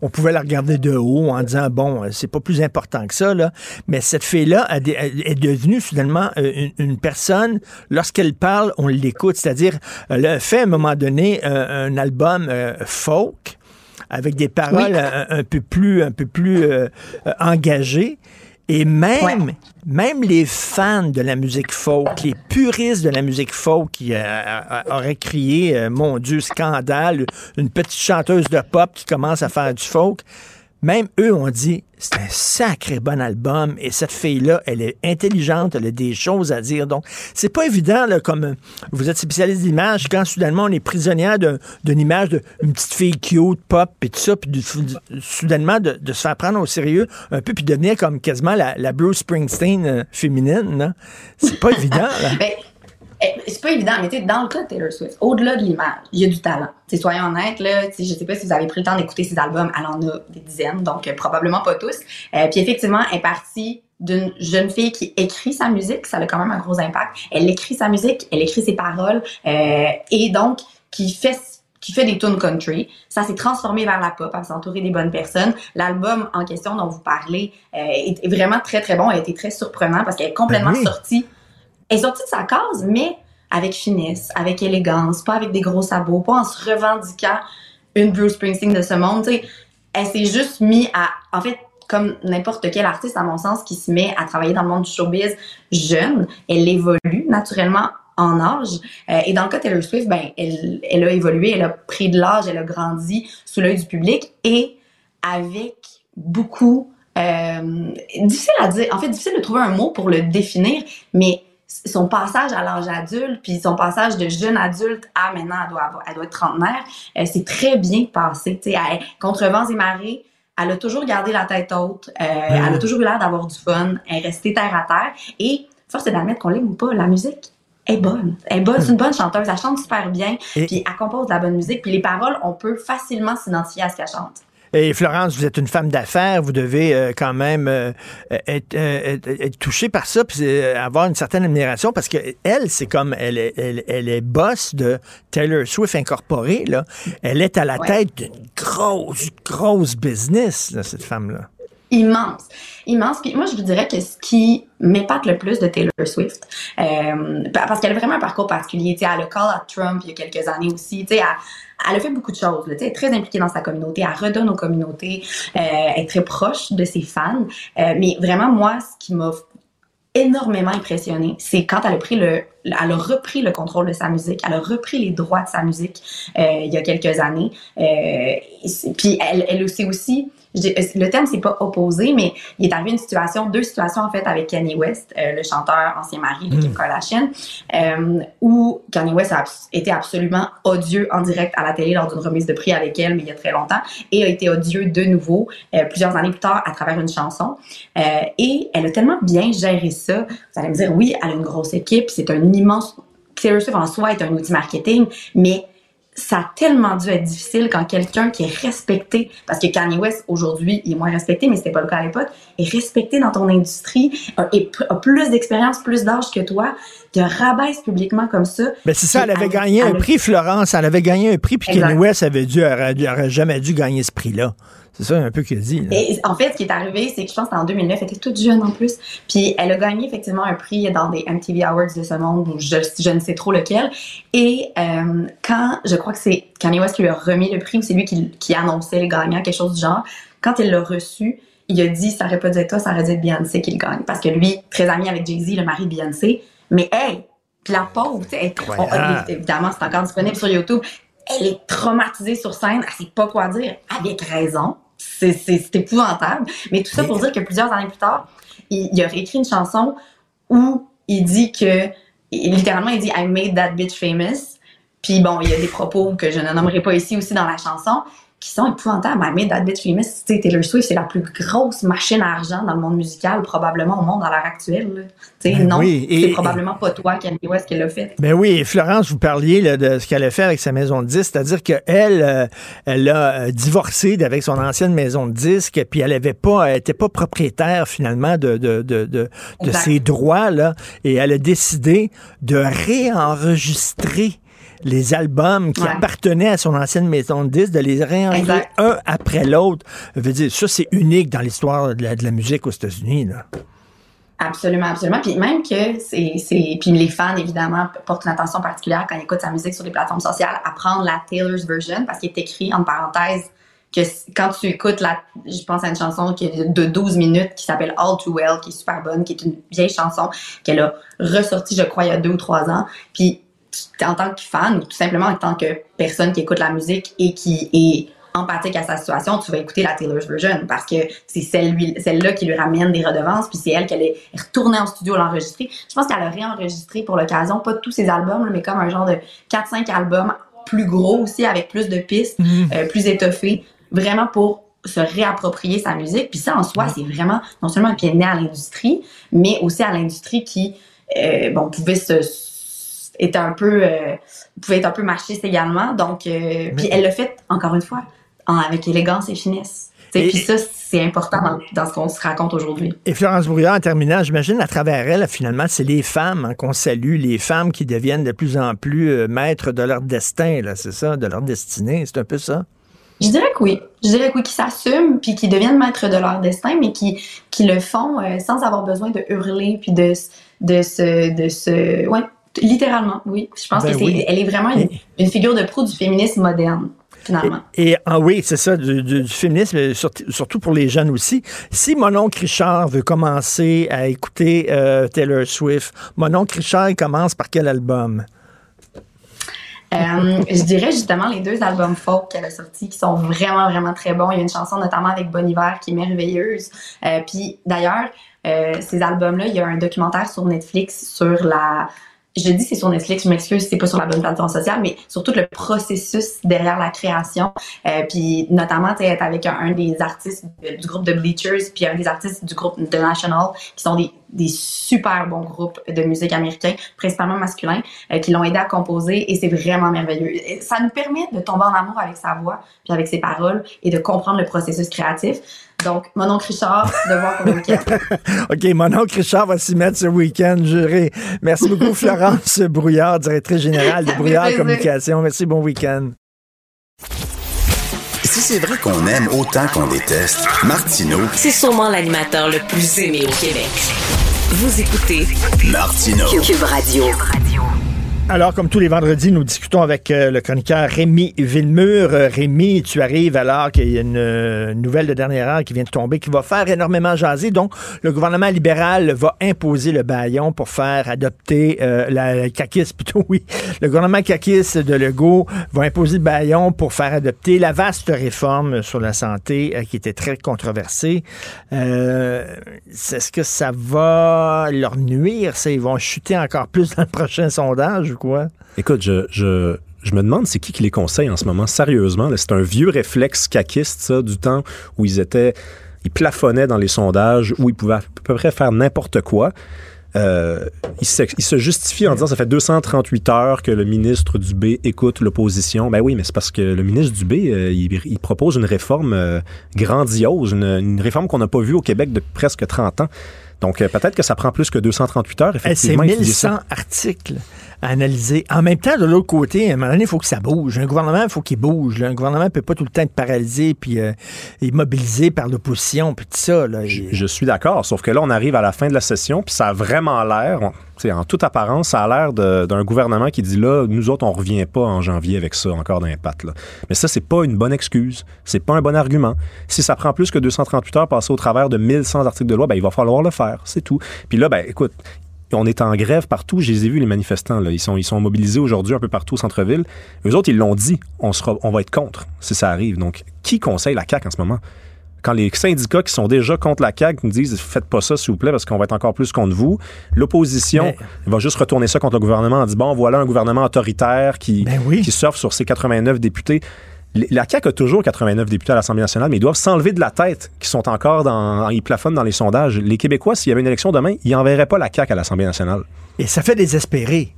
On pouvait la regarder de haut en disant bon, euh, c'est pas plus important que ça là. Mais cette fille-là est devenue finalement une, personne. Lorsqu'elle parle, on l'écoute. C'est-à-dire, elle a fait à un moment donné un, album folk avec des paroles un, peu plus, un peu plus engagées. Et même, même les fans de la musique folk, les puristes de la musique folk qui euh, euh, auraient crié, euh, mon Dieu, scandale, une petite chanteuse de pop qui commence à faire du folk, même eux ont dit, c'est un sacré bon album et cette fille-là, elle est intelligente, elle a des choses à dire. Donc, c'est pas évident, là, comme vous êtes spécialiste d'image, quand soudainement on est prisonnière d'une image d'une petite fille cute, pop, et tout ça, puis soudainement de, se faire prendre au sérieux un peu, puis devenir comme quasiment la, la Bruce Springsteen euh, féminine. C'est pas évident. Là. Eh, c'est pas évident, mais dans le cas de Taylor Swift, au-delà de l'image, il y a du talent. T'sais, soyons honnêtes, là, je sais pas si vous avez pris le temps d'écouter ses albums, elle en a des dizaines, donc euh, probablement pas tous. Euh, puis effectivement, elle est partie d'une jeune fille qui écrit sa musique, ça a quand même un gros impact. Elle écrit sa musique, elle écrit ses paroles, euh, et donc qui fait qui fait des tunes country. Ça s'est transformé vers la pop, elle s'est entourée des bonnes personnes. L'album en question dont vous parlez euh, est, vraiment très très bon, elle a été très surprenant parce qu'elle est complètement ben sortie est sortie de sa case, mais avec finesse, avec élégance, pas avec des gros sabots, pas en se revendiquant une Bruce Springsteen de ce monde. elle s'est juste mis à, en fait, comme n'importe quel artiste, à mon sens, qui se met à travailler dans le monde du showbiz jeune, elle évolue naturellement en âge. Euh, et dans le cas de Taylor Swift, ben, elle, elle a évolué, elle a pris de l'âge, elle a grandi sous l'œil du public et avec beaucoup... Euh, difficile à dire, en fait, difficile de trouver un mot pour le définir, mais son passage à l'âge adulte, puis son passage de jeune adulte à maintenant, elle doit, avoir, elle doit être trentenaire, euh, c'est très bien passé. sais, contre vents et marées, elle a toujours gardé la tête haute, euh, elle a toujours eu l'air d'avoir du fun, elle est restée terre à terre. Et force est d'admettre qu'on l'aime ou pas, la musique est bonne. Elle est bonne, c'est une bonne chanteuse, elle chante super bien, puis elle compose de la bonne musique, puis les paroles, on peut facilement s'identifier à ce qu'elle chante. Et Florence, vous êtes une femme d'affaires, vous devez euh, quand même euh, euh, être, touchée par ça, puis avoir une certaine admiration, parce que elle, c'est comme elle est, elle, est boss de Taylor Swift Incorporée, là. Elle est à la tête d'une grosse, grosse business, cette femme-là immense, immense. Puis moi, je vous dirais que ce qui m'épate le plus de Taylor Swift, euh, parce qu'elle a vraiment un parcours particulier. Tu sais, elle a call à Trump il y a quelques années aussi. Tu sais, elle, a fait beaucoup de choses. Là, elle est très impliquée dans sa communauté. Elle redonne aux communautés. Euh, elle est très proche de ses fans. Euh, mais vraiment, moi, ce qui m'a énormément impressionnée, c'est quand elle a pris le, elle a repris le contrôle de sa musique, elle a repris les droits de sa musique euh, il y a quelques années. Euh, puis elle, elle s'est aussi dis- euh, le terme c'est pas opposé, mais il est arrivé une situation, deux situations en fait avec Kanye West, euh, le chanteur ancien mari de Kim Kardashian, euh, où Kanye West a été absolument odieux en direct à la télé lors d'une remise de prix avec elle, mais il y a très longtemps, et a été odieux de nouveau euh, plusieurs années plus tard à travers une chanson. Et elle a tellement bien géré ça. Vous allez me dire, oui, elle a une grosse équipe, c'est un immense Taylor Swift en soi est un outil marketing, mais ça a tellement dû être difficile quand quelqu'un qui est respecté, parce que Kanye West aujourd'hui il est moins respecté, mais c'était pas le cas à l'époque, est respecté dans ton industrie, a, plus d'expérience, plus d'âge que toi, te rabaisse publiquement comme ça. Ben c'est ça, elle avait gagné un elle prix, Florence. Elle avait gagné un prix, puis. Kanye West avait dû, aurait jamais dû gagner ce prix-là. C'est ça un peu qu'il a dit. Et en fait, ce qui est arrivé, c'est que je pense que c'était en 2009, elle était toute jeune en plus. Puis elle a gagné effectivement un prix dans des MTV Awards de ce monde, ou je, je ne sais trop lequel. Et euh, quand, je crois que c'est Kanye West qui lui a remis le prix, ou c'est lui qui, qui annonçait les gagnants, quelque chose du genre, quand il l'a reçu, il a dit, ça aurait pas dû être toi, ça aurait dû être Beyoncé qui le gagne. Parce que lui, très ami avec Jay-Z, le mari de Beyoncé, mais hey, puis la pauvre, tu sais, évidemment, c'est encore disponible sur YouTube. Elle est traumatisée sur scène, elle sait pas quoi dire, avec raison. C'est, c'est, épouvantable. Mais tout ça pour dire que plusieurs années plus tard, il, il a réécrit une chanson où il dit que, littéralement, il dit I made that bitch famous. Puis bon, il y a des propos que je ne nommerai pas ici aussi dans la chanson qui sont épouvantables. I made that bitch famous. Tu sais, Taylor Swift, c'est la plus grosse machine à argent dans le monde musical, probablement au monde à l'heure actuelle. là. Tu sais, Ben non, oui, c'est probablement pas toi, Kanye West, qui l'a fait. Ben oui, et Florence, vous parliez là, de ce qu'elle a fait avec sa maison de disques, c'est-à-dire qu'elle, euh, elle a euh, divorcé avec son ancienne maison de disques, puis elle avait pas, elle était pas propriétaire finalement de, de, de, de, de ses droits, là, et elle a décidé de réenregistrer les albums qui Ouais. appartenaient à son ancienne maison de disques, de les réenregistrer un après l'autre. Je veux dire, ça, c'est unique dans l'histoire de la, de la musique aux États-Unis, là. Absolument, absolument. Puis même que c'est, puis les fans évidemment portent une attention particulière quand ils écoutent sa musique sur les plateformes sociales à prendre la Taylor's version parce qu'il est écrit en parenthèse que quand tu écoutes la, je pense à une chanson qui est de 12 minutes qui s'appelle All Too Well, qui est super bonne, qui est une vieille chanson qu'elle a ressortie, je crois, il y a deux ou trois ans. Puis en tant que fan ou tout simplement en tant que personne qui écoute la musique et qui est empathique à sa situation, tu vas écouter la Taylor's version parce que c'est celle celle-là qui lui ramène des redevances, puis c'est elle qui est retournée en studio l'enregistrer. Je pense qu'elle a réenregistré pour l'occasion, pas tous ses albums, mais comme un genre de 4-5 albums plus gros aussi, avec plus de pistes, euh, plus étoffés, vraiment pour se réapproprier sa musique. Puis ça, en soi, c'est vraiment non seulement un pied de nez à l'industrie, mais aussi à l'industrie qui, euh, bon, pouvait se était un peu euh, pouvait être un peu machiste également donc euh, puis elle l'a fait encore une fois en- avec élégance et finesse Et- puis ça c'est important dans, dans ce qu'on se raconte aujourd'hui Et Florence Brouillard, en terminant, j'imagine à travers elle, finalement, c'est les femmes hein, qu'on salue, les femmes qui deviennent de plus en plus euh, maîtres de leur destin, là, c'est ça, de leur destinée, c'est un peu ça? Je dirais que oui. Je dirais que oui, qui s'assument puis qui deviennent maîtres de leur destin, mais qui, qui le font euh, sans avoir besoin de hurler puis de, de se, de se, ouais, littéralement, oui. Je pense Ben que c'est, oui. elle est vraiment une, une figure de proue du féminisme moderne, finalement. Et ah oui, c'est ça, du, du- du féminisme, euh, surtout, surtout pour les jeunes aussi. Si mon oncle Richard veut commencer à écouter euh, Taylor Swift, mon oncle Richard, il commence par quel album? Euh, je dirais justement les deux albums folk qu'elle a sortis qui sont vraiment, vraiment très bons. Il y a une chanson notamment avec Bon Hiver qui est merveilleuse. Euh, puis d'ailleurs, euh, ces albums-là, il y a un documentaire sur Netflix sur la... Je dis c'est sur Netflix, je m'excuse, c'est pas sur la bonne plateforme sociale, mais sur tout le processus derrière la création. Euh, puis notamment, tu être avec un, des artistes du groupe de Bleachers, puis un des artistes du groupe The National, qui sont des, des super bons groupes de musique américains, principalement masculins, euh, qui l'ont aidé à composer, et c'est vraiment merveilleux. Et Ça nous permet de tomber en amour avec sa voix, puis avec ses paroles, et de comprendre le processus créatif. Donc, mon oncle Richard, de voir pour le week-end. OK, mon oncle Richard va s'y mettre ce week-end, juré. Merci beaucoup, Florence Brouillard, directrice générale de Brouillard. Communication. Merci, bon week-end. Si c'est vrai qu'on aime autant qu'on déteste, Martineau, C'est sûrement l'animateur le plus aimé au Québec. Vous écoutez Martineau. Cube Radio. Alors, comme tous les vendredis, nous discutons avec euh, le chroniqueur Rémi Villemur. Euh, Rémi, tu arrives alors qu'il y a une euh, nouvelle de dernière heure qui vient de tomber, qui va faire énormément jaser. Donc, le gouvernement libéral va imposer le baillon pour faire adopter la CAQIS, plutôt, oui. Le gouvernement CAQIS de Legault va imposer le baillon pour faire adopter la vaste réforme sur la santé qui était très controversée. Est-ce que ça va leur nuire? Ça, ils vont chuter encore plus dans le prochain sondage ou quoi? Écoute, je, je, je me demande c'est qui qui les conseille en ce moment, sérieusement. C'est un vieux réflexe caquiste, ça, du temps où ils étaient, ils plafonnaient dans les sondages, où ils pouvaient à peu près faire n'importe quoi. Euh, il, se, il se justifie en disant ça fait 238 heures que le ministre Dubé écoute l'opposition. Ben oui, mais c'est parce que le ministre Dubé, euh, il, il propose une réforme euh, grandiose, une, une réforme qu'on n'a pas vue au Québec depuis presque 30 ans. Donc euh, peut-être que ça prend plus que 238 heures, Eh, C'est effectivement. étudier ça. 1100 articles à analyser. En même temps, de l'autre côté, à un moment donné, il faut que ça bouge. Un gouvernement, il faut qu'il bouge. là. Un gouvernement ne peut pas tout le temps être paralysé puis euh, immobilisé par l'opposition puis tout ça. Là. Je, je suis d'accord, sauf que là, on arrive à la fin de la session, puis ça a vraiment l'air, en toute apparence, ça a l'air d'un gouvernement qui dit là, nous autres, on revient pas en janvier avec ça encore là. Mais ça, c'est pas une bonne excuse, c'est pas un bon argument. Si ça prend plus que 238 heures passer au travers de 1100 articles de loi, ben, il va falloir le faire, c'est tout. Puis là, ben, écoute, on est en grève partout. Je les ai vus, les manifestants. Là. Ils, sont, ils sont mobilisés aujourd'hui un peu partout au centre-ville. Eux autres, ils l'ont dit. On, sera, on va être contre si ça arrive. Donc, qui conseille la CAQ en ce moment? Quand les syndicats qui sont déjà contre la CAQ nous disent faites pas ça, s'il vous plaît, parce qu'on va être encore plus contre vous, l'opposition Mais- va juste retourner ça contre le gouvernement en disant bon, voilà un gouvernement autoritaire qui, qui surfe sur ses 89 députés. La CAQ a toujours 89 députés à l'Assemblée nationale, mais ils doivent s'enlever de la tête qu'ils sont encore dans. Ils plafonnent dans les sondages. Les Québécois, s'il y avait une élection demain, ils n'enverraient pas la CAQ à l'Assemblée nationale. Et ça fait désespérer.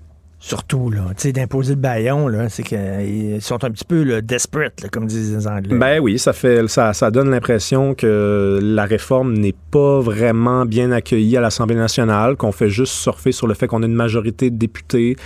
Surtout, là, tu sais, d'imposer le baillon, là, c'est qu'ils sont un petit peu là, desperate, là, comme disent les Anglais. Ben oui, ça fait ça, ça donne l'impression que la réforme n'est pas vraiment bien accueillie à l'Assemblée nationale, qu'on fait juste surfer sur le fait qu'on a une majorité de députés.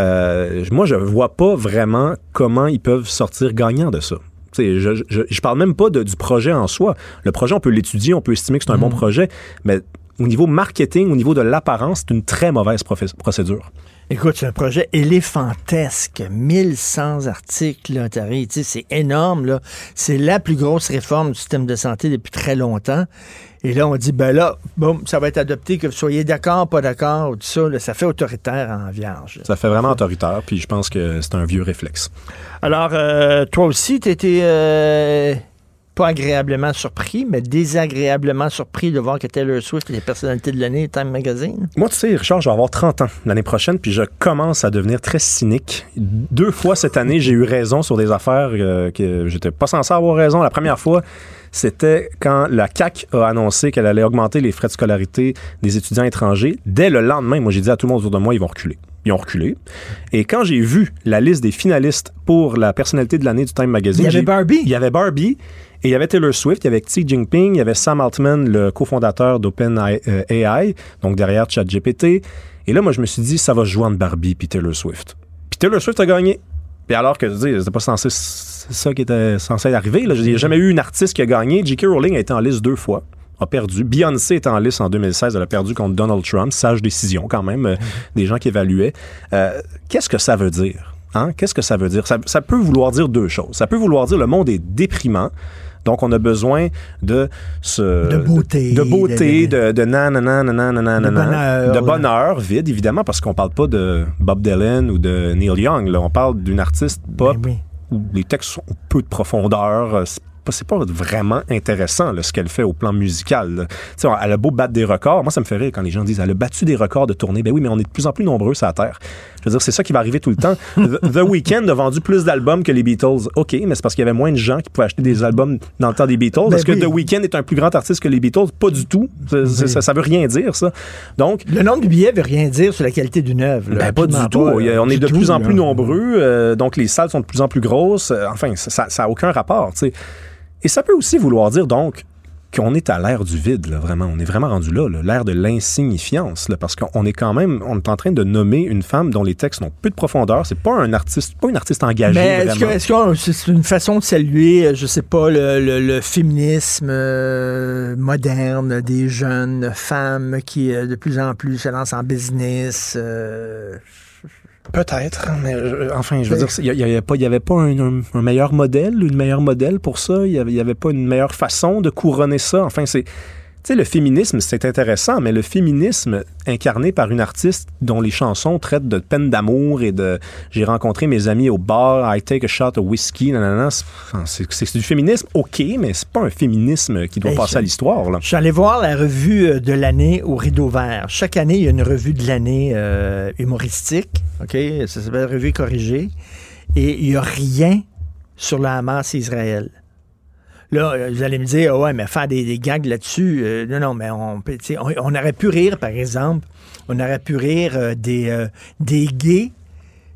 Euh, moi, je vois pas vraiment comment ils peuvent sortir gagnants de ça. Je, je, je parle même pas de- du projet en soi. Le projet, on peut l'étudier, on peut estimer que c'est un bon projet, mais au niveau marketing, au niveau de l'apparence, c'est une très mauvaise procédure. Écoute, c'est un projet éléphantesque. 1100 articles, là, t'arrives, c'est énorme, là. C'est la plus grosse réforme du système de santé depuis très longtemps. Et là, on dit, ben là, bon, ça va être adopté, que vous soyez d'accord, pas d'accord, tout ça, là, ça fait autoritaire en vierge. Ça fait vraiment autoritaire, puis je pense que c'est un vieux réflexe. Alors, euh, toi aussi, tu étais euh, pas agréablement surpris, mais désagréablement surpris de voir que Taylor Swift est la personnalité de l'année Time Magazine. Moi, tu sais, Richard, je vais avoir 30 ans l'année prochaine, puis je commence à devenir très cynique. Deux fois cette année, j'ai eu raison sur des affaires euh, que j'étais pas censé avoir raison. La première fois, c'était quand la CAC a annoncé qu'elle allait augmenter les frais de scolarité des étudiants étrangers. Dès le lendemain, moi, j'ai dit à tout le monde autour de moi, ils vont reculer. Ils ont reculé. Et quand j'ai vu la liste des finalistes pour la personnalité de l'année du Time Magazine... Il y avait Barbie. Il y avait Barbie. Et il y avait Taylor Swift, il y avait Xi Jinping, il y avait Sam Altman, le cofondateur d'OpenAI, donc derrière ChatGPT. Et là, moi, je me suis dit, ça va se jouer entre Barbie puis Taylor Swift. Puis Taylor Swift a gagné. Puis alors que, je c'était pas censé, c'est ça qui était censé arriver. Là. Je a jamais eu une artiste qui a gagné. J.K. Rowling a été en liste deux fois a perdu. Beyoncé était en liste en 2016, elle a perdu contre Donald Trump, sage décision quand même, euh, des gens qui évaluaient. Euh, Qu'est-ce que ça veut dire? Hein? Qu'est-ce que ça veut dire? Ça, ça peut vouloir dire deux choses. Ça peut vouloir dire le monde est déprimant. Donc, on a besoin de ce... De beauté. De beauté, de, de nanana, nanana, nanana, De bonheur, De bonheur, vide, évidemment, parce qu'on parle pas de Bob Dylan ou de Neil Young. Là. On parle d'une artiste pop Ben où les textes ont peu de profondeur. euh, C'est pas, vraiment intéressant là, ce qu'elle fait au plan musical. Elle a beau battre des records. Moi, ça me fait rire quand les gens disent elle a battu des records de tournée. Ben oui, mais on est de plus en plus nombreux sur la Terre. Je veux dire, c'est ça qui va arriver tout le temps. The, Weeknd a vendu plus d'albums que les Beatles. OK, mais c'est parce qu'il y avait moins de gens qui pouvaient acheter des albums dans le temps des Beatles. Ben Est-ce oui. que The Weeknd est un plus grand artiste que les Beatles? Pas du tout. Ça, ça- ça- veut rien dire, ça. Donc, Le nombre de billets veut rien dire sur la qualité d'une œuvre. ben, pas du tout. pas, on est de tout, plus en là. plus nombreux, euh, donc les salles sont de plus en plus grosses. Euh, enfin, ça n'a aucun rapport. Et ça peut aussi vouloir dire donc qu'on est à l'ère du vide, là, vraiment. On est vraiment rendu là, l'ère de l'insignifiance, parce qu'on est quand même, on est en train de nommer une femme dont les textes n'ont peu de profondeur. C'est pas un artiste, pas une artiste engagée. Est-ce que, vraiment. est-ce que c'est une façon de saluer, euh, je sais pas, le, le- le féminisme euh, moderne des jeunes femmes qui euh, de plus en plus se lancent en business? euh, Peut-être, mais euh, enfin, je veux dire, il n'y avait pas, y avait pas un, un- un meilleur modèle, une meilleure modèle pour ça? Il n'y avait, avait pas une meilleure façon de couronner ça? Enfin, c'est. Tu sais, le féminisme, c'est intéressant, mais le féminisme incarné par une artiste dont les chansons traitent de peine d'amour et de j'ai rencontré mes amis au bar, I take a shot of whiskey, nanana, c'est- du féminisme, ok, mais c'est pas un féminisme qui doit passer à l'histoire. là. Je suis allé voir la revue euh, de l'année au Rideau Vert. Chaque année, il y a une revue de l'année euh, humoristique. OK? Ça s'appelle Revue corrigée. Et il n'y a rien sur le Hamas et Israël. Là, euh, vous allez me dire, Ah ouais, mais faire des, gags là-dessus, euh, non, non, mais on, aurait pu rire, par exemple, on aurait pu rire euh, des, gays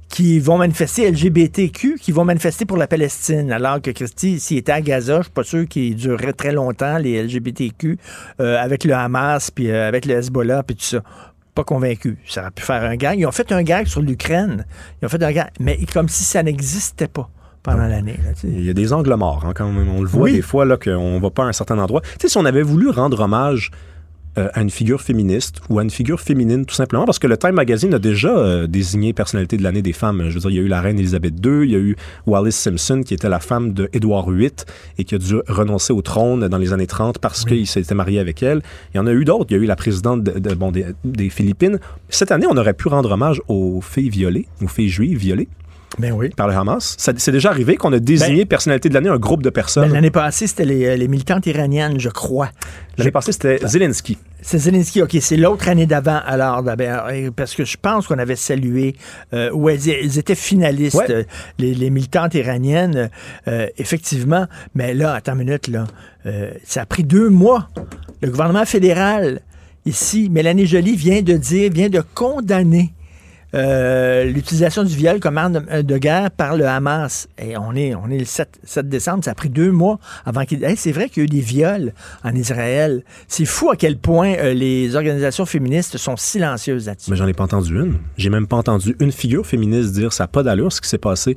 qui vont manifester LGBTQ, qui vont manifester pour la Palestine, alors que Christy, s'il était à Gaza, je suis pas sûr qu'il durerait très longtemps, les LGBTQ, avec le Hamas, puis avec le Hezbollah, puis tout ça. Pas convaincu. Ça aurait pu faire un gag. Ils ont fait un gag sur l'Ukraine. Ils ont fait un gag, mais comme si ça n'existait pas pendant l'année. là, tu sais. Il y a des angles morts, hein, quand même. On le voit Oui. des fois là qu'on va pas à un certain endroit. Tu sais, si on avait voulu rendre hommage euh, à une figure féministe ou à une figure féminine, tout simplement, parce que le Time Magazine a déjà euh, désigné personnalité de l'année des femmes. Je veux dire, il y a eu la reine Elisabeth II, il y a eu Wallis Simpson, qui était la femme de Édouard VIII et qui a dû renoncer au trône dans les années 30 parce qu'il s'était marié avec elle. Il y en a eu d'autres. Il y a eu la présidente de- de- bon, des, des Philippines. Cette année, on aurait pu rendre hommage aux filles violées, aux filles juives violées. Ben oui. Par le Hamas. C'est déjà arrivé qu'on a désigné personnalité de l'année un groupe de personnes. Ben, L'année passée, c'était les, euh, les militantes iraniennes, je crois. L'année passée, c'était Zelensky. C'est Zelensky, OK. C'est l'autre année d'avant, alors, d'abord, et parce que je pense qu'on avait salué, euh, où elles, elles étaient finalistes, Ouais. euh, les, les militantes iraniennes, euh, effectivement. Mais là, attends une minute, là. euh, ça a pris deux mois. Le gouvernement fédéral, ici, Mélanie Joly vient de dire, vient de condamner euh, l'utilisation du viol comme arme de, de guerre par le Hamas. Et on est, on est le 7, 7 décembre, ça a pris deux mois avant qu'il... C'est vrai qu'il y a eu des viols en Israël. C'est fou à quel point euh, les organisations féministes sont silencieuses là-dessus. Mais j'en ai pas entendu une. J'ai même pas entendu une figure féministe dire ça n'a pas d'allure ce qui s'est passé.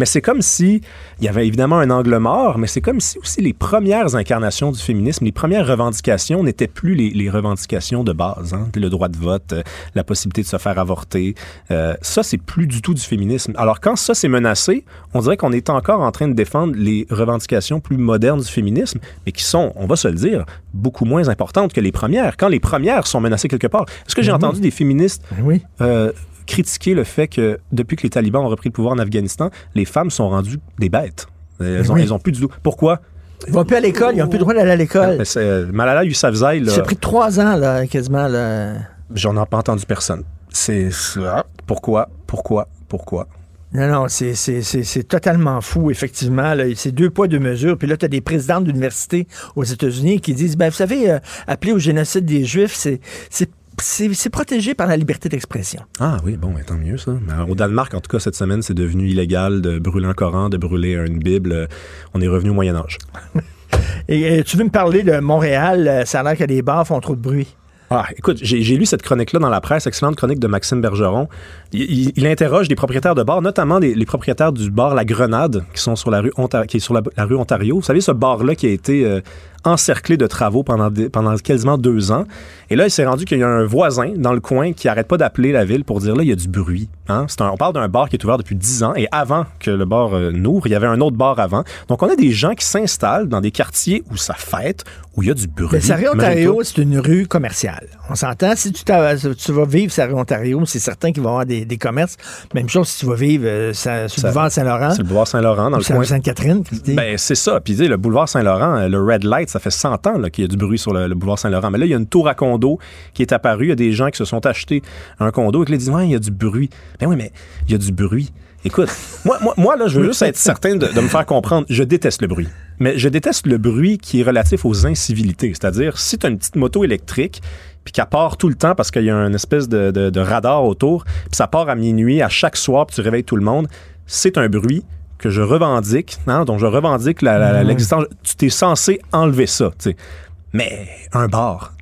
Mais c'est comme si, il y avait évidemment un angle mort, mais c'est comme si aussi les premières incarnations du féminisme, les premières revendications n'étaient plus les, les revendications de base. Hein? Le droit de vote, euh, la possibilité de se faire avorter. Euh, ça, c'est plus du tout du féminisme. Alors quand ça s'est menacé, on dirait qu'on est encore en train de défendre les revendications plus modernes du féminisme, mais qui sont, on va se le dire, beaucoup moins importantes que les premières. Quand les premières sont menacées quelque part. Est-ce que j'ai Mhm. entendu des féministes Oui. euh, critiquer le fait que depuis que les talibans ont repris le pouvoir en Afghanistan, les femmes sont rendues des bêtes. Elles ont, Oui. elles ont plus du tout. Pourquoi? Ils vont plus à l'école, ils n'ont plus le droit d'aller à l'école. Euh, Malala Yousafzai, là, Ça a pris trois ans, là, quasiment. Là. j'en ai pas entendu personne. C'est c'est- ah, pourquoi, pourquoi, pourquoi? Non, non, c'est- c'est c'est- c'est totalement fou, effectivement. là. C'est deux poids, deux mesures. Puis là, tu as des présidents d'université aux États-Unis qui disent, ben, vous savez, euh, appeler au génocide des Juifs, c'est- c'est protégé par la liberté d'expression. Ah oui, bon, ben, tant mieux ça. Mais au Danemark, en tout cas, cette semaine, c'est devenu illégal de brûler un Coran, de brûler une Bible. Euh, On est revenu au Moyen Âge. Et euh, tu veux me parler de Montréal? euh, Ça a l'air que les bars font trop de bruit. Ah, écoute, j'ai lu cette chronique-là dans la presse, excellente chronique de Maxime Bergeron. Il, il- il interroge des propriétaires de bars, notamment les, les propriétaires du bar La Grenade, qui sont sur la rue qui est sur la, la rue Ontario. Vous savez, ce bar-là qui a été euh, encerclé de travaux pendant, des- pendant quasiment deux ans. Et là, il s'est rendu qu'il y a un voisin dans le coin qui arrête pas d'appeler la ville pour dire là, il y a du bruit. Hein? C'est un- on parle d'un bar qui est ouvert depuis dix ans et avant que le bar euh, n'ouvre, il y avait un autre bar avant. Donc, on a des gens qui s'installent dans des quartiers où ça fête, où il y a du bruit. Mais. Ontario, c'est une rue commerciale. On s'entend. Si tu, vas vivre Sarre Ontario, c'est certain qu'il va y avoir des, des commerces. Même chose si tu vas vivre euh, sur le boulevard Saint-Laurent. C'est le boulevard Saint-Laurent, dans le coin. Sainte-Catherine. Ben, c'est ça. Puis, le boulevard Saint-Laurent, euh, le Red Light, ça fait 100 ans qu'il y a du bruit sur le, le boulevard Saint-Laurent. Mais là, il y a une tour à condo qui est apparue. Il y a des gens qui se sont achetés un condo et qui disent Ouais, il y a du bruit. Ben oui, mais il y a du bruit. Écoute, moi, moi, là, je veux juste être certain de, me faire comprendre. Je déteste le bruit. Mais je déteste le bruit qui est relatif aux incivilités. C'est-à-dire, si tu as une petite moto électrique, puis qu'elle part tout le temps parce qu'il y a une espèce de, de- de radar autour, puis ça part à minuit, à chaque soir, puis tu réveilles tout le monde, c'est un bruit que je revendique, hein, dont je revendique Mhm. l'existence. Tu t'es censé enlever ça, tu sais. Mais un bar,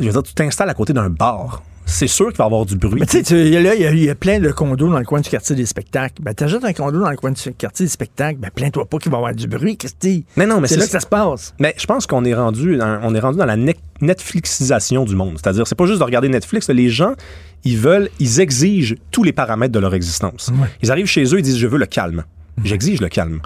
je veux dire, tu t'installes à côté d'un bar. c'est sûr qu'il va y avoir du bruit. Mais tu sais, là, il y, a- il y a plein de condos dans le coin du quartier des spectacles. Ben, t'achètes un condo dans le coin du quartier des spectacles, ben, plains-toi pas qu'il va y avoir du bruit, Christy. Mais non, mais c'est là que ça se passe. Mais je pense qu'on est rendu, dans- on est rendu dans la net- Netflixisation du monde. C'est-à-dire, c'est pas juste de regarder Netflix. Les gens, ils veulent, ils exigent tous les paramètres de leur existence. Ils arrivent chez eux, ils disent, je veux le calme. J'exige le calme.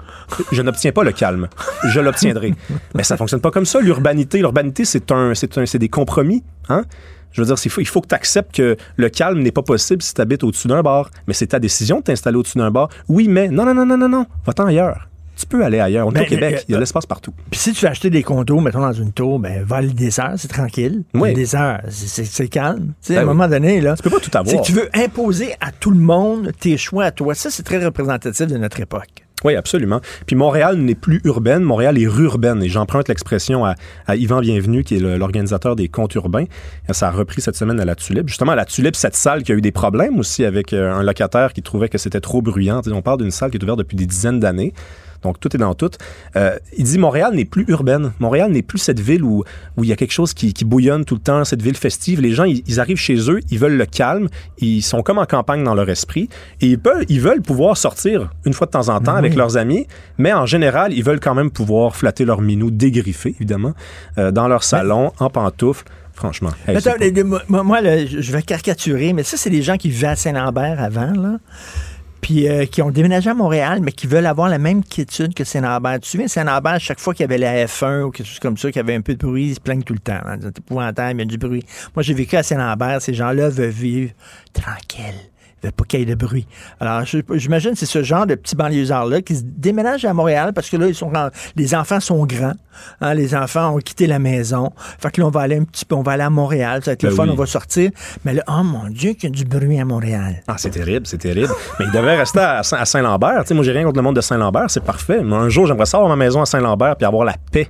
Je n'obtiens pas le calme. Je l'obtiendrai. Mais ça fonctionne pas comme ça. L'urbanité, l'urbanité, c'est un, c'est un, c'est des compromis. Hein? Je veux dire, il faut que tu acceptes que le calme n'est pas possible si tu habites au-dessus d'un bar. Mais c'est ta décision de t'installer au-dessus d'un bar. Oui, mais non, non, non, non, non, non. Va-t'en ailleurs. Tu peux aller ailleurs. On est au Québec. mais- il y a de l'espace partout. Puis si tu veux acheter des condos, mettons dans une tour, ben va des Sœurs, c'est tranquille. Oui. Des Sœurs, c'est- calme. Tu sais, à Ben un oui. moment donné, là. Tu peux pas tout avoir. que tu veux imposer à tout le monde tes choix à toi. Ça, c'est très représentatif de notre époque. Oui, absolument. Puis Montréal n'est plus urbaine, Montréal est rurbaine. Et j'emprunte l'expression à, à Yvan Bienvenu, qui est le- l'organisateur des contes urbains. Ça a repris cette semaine à la Tulipe. Justement, à la Tulipe, cette salle qui a eu des problèmes aussi avec euh, un locataire qui trouvait que c'était trop bruyant. On parle d'une salle qui est ouverte depuis des dizaines d'années. Donc, tout est dans tout. Euh, il dit Montréal n'est plus urbaine. Montréal n'est plus cette ville où, où il y a quelque chose qui, qui bouillonne tout le temps, cette ville festive. Les gens, ils, ils arrivent chez eux, ils veulent le calme, ils sont comme en campagne dans leur esprit et ils, peuvent, ils veulent pouvoir sortir une fois de temps en temps Oui. avec leurs amis, mais en général, ils veulent quand même pouvoir flatter leur minou dégriffé, évidemment, euh, dans leur salon, en pantoufles. Franchement. hey, Attends, pas- moi, là, je vais caricaturer, mais ça, c'est des gens qui vivaient à Saint-Lambert avant, là. Puis euh, qui ont déménagé à Montréal, mais qui veulent avoir la même quiétude que Saint-Lambert. Tu te souviens, Saint-Lambert, chaque fois qu'il y avait la F1 ou quelque chose comme ça, qu'il y avait un peu de bruit, ils se plaignent tout le temps. hein. C'est épouvantable, il y a du bruit. Moi, j'ai vécu à Saint-Lambert. Ces gens-là veulent vivre tranquille. Ils veulent pas qu'il y ait de bruit. Alors, j'imagine que c'est ce genre de petits banlieusards-là qui se déménagent à Montréal parce que là, ils sont les enfants sont grands. hein, les enfants ont quitté la maison. Fait que là, on va aller un petit peu, on va aller à Montréal. Ça va être le Ben fun, oui. on va sortir. Mais là, oh mon Dieu, qu'il y a du bruit à Montréal. Ah, c'est terrible, c'est terrible. Mais il devrait rester à Saint- à Saint-Lambert. Tu sais, moi, j'ai rien contre le monde de Saint-Lambert, c'est parfait. Mais un jour, j'aimerais ça avoir ma maison à Saint-Lambert puis avoir la paix.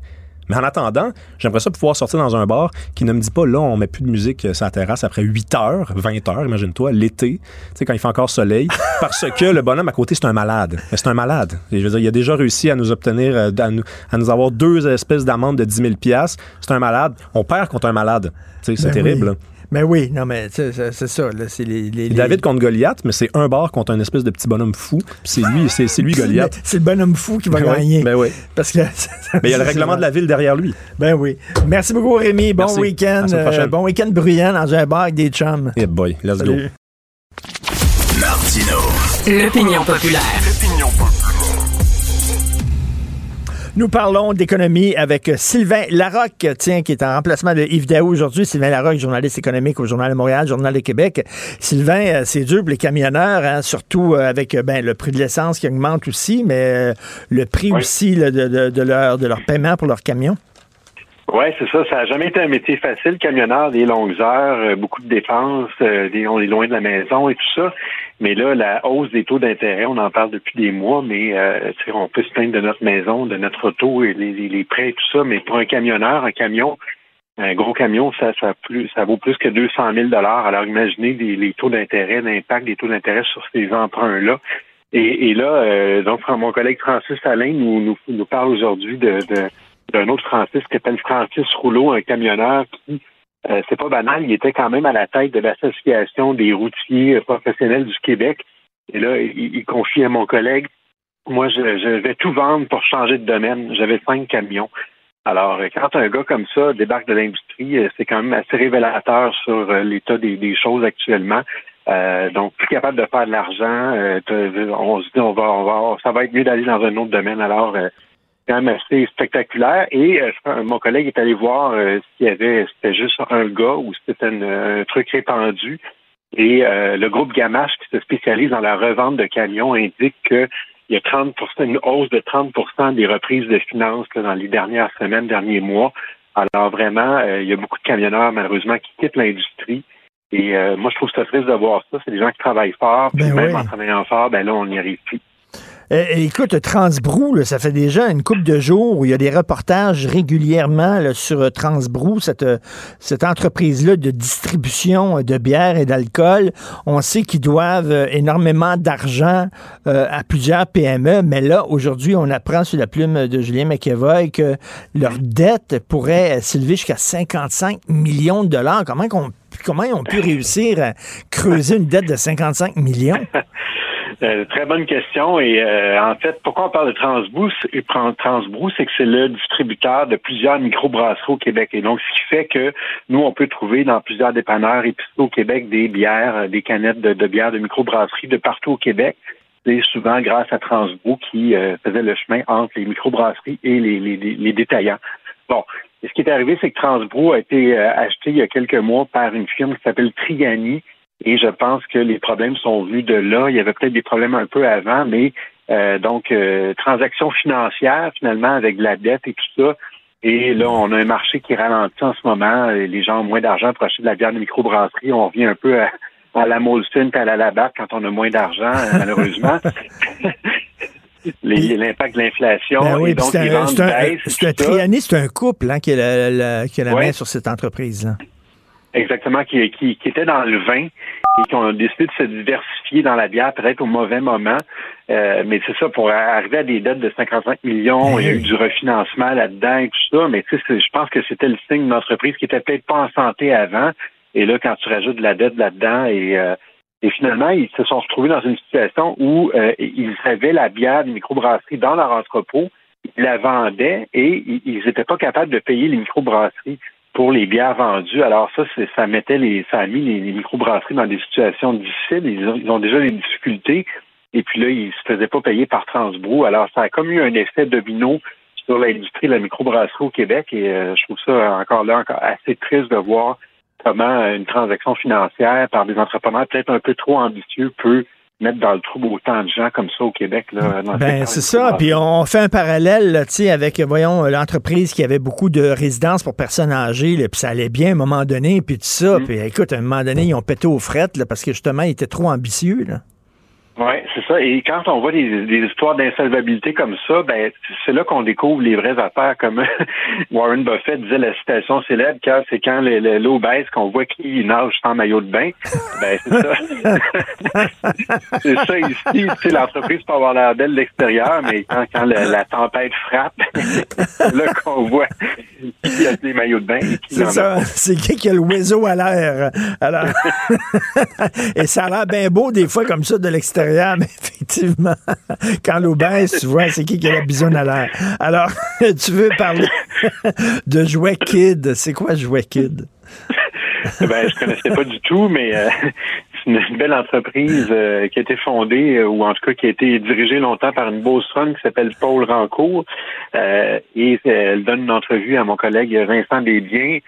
Mais en attendant, j'aimerais ça pouvoir sortir dans un bar qui ne me dit pas, là, on met plus de musique euh, sur la terrasse après 8 heures, 20 heures, imagine-toi, l'été, tu sais, quand il fait encore soleil, parce que le bonhomme à côté, c'est un malade. C'est un malade. Et je veux dire, il a déjà réussi à nous obtenir, euh, à nous, à nous avoir deux espèces d'amendes de 10 000 C'est un malade. On perd contre un malade. Tu sais, c'est Ben terrible. oui. Mais oui, non, mais tu sais, c'est ça. là, les, les- Et les- David contre Goliath, mais c'est un bar contre un espèce de petit bonhomme fou. Puis c'est lui, c'est lui Goliath. C'est le bonhomme fou qui va Ben oui, gagner. ben oui. Parce que. Mais il y a le règlement de la ville derrière lui. Ben oui. Merci beaucoup, Rémi. Bon week-end. Euh, bon week-end bruyant dans un bar avec des chums. Eh boy, let's Salut. go. Martino. L'opinion populaire. Nous parlons d'économie avec Sylvain Larocque, tiens, qui est en remplacement de Yves Daou aujourd'hui. Sylvain Larocque, journaliste économique au Journal de Montréal, Journal de Québec. Sylvain, euh, c'est dur pour les camionneurs, hein, surtout euh, avec euh, ben, le prix de l'essence qui augmente aussi, mais le prix aussi là, de, de- de leur, de leur paiement pour leur camion. Oui, c'est ça. Ça n'a jamais été un métier facile, camionneur, des longues heures, euh, beaucoup de dépenses, euh, des- on est loin de la maison et tout ça. Mais là, la hausse des taux d'intérêt, on en parle depuis des mois, mais euh, on peut se plaindre de notre maison, de notre auto et les, les- prêts et tout ça. Mais pour un camionneur, un camion, un gros camion, ça, ça, plus, ça vaut plus que 200 000 Alors imaginez les, les taux d'intérêt, l'impact des taux d'intérêt sur ces emprunts-là. Et, et là, euh, donc mon collègue Francis Alain nous, nous, nous parle aujourd'hui de, de- d'un autre Francis qui s'appelle Francis Rouleau, un camionneur qui, euh, c'est pas banal, il était quand même à la tête de l'Association des routiers professionnels du Québec. Et là, il, confie à mon collègue, moi, je, vais tout vendre pour changer de domaine. J'avais cinq camions. Alors, euh, quand un gars comme ça débarque de l'industrie, euh, c'est quand même assez révélateur sur l'état des, choses actuellement. Donc, plus capable de faire de l'argent, on se dit on va, on va, ça va être mieux d'aller dans un autre domaine. Alors, quand même assez spectaculaire. Et euh, mon collègue est allé voir euh, s'il y avait, c'était juste un gars ou c'était un truc répandu. Et euh, le groupe Gamache, qui se spécialise dans la revente de camions, indique qu'il y a 30 une hausse de 30% des reprises de finances là, dans les dernières semaines, derniers mois. Alors vraiment, il y a beaucoup de camionneurs, malheureusement, qui quittent l'industrie. Et moi, je trouve ça triste de voir ça. C'est des gens qui travaillent fort, puis Ben même oui. en travaillant fort, ben là, on n'y arrive plus. Euh, écoute, Transbrou, ça fait déjà une couple de jours où il y a des reportages régulièrement sur euh, Transbrou, cette, euh, cette entreprise-là de distribution de bière et d'alcool. On sait qu'ils doivent énormément d'argent à plusieurs PME, mais là, aujourd'hui, on apprend sur la plume de Julien McEvoy que leur dette pourrait s'élever jusqu'à 55 millions de dollars. Comment, qu'on, comment ils ont pu réussir à creuser une dette de 55 millions? Euh, très bonne question. Et euh, en fait, pourquoi on parle de Transbrou? Transbrou, c'est que c'est le distributeur de plusieurs microbrasseries au Québec. Et donc, ce qui fait que nous, on peut trouver dans plusieurs dépanneurs et au Québec des bières, euh, des canettes de, de bières de microbrasseries de partout au Québec. C'est souvent grâce à Transbrou qui euh, faisait le chemin entre les microbrasseries et les, détaillants. Bon, et ce qui est arrivé, c'est que Transbrou a été acheté il y a quelques mois par une firme qui s'appelle Trigani. Et je pense que les problèmes sont venus de là. Il y avait peut-être des problèmes un peu avant, mais euh, donc euh, transactions financières finalement avec de la dette et tout ça. Et là, on a un marché qui ralentit en ce moment. Les gens ont moins d'argent pour acheter de la bière de microbrasserie. On revient un peu à, à la Molson et à la Labatt quand on a moins d'argent, euh, malheureusement. L'impact de l'inflation. Ben oui, et puis donc, c'est un, un- un un couple hein, qui a la, la- qui a la Ouais. main sur cette entreprise-là. Exactement, qui, qui, qui était dans le vin et qui ont décidé de se diversifier dans la bière, peut-être au mauvais moment. Euh, mais c'est ça, pour arriver à des dettes de 55 millions, il y a eu du refinancement là-dedans et tout ça. Mais tu sais, je pense que c'était le signe d'une entreprise qui était peut-être pas en santé avant. Et là, quand tu rajoutes de la dette là-dedans et euh, et finalement, ils se sont retrouvés dans une situation où euh, ils avaient la bière de microbrasserie dans leur entrepôt, ils la vendaient et ils n'étaient pas capables de payer les microbrasseries pour les bières vendues. Alors ça, ça mettait les, ça a mis les, les microbrasseries dans des situations difficiles. Ils ont, ils ont déjà des difficultés. Et puis là, ils se faisaient pas payer par Transbrou. Alors ça a comme eu un effet domino sur l'industrie de la microbrasserie au Québec. Et euh, je trouve ça encore là encore assez triste de voir comment une transaction financière par des entrepreneurs peut-être un peu trop ambitieux peut mettre dans le trouble autant de gens comme ça au Québec. Là, dans Ben, c'est ça. Puis on fait un parallèle, là, tu sais, avec, voyons, l'entreprise qui avait beaucoup de résidences pour personnes âgées, là, puis ça allait bien à un moment donné, puis tout ça. Mm. Puis écoute, à un moment donné, ils ont pété aux frettes, là, parce que justement, ils étaient trop ambitieux, là. Oui, c'est ça. Et quand on voit des, des histoires d'insolvabilité comme ça, ben c'est là qu'on découvre les vraies affaires. Comme Warren Buffett disait la citation célèbre, quand c'est quand le- le- l'eau baisse qu'on voit qui nage sans maillot de bain. Ben c'est ça. c'est ça ici. L'entreprise peut avoir l'air belle de l'extérieur, mais quand, quand le- la tempête frappe, c'est là qu'on voit qui a des maillots de bain. C'est ça. C'est qui qui a le oiseau à l'air. Alors... Et ça a l'air bien beau des fois comme ça de l'extérieur, mais effectivement, quand l'eau baisse, tu vois, c'est qui qui a la bisoune à l'air. Alors, tu veux parler de Jouet Kid. C'est quoi Jouet Kid? ben, je connaissais pas du tout, mais euh, c'est une belle entreprise euh, qui a été fondée, euh, ou en tout cas qui a été dirigée longtemps par une Beauceronne qui s'appelle Paul Rancourt. Et elle donne une entrevue à mon collègue Vincent Desbiens.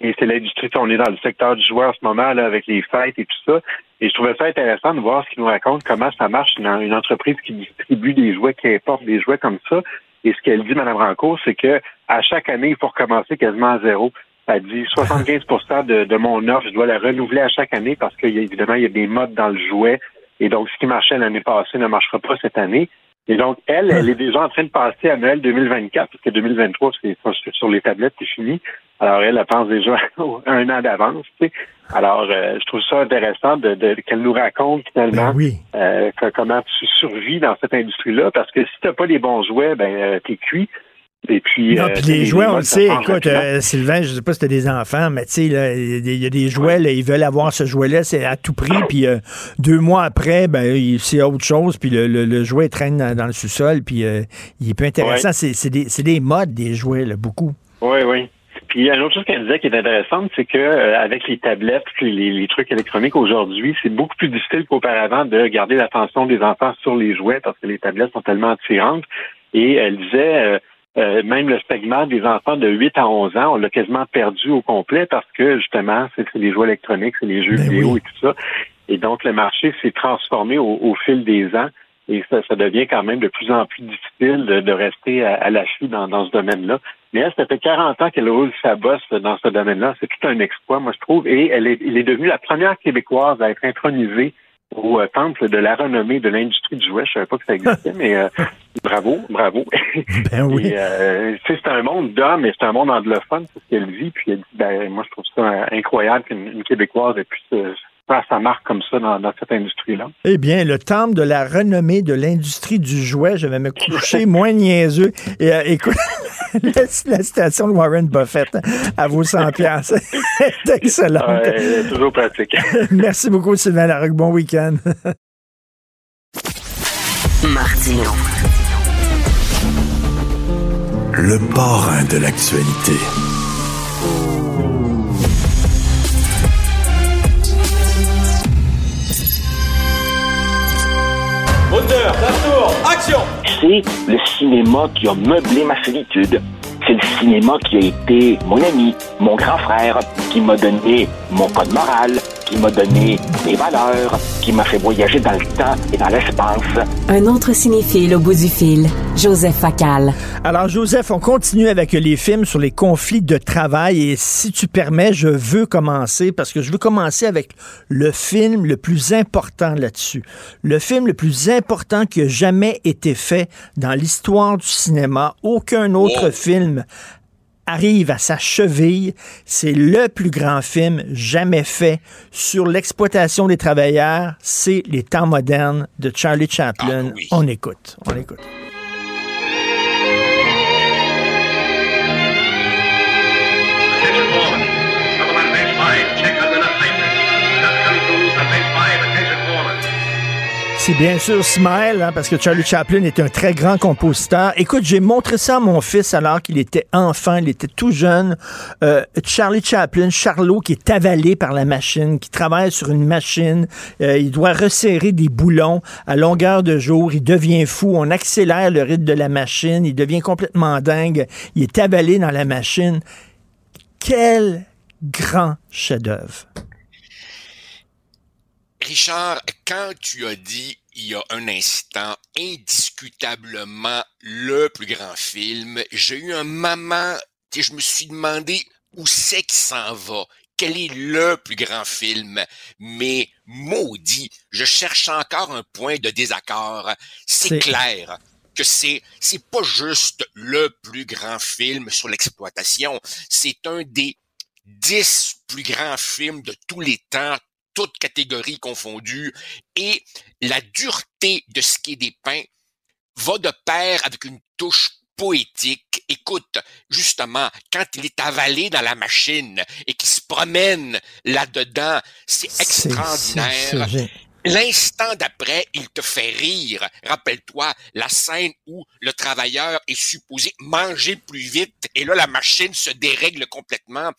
Et c'est l'industrie, on est dans le secteur du joueur en ce moment, là, avec les fêtes et tout ça. Et je trouvais ça intéressant de voir ce qu'il nous raconte, comment ça marche une, une entreprise qui distribue des jouets, qui importe des jouets comme ça. Et ce qu'elle dit, Mme Rancourt, c'est que à chaque année, il faut recommencer quasiment à zéro. Elle dit 75 de, de mon offre, je dois la renouveler à chaque année parce qu'évidemment, il y a des modes dans le jouet. Et donc, ce qui marchait l'année passée ne marchera pas cette année. Et donc, elle, elle est déjà en train de passer à Noël 2024, parce que 2023, c'est c'est sur les tablettes, c'est fini. Alors, elle, elle pense déjà un an d'avance. Tu sais. Alors, euh, je trouve ça intéressant de, de- qu'elle nous raconte finalement euh, que- comment tu survis dans cette industrie-là, parce que si tu n'as pas les bons jouets, ben euh, t'es cuit. Et puis, Non, euh, puis t'as les jouets, on le sait. Écoute, euh, Sylvain, je sais pas si t'as des enfants, mais tu sais, il y a des- jouets, là, ils veulent avoir ce jouet-là, c'est à tout prix, puis euh, deux mois après, ben, c'est autre chose, puis le, le- le jouet traîne dans, dans le sous-sol, puis euh, il est peu intéressant. Ouais. C'est c'est des, c'est des modes, des jouets, là, beaucoup. Oui, oui. Puis il y a une autre chose qu'elle disait qui est intéressante, c'est que euh, avec les tablettes, puis les, les trucs électroniques aujourd'hui, c'est beaucoup plus difficile qu'auparavant de garder l'attention des enfants sur les jouets parce que les tablettes sont tellement attirantes. Et elle disait euh, euh, même le segment des enfants de 8 à 11 ans, on l'a quasiment perdu au complet parce que justement, c'est c'est les jouets électroniques, c'est les jeux vidéo et tout ça. Et donc le marché s'est transformé au, au fil des ans. Et ça, ça devient quand même de plus en plus difficile de, de rester à, à l'affût dans, dans ce domaine-là. Mais elle, ça fait 40 ans qu'elle roule sa bosse dans ce domaine-là. C'est tout un exploit, moi, je trouve. Et elle est, elle est devenue la première Québécoise à être intronisée au euh, temple de la renommée de l'industrie du jouet. Je savais pas que ça existait, mais euh, bravo, bravo. Ben oui. euh, c'est un monde d'hommes et c'est un monde anglophone, c'est ce qu'elle vit. Puis elle dit, ben, moi, je trouve ça incroyable qu'une une Québécoise ait pu se faire sa marque comme ça dans, dans cette industrie-là. Eh bien, le temple de la renommée de l'industrie du jouet, je vais me coucher moins niaiseux. Et euh, écoute, la, la citation de Warren Buffett à vos 100 piastres. C'est excellent. Ouais, toujours pratique. Merci beaucoup, Sylvain Larocque. Bon week-end. Martino. Le parrain de l'actualité. C'est le cinéma qui a meublé ma solitude. C'est le cinéma qui a été mon ami, mon grand frère, qui m'a donné mon code moral, qui m'a donné mes valeurs, qui m'a fait voyager dans le temps et dans l'espace. Un autre cinéphile au bout du fil, Joseph Facal. Alors, Joseph, on continue avec les films sur les conflits de travail. Et si tu permets, je veux commencer parce que je veux commencer avec le film le plus important là-dessus. Le film le plus important qui a jamais été fait dans l'histoire du cinéma. Aucun autre film arrive à sa cheville. C'est le plus grand film jamais fait sur l'exploitation des travailleurs. C'est Les temps modernes de Charlie Chaplin. On écoute, on écoute. C'est bien sûr Smile, hein, parce que Charlie Chaplin est un très grand compositeur. Écoute, j'ai montré ça à mon fils alors qu'il était enfant, il était tout jeune. Euh, Charlie Chaplin, Charlot, qui est avalé par la machine, qui travaille sur une machine. Euh, il doit resserrer des boulons à longueur de jour. Il devient fou. On accélère le rythme de la machine. Il devient complètement dingue. Il est avalé dans la machine. Quel grand chef-d'œuvre. Richard, quand tu as dit il y a un instant, indiscutablement le plus grand film, j'ai eu un moment, je me suis demandé où c'est qu'il s'en va. Quel est le plus grand film? Mais maudit, je cherche encore un point de désaccord. C'est clair que c'est c'est pas juste le plus grand film sur l'exploitation, c'est un des dix plus grands films de tous les temps, toutes catégories confondues, et la dureté de ce qui est dépeint va de pair avec une touche poétique. Écoute, justement, quand il est avalé dans la machine et qu'il se promène là-dedans, c'est C'est- extraordinaire. L'instant d'après, il te fait rire. Rappelle-toi la scène où le travailleur est supposé manger plus vite et là, la machine se dérègle complètement.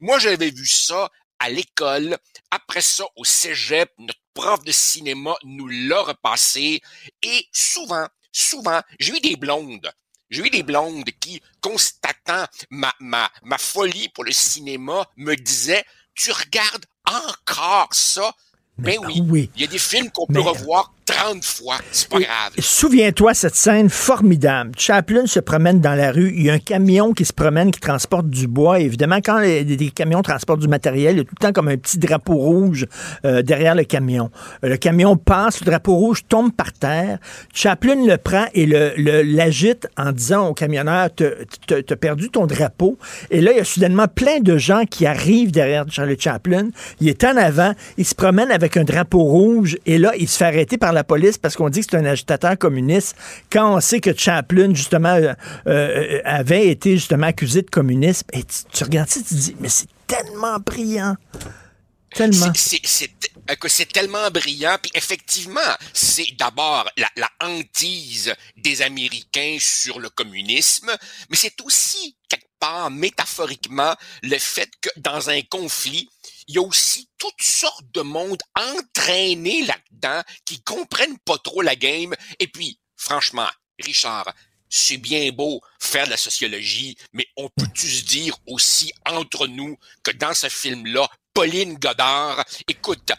Moi, j'avais vu ça à l'école. Après ça, au cégep, notre prof de cinéma nous l'a repassé. Et souvent, souvent, j'ai eu des blondes. J'ai eu des blondes qui, constatant ma, ma, ma folie pour le cinéma, me disaient, tu regardes encore ça? Ben oui. oui. Il y a des films qu'on peut Mais- revoir 30 fois. C'est pas grave. Souviens-toi cette scène formidable. Chaplin se promène dans la rue. Il y a un camion qui se promène, qui transporte du bois. Évidemment, quand les, camions transportent du matériel, il y a tout le temps comme un petit drapeau rouge euh, derrière le camion. Euh, le camion passe, le drapeau rouge tombe par terre. Chaplin le prend et le- le- l'agite en disant au camionneur, t'as perdu ton drapeau. Et là, il y a soudainement plein de gens qui arrivent derrière Charlie Chaplin. Il est en avant, il se promène avec un drapeau rouge et là, il se fait arrêter par la police parce qu'on dit que c'est un agitateur communiste. Quand on sait que Chaplin, justement, euh, euh, avait été justement accusé de communisme, et tu, regardes ça, tu te dis, mais c'est tellement brillant. Tellement. Euh, c'est tellement brillant. Puis effectivement, c'est d'abord la, la hantise des Américains sur le communisme, mais c'est aussi quelque part métaphoriquement le fait que dans un conflit, il y a aussi toutes sortes de monde entraînés là-dedans qui comprennent pas trop la game. Et puis, franchement, Richard, c'est bien beau faire de la sociologie, mais on peut-tu se dire aussi entre nous que dans ce film-là, Pauline Godard, écoute,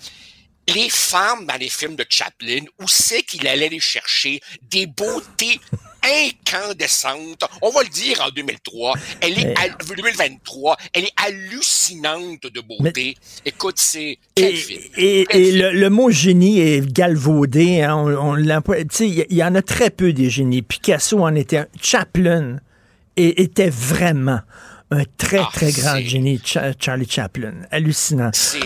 les femmes dans les films de Chaplin, où c'est qu'il allait les chercher des beautés incandescente. On va le dire en 2003. Elle est, Mais- hal- 2023. Elle est hallucinante de beauté. Écoute, c'est, film? Et, et le, le mot génie est galvaudé. hein, on, on l'emploie- tu sais, Il y, il y en a très peu des génies. Picasso en était un. Chaplin et, était vraiment un très, Ah, très grand génie, Cha- Charlie Chaplin. Hallucinant. C'est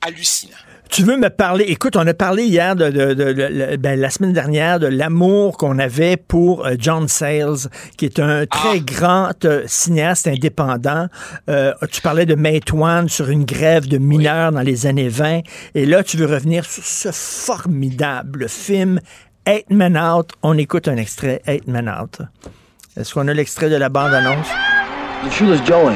hallucinant. Tu veux me parler, écoute, on a parlé hier, de, de- de- de- ben, la semaine dernière, de l'amour qu'on avait pour euh, John Sayles, qui est un très grand euh, cinéaste indépendant. Euh, tu parlais de May Twan sur une grève de mineurs dans les années 20. Et là, tu veux revenir sur ce formidable film, Eight Men Out. On écoute un extrait, Eight Men Out. Est-ce qu'on a l'extrait de la bande-annonce? Joe.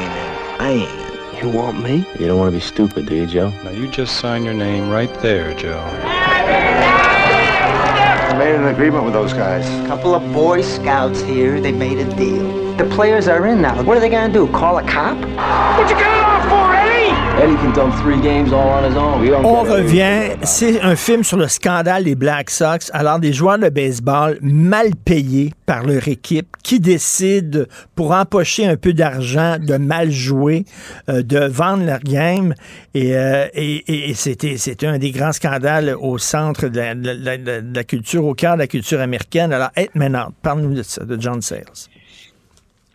I ain't. You want me? You don't want to be stupid, do you, Joe? Now you just sign your name right there, Joe. I made an agreement with those guys. A Couple of Boy Scouts here, they made a deal. The players are in now. What are they gonna do? Call a cop? What you get on revient, c'est un film sur le scandale des Black Sox. Alors, des joueurs de baseball mal payés par leur équipe qui décident, pour empocher un peu d'argent, de mal jouer, euh, de vendre leur game. Et, euh, et, et- et c'était, c'était un des grands scandales au centre de la, de la- de la culture, au cœur de la culture américaine. Alors, Eight Men Out, parle-nous de ça, de John Sayles.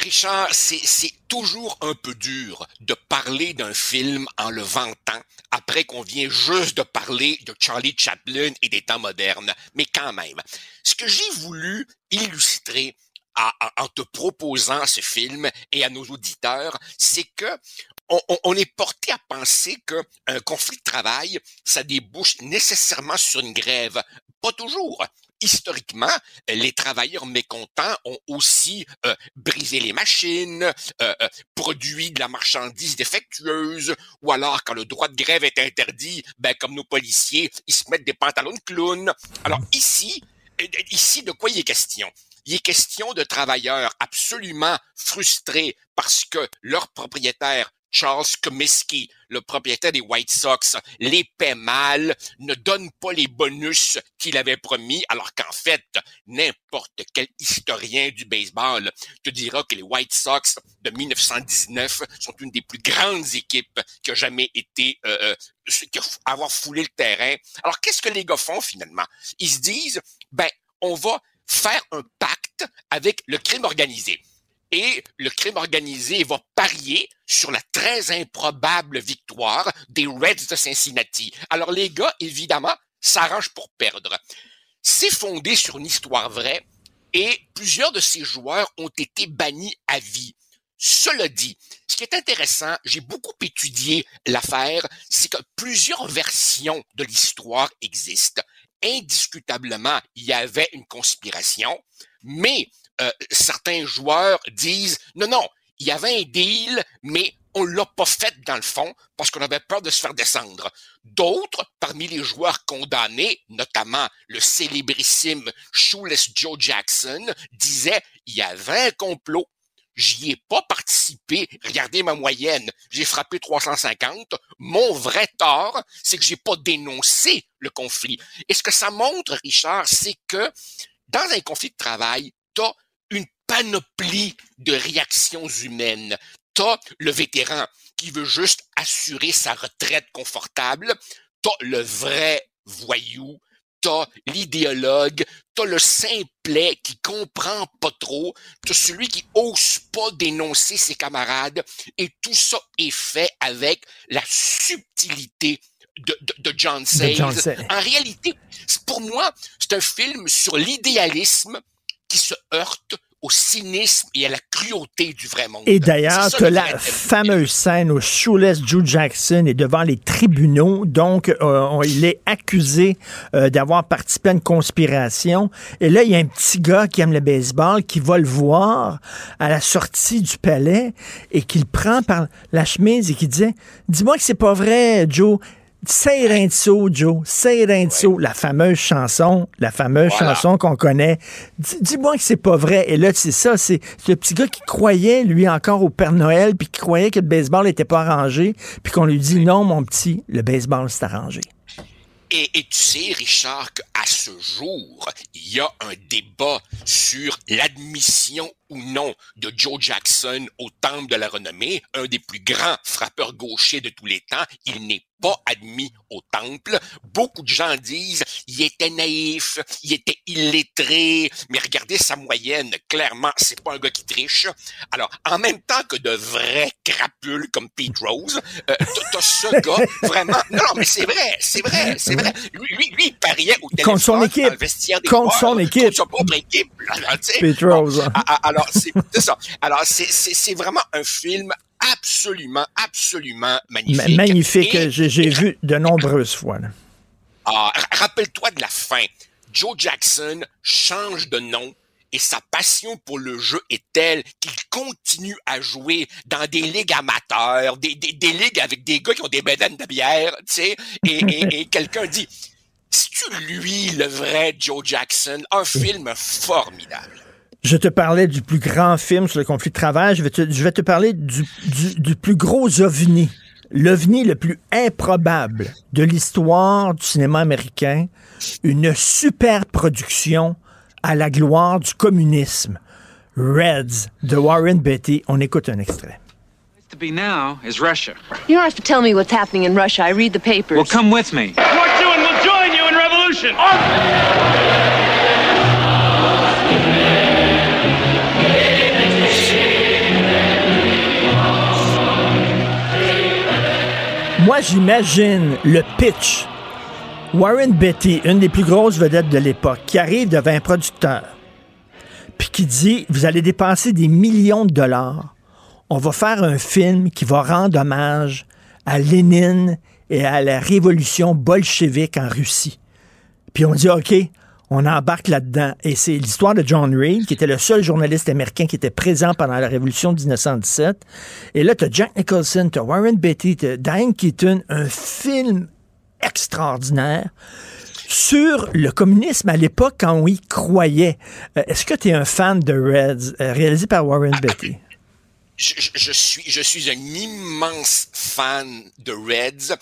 Richard, c'est toujours un peu dur de parler d'un film en le vantant après qu'on vient juste de parler de Charlie Chaplin et des temps modernes. Mais quand même, ce que j'ai voulu illustrer en te proposant ce film et à nos auditeurs, c'est que on est porté à penser qu'un conflit de travail, ça débouche nécessairement sur une grève. Pas toujours. Historiquement, les travailleurs mécontents ont aussi euh, brisé les machines, euh, euh, produit de la marchandise défectueuse, ou alors quand le droit de grève est interdit, ben comme nos policiers, ils se mettent des pantalons de clown. Alors ici, euh, ici de quoi il est question? Il est question de travailleurs absolument frustrés parce que leur propriétaire Charles Comiskey, le propriétaire des White Sox, les paie mal, ne donne pas les bonus qu'il avait promis, alors qu'en fait, n'importe quel historien du baseball te dira que les White Sox de 1919 sont une des plus grandes équipes qui a jamais été, euh, euh, qui a avoir foulé le terrain. Alors, qu'est-ce que les gars font finalement? Ils se disent, ben, on va faire un pacte avec le crime organisé et le crime organisé va parier sur la très improbable victoire des Reds de Cincinnati. Alors les gars, évidemment, s'arrangent pour perdre. C'est fondé sur une histoire vraie et plusieurs de ces joueurs ont été bannis à vie. Cela dit, ce qui est intéressant, j'ai beaucoup étudié l'affaire, c'est que plusieurs versions de l'histoire existent. Indiscutablement, il y avait une conspiration, mais euh, certains joueurs disent non, non, il y avait un deal, mais on l'a pas fait dans le fond parce qu'on avait peur de se faire descendre. D'autres, parmi les joueurs condamnés, notamment le célébrissime Shoeless Joe Jackson, disaient il y avait un complot. J'y ai pas participé. Regardez ma moyenne. J'ai frappé 350. Mon vrai tort, c'est que j'ai pas dénoncé le conflit. Et ce que ça montre, Richard, c'est que dans un conflit de travail, t'as une panoplie de réactions humaines. T'as le vétéran qui veut juste assurer sa retraite confortable. T'as le vrai voyou. T'as l'idéologue. T'as le simplet qui comprend pas trop. T'as celui qui ose pas dénoncer ses camarades. Et tout ça est fait avec la subtilité de, de, de John Sayles. En réalité, pour moi, c'est un film sur l'idéalisme qui se heurte au cynisme et à la cruauté du vrai monde. Et d'ailleurs, le la thème. fameuse scène où Shoeless Joe Jackson est devant les tribunaux. Donc, euh, on- il est accusé euh, d'avoir participé à une conspiration. Et là, il y a un petit gars qui aime le baseball qui va le voir à la sortie du palais et qui le prend par la chemise et qui dit Dis-moi que c'est pas vrai, Joe. Say it ain't so, Joe. Say it ain't so. La fameuse chanson, la fameuse Voilà. chanson qu'on connaît. Dis- Dis-moi que c'est pas vrai. Et là, c'est ça, c'est c'est le petit gars qui croyait, lui, encore au Père Noël, puis qui croyait que le baseball n'était pas arrangé, puis qu'on lui dit non, mon petit, le baseball, c'est arrangé. Et, et, tu sais, Richard, qu'à ce jour, il y a un débat sur l'admission ou non de Joe Jackson au temple de la renommée, un des plus grands frappeurs gauchers de tous les temps. Il n'est pas admis au temple. Beaucoup de gens disent, il était naïf, il était illettré, mais regardez sa moyenne. Clairement, c'est pas un gars qui triche. Alors, en même temps que de vrais crapules comme Pete Rose, euh, t'as ce gars vraiment. Non, mais c'est vrai, c'est vrai, c'est vrai. Lui, lui, lui, il pariait au téléphone, contre son équipe, dans le vestiaire des contre son équipe, contre son propre équipe. Là, Pete Rose. Bon, alors, c'est ça. Alors, c'est vraiment un film absolument, absolument magnifique. magnifique. J'ai vu de nombreuses fois. Là. Ah, rappelle-toi de la fin. Joe Jackson change de nom et sa passion pour le jeu est telle qu'il continue à jouer dans des ligues amateurs, des, des, des, ligues avec des gars qui ont des bédaines de bière, tu sais, et, et, et quelqu'un dit, c'est-tu lui le vrai Joe Jackson? Un film formidable. Je te parlais du plus grand film sur le conflit de travail. Je vais te, je vais te parler du, du, du plus gros ovni. L'ovni le plus improbable de l'histoire du cinéma américain. Une super production à la gloire du communisme. Reds de Warren Beatty. On écoute un extrait. To be now is Russia. You don't have to tell me what's happening in Russia. I read the papers. Well, come with me. War two and we'll join you in revolution. Moi, j'imagine le pitch. Warren Beatty, une des plus grosses vedettes de l'époque, qui arrive devant un producteur, puis qui dit Vous allez dépenser des millions de dollars. On va faire un film qui va rendre hommage à Lénine et à la révolution bolchevique en Russie. Puis on dit OK, on embarque là-dedans. Et c'est l'histoire de John Reed, qui était le seul journaliste américain qui était présent pendant la Révolution de 1917. Et là, tu as Jack Nicholson, tu as Warren Beatty, tu as Diane Keaton, un film extraordinaire sur le communisme à l'époque quand on y croyait. Euh, Est-ce que tu es un fan de Reds, euh, réalisé par Warren Beatty? Suis, je suis un immense fan de Reds.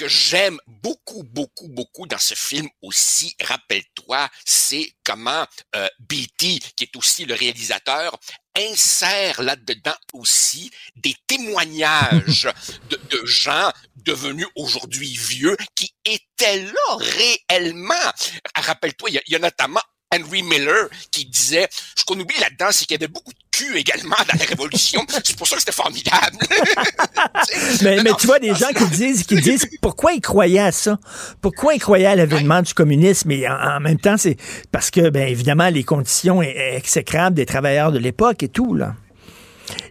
Que j'aime beaucoup, beaucoup, beaucoup dans ce film aussi, rappelle-toi, c'est comment euh, Beatty, qui est aussi le réalisateur, insère là-dedans aussi des témoignages de, de gens devenus aujourd'hui vieux qui étaient là réellement. Rappelle-toi, il y, y, a notamment Henry Miller qui disait, ce qu'on oublie là-dedans, c'est qu'il y avait beaucoup de cul également dans la Révolution. c'est pour ça que c'était formidable. mais, tu vois des gens qui disent, qui disent pourquoi ils croyaient à ça, pourquoi ils croyaient à l'avènement ouais. du communisme, et en, en même temps, c'est parce que, bien évidemment, les conditions exécrables des travailleurs de l'époque et tout là.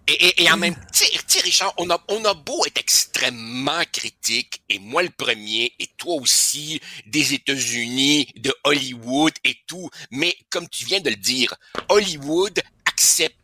Et, et, et, en même temps, Richard, on a, on a beau être extrêmement critique, et moi le premier, et toi aussi, des États-Unis, de Hollywood et tout, mais comme tu viens de le dire, Hollywood accepte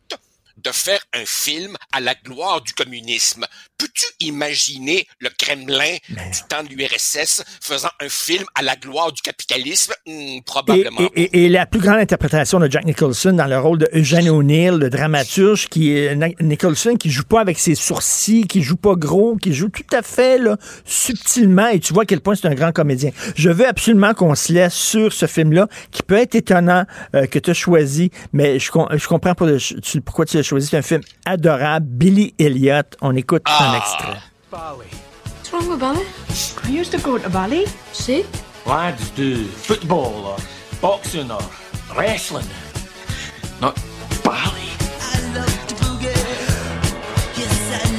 de faire un film à la gloire du communisme. Peux-tu imaginer le Kremlin Mais... du temps de l'URSS faisant un film à la gloire du capitalisme? Hmm, probablement. Et, et, et, la plus grande interprétation de Jack Nicholson dans le rôle de Eugene O'Neill, le dramaturge, qui est Nicholson, qui joue pas avec ses sourcils, qui joue pas gros, qui joue tout à fait là, subtilement, et tu vois à quel point c'est un grand comédien. Je veux absolument qu'on se laisse sur ce film-là, qui peut être étonnant euh, que tu as choisi, mais je, je comprends pas le, tu, pourquoi tu l'as choisi. C'est un film adorable. Billy Elliot. On écoute ah. Un extrait. Bali. What's wrong with Bali? I used to go to Bali. See? Lads do football or boxing or wrestling. Not Bali.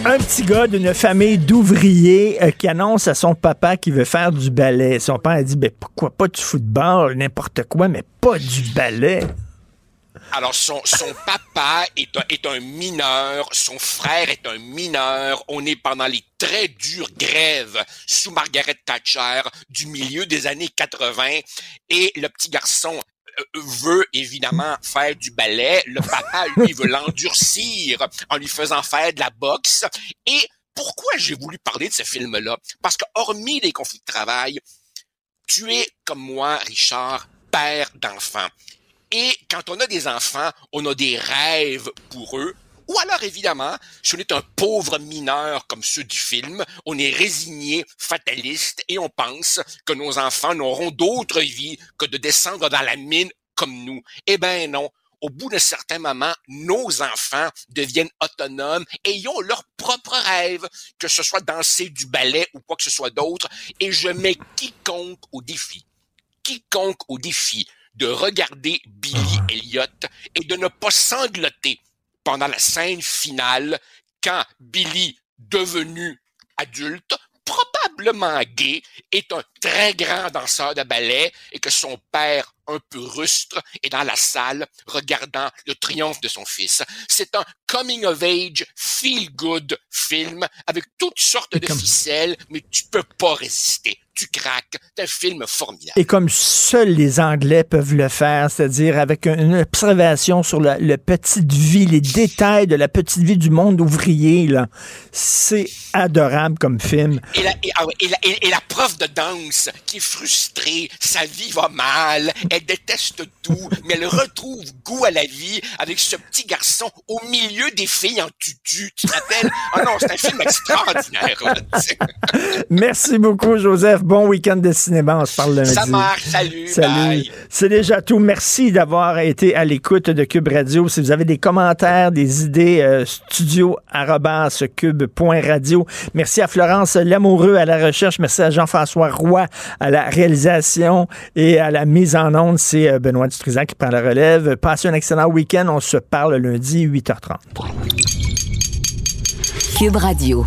Un petit gars d'une famille d'ouvriers euh, qui annonce à son papa qu'il veut faire du ballet. Son père a dit ben, pourquoi pas du football, n'importe quoi, mais pas du ballet. Alors, son, papa est un, est un mineur, son frère est un mineur. On est pendant les très dures grèves sous Margaret Thatcher du milieu des années 80 et le petit garçon veut évidemment faire du ballet. Le papa, lui, veut l'endurcir en lui faisant faire de la boxe. Et pourquoi j'ai voulu parler de ce film-là? Parce que hormis les conflits de travail, tu es comme moi, Richard, père d'enfants. Et quand on a des enfants, on a des rêves pour eux, Ou alors, évidemment, si on est un pauvre mineur comme ceux du film, on est résigné, fataliste, et on pense que nos enfants n'auront d'autre vie que de descendre dans la mine comme nous. Eh ben non. Au bout d'un certain moment, nos enfants deviennent autonomes et ont leurs propres rêves, que ce soit danser du ballet ou quoi que ce soit d'autre, et je mets quiconque au défi, quiconque au défi de regarder Billy Elliott et de ne pas sangloter pendant la scène finale quand Billy, devenu adulte, probablement gay, est un très grand danseur de ballet et que son père, un peu rustre, est dans la salle regardant le triomphe de son fils. C'est un coming of age, feel good film avec toutes sortes de ficelles, mais tu peux pas résister tu craques. C'est un film formidable. Et comme seuls les Anglais peuvent le faire, c'est-à-dire avec une observation sur la, la, petite vie, les détails de la petite vie du monde ouvrier, là, c'est adorable comme film. Et la, et, et, la, et la, prof de danse qui est frustrée, sa vie va mal, elle déteste tout, mais elle retrouve goût à la vie avec ce petit garçon au milieu des filles en tutu. Tu te rappelles? Oh non, c'est un film extraordinaire. Merci beaucoup, Joseph bon week-end de cinéma. On se parle lundi. Ça marche. Salut. Salut. C'est déjà tout. Merci d'avoir été à l'écoute de Cube Radio. Si vous avez des commentaires, des idées, euh, studio.cube.radio. Merci à Florence Lamoureux à la recherche. Merci à Jean-François Roy à la réalisation et à la mise en onde. C'est euh, Benoît Dutrisac qui prend la relève. Passez un excellent week-end. On se parle lundi, 8h30. Cube Radio.